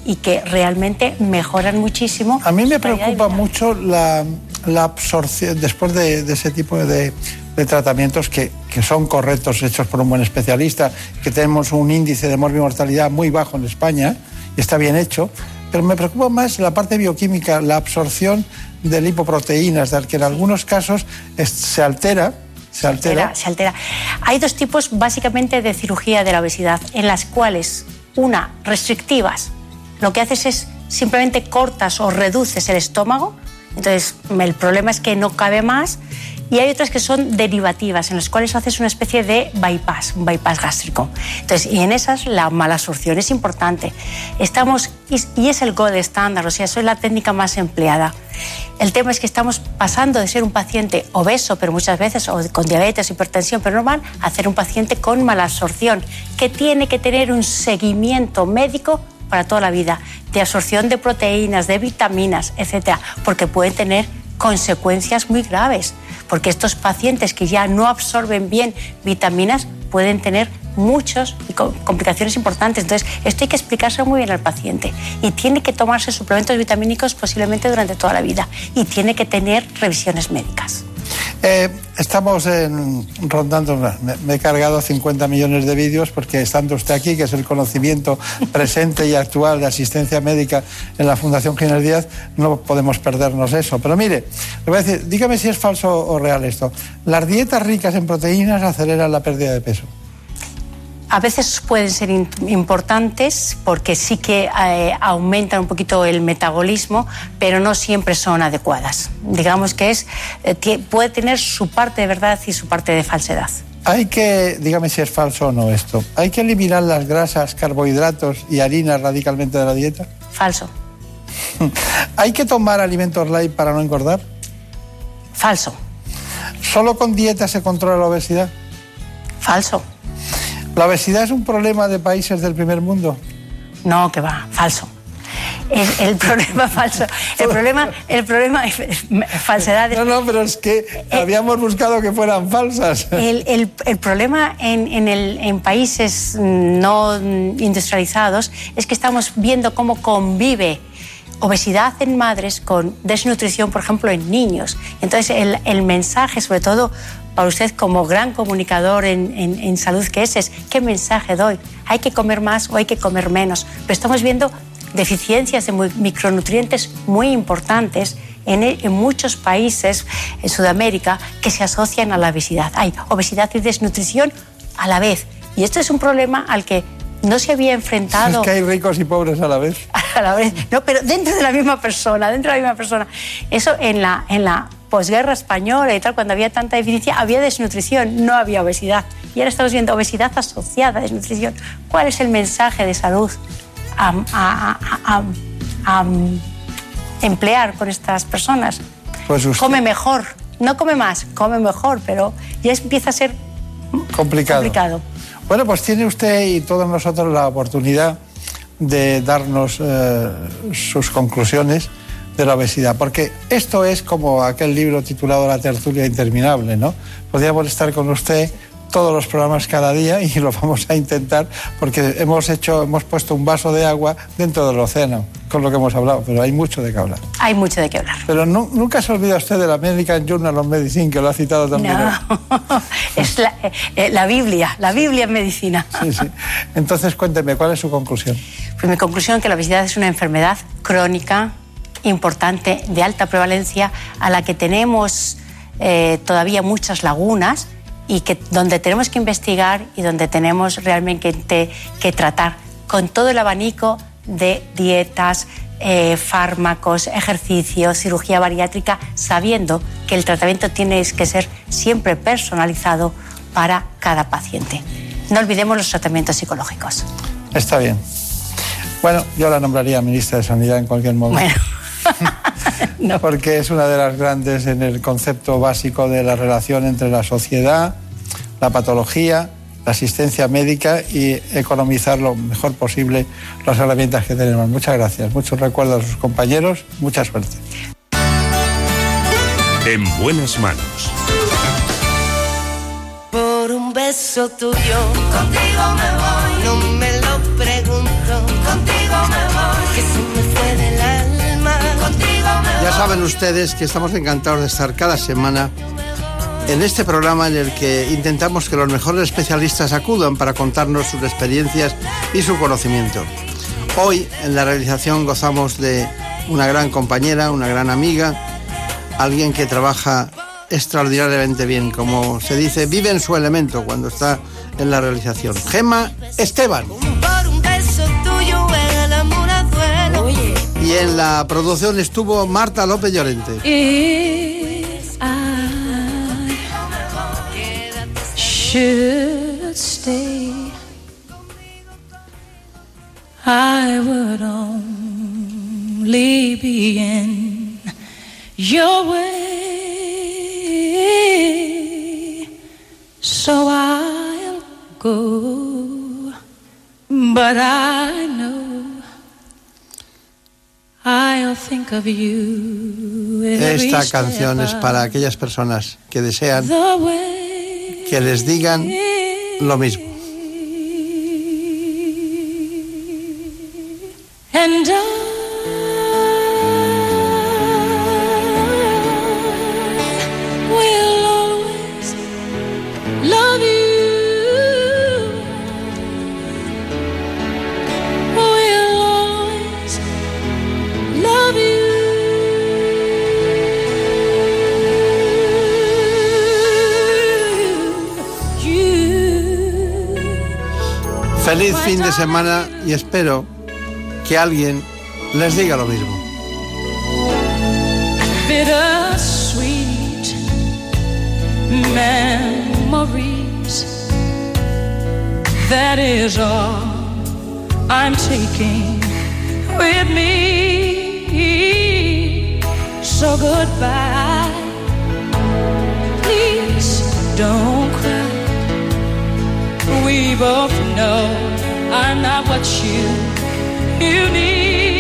y que realmente mejoran muchísimo. A mí me preocupa mucho la, la absorción, después de, de ese tipo de, de tratamientos que, que son correctos, hechos por un buen especialista, que tenemos un índice de morbimortalidad muy bajo en España, y está bien hecho, pero me preocupa más la parte bioquímica, la absorción de lipoproteínas, del que en algunos casos es- se altera, se altera. se altera. Hay dos tipos básicamente de cirugía de la obesidad, en las cuales, una, restrictivas, lo que haces es simplemente cortas o reduces el estómago, entonces el problema es que no cabe más, y hay otras que son derivativas, en las cuales haces una especie de bypass, un bypass gástrico. Entonces, y en esas la malabsorción es importante. Estamos, y es el gold estándar, o sea, eso es la técnica más empleada. El tema es que estamos pasando de ser un paciente obeso, pero muchas veces, o con diabetes, hipertensión, pero normal, a ser un paciente con malabsorción, que tiene que tener un seguimiento médico para toda la vida, de absorción de proteínas, de vitaminas, etcétera, porque pueden tener consecuencias muy graves, porque estos pacientes que ya no absorben bien vitaminas pueden tener muchas complicaciones importantes. Entonces, esto hay que explicárselo muy bien al paciente y tiene que tomarse suplementos vitamínicos posiblemente durante toda la vida y tiene que tener revisiones médicas. Eh, estamos rondando, me, me he cargado 50 millones de vídeos porque estando usted aquí, que es el conocimiento presente y actual de asistencia médica en la Fundación Ginés Díaz, no podemos perdernos eso. Pero mire, le voy a decir, dígame si es falso o real esto. Las dietas ricas en proteínas aceleran la pérdida de peso. A veces pueden ser importantes porque sí que eh, aumentan un poquito el metabolismo, pero no siempre son adecuadas. Digamos que es, eh, puede tener su parte de verdad y su parte de falsedad. Hay que, dígame si es falso o no esto, ¿hay que eliminar las grasas, carbohidratos y harinas radicalmente de la dieta? Falso. ¿Hay que tomar alimentos light para no engordar? Falso. ¿Solo con dieta se controla la obesidad? Falso. ¿La obesidad es un problema de países del primer mundo? No, que va, falso. El, problema falso. El problema, el problema es falsedades. No, no, pero es que eh, habíamos buscado que fueran falsas. El, problema en, en, países no industrializados es que estamos viendo cómo convive obesidad en madres con desnutrición, por ejemplo, en niños. Entonces, el, mensaje, sobre todo para usted como gran comunicador en, salud que es, es qué mensaje doy. ¿Hay que comer más o hay que comer menos? Pero estamos viendo deficiencias de micronutrientes muy importantes en, en, muchos países en Sudamérica que se asocian a la obesidad. Hay obesidad y desnutrición a la vez. Y esto es un problema al que no se había enfrentado. Es que hay ricos y pobres a la vez. A la vez, no, pero dentro de la misma persona, dentro de la misma persona. Eso en la, en la posguerra española y tal, cuando había tanta deficiencia, había desnutrición, no había obesidad. Y ahora estamos viendo obesidad asociada a desnutrición. ¿Cuál es el mensaje de salud a, a, emplear con estas personas? Pues Come mejor, no come más, come mejor, pero ya empieza a ser complicado. complicado. Bueno, pues tiene usted y todos nosotros la oportunidad de darnos eh, sus conclusiones de la obesidad, porque esto es como aquel libro titulado La tertulia interminable, ¿no? Podríamos estar con usted todos los programas cada día y lo vamos a intentar porque hemos hecho, hemos puesto un vaso de agua dentro del océano, con lo que hemos hablado, pero hay mucho de qué hablar. Hay mucho de qué hablar. Pero nunca se olvida usted del American Journal of Medicine, que lo ha citado también. No, es la, eh, la, Biblia, la Biblia en medicina. Sí, sí. Entonces cuénteme, ¿cuál es su conclusión? Pues mi conclusión es que la obesidad es una enfermedad crónica importante, de alta prevalencia, a la que tenemos eh, todavía muchas lagunas y que donde tenemos que investigar y donde tenemos realmente que, tratar con todo el abanico de dietas, eh, fármacos, ejercicios, cirugía bariátrica, sabiendo que el tratamiento tiene que ser siempre personalizado para cada paciente. No olvidemos los tratamientos psicológicos. Está bien. Bueno, yo la nombraría ministra de Sanidad en cualquier momento. no. Porque es una de las grandes en el concepto básico de la relación entre la sociedad, la patología, la asistencia médica y economizar lo mejor posible las herramientas que tenemos. Muchas gracias, muchos recuerdos a sus compañeros, mucha suerte. En buenas manos. Por un beso tuyo, contigo me voy. No me lo pregunto, contigo me voy. Ya saben ustedes que estamos encantados de estar cada semana en este programa en el que intentamos que los mejores especialistas acudan para contarnos sus experiencias y su conocimiento. Hoy en la realización gozamos de una gran compañera, una gran amiga, alguien que trabaja extraordinariamente bien, como se dice, vive en su elemento cuando está en la realización. Gema Esteban. Y en la producción estuvo Marta López Llorente. stay, I would only be in your way. So I'll go, but I know esta canción es para aquellas personas que desean que les digan lo mismo. Semana y espero que alguien les diga lo mismo. bittersweet memories. That is all I'm taking with me. So goodbye. Please don't cry. We both know I'm not what you you need.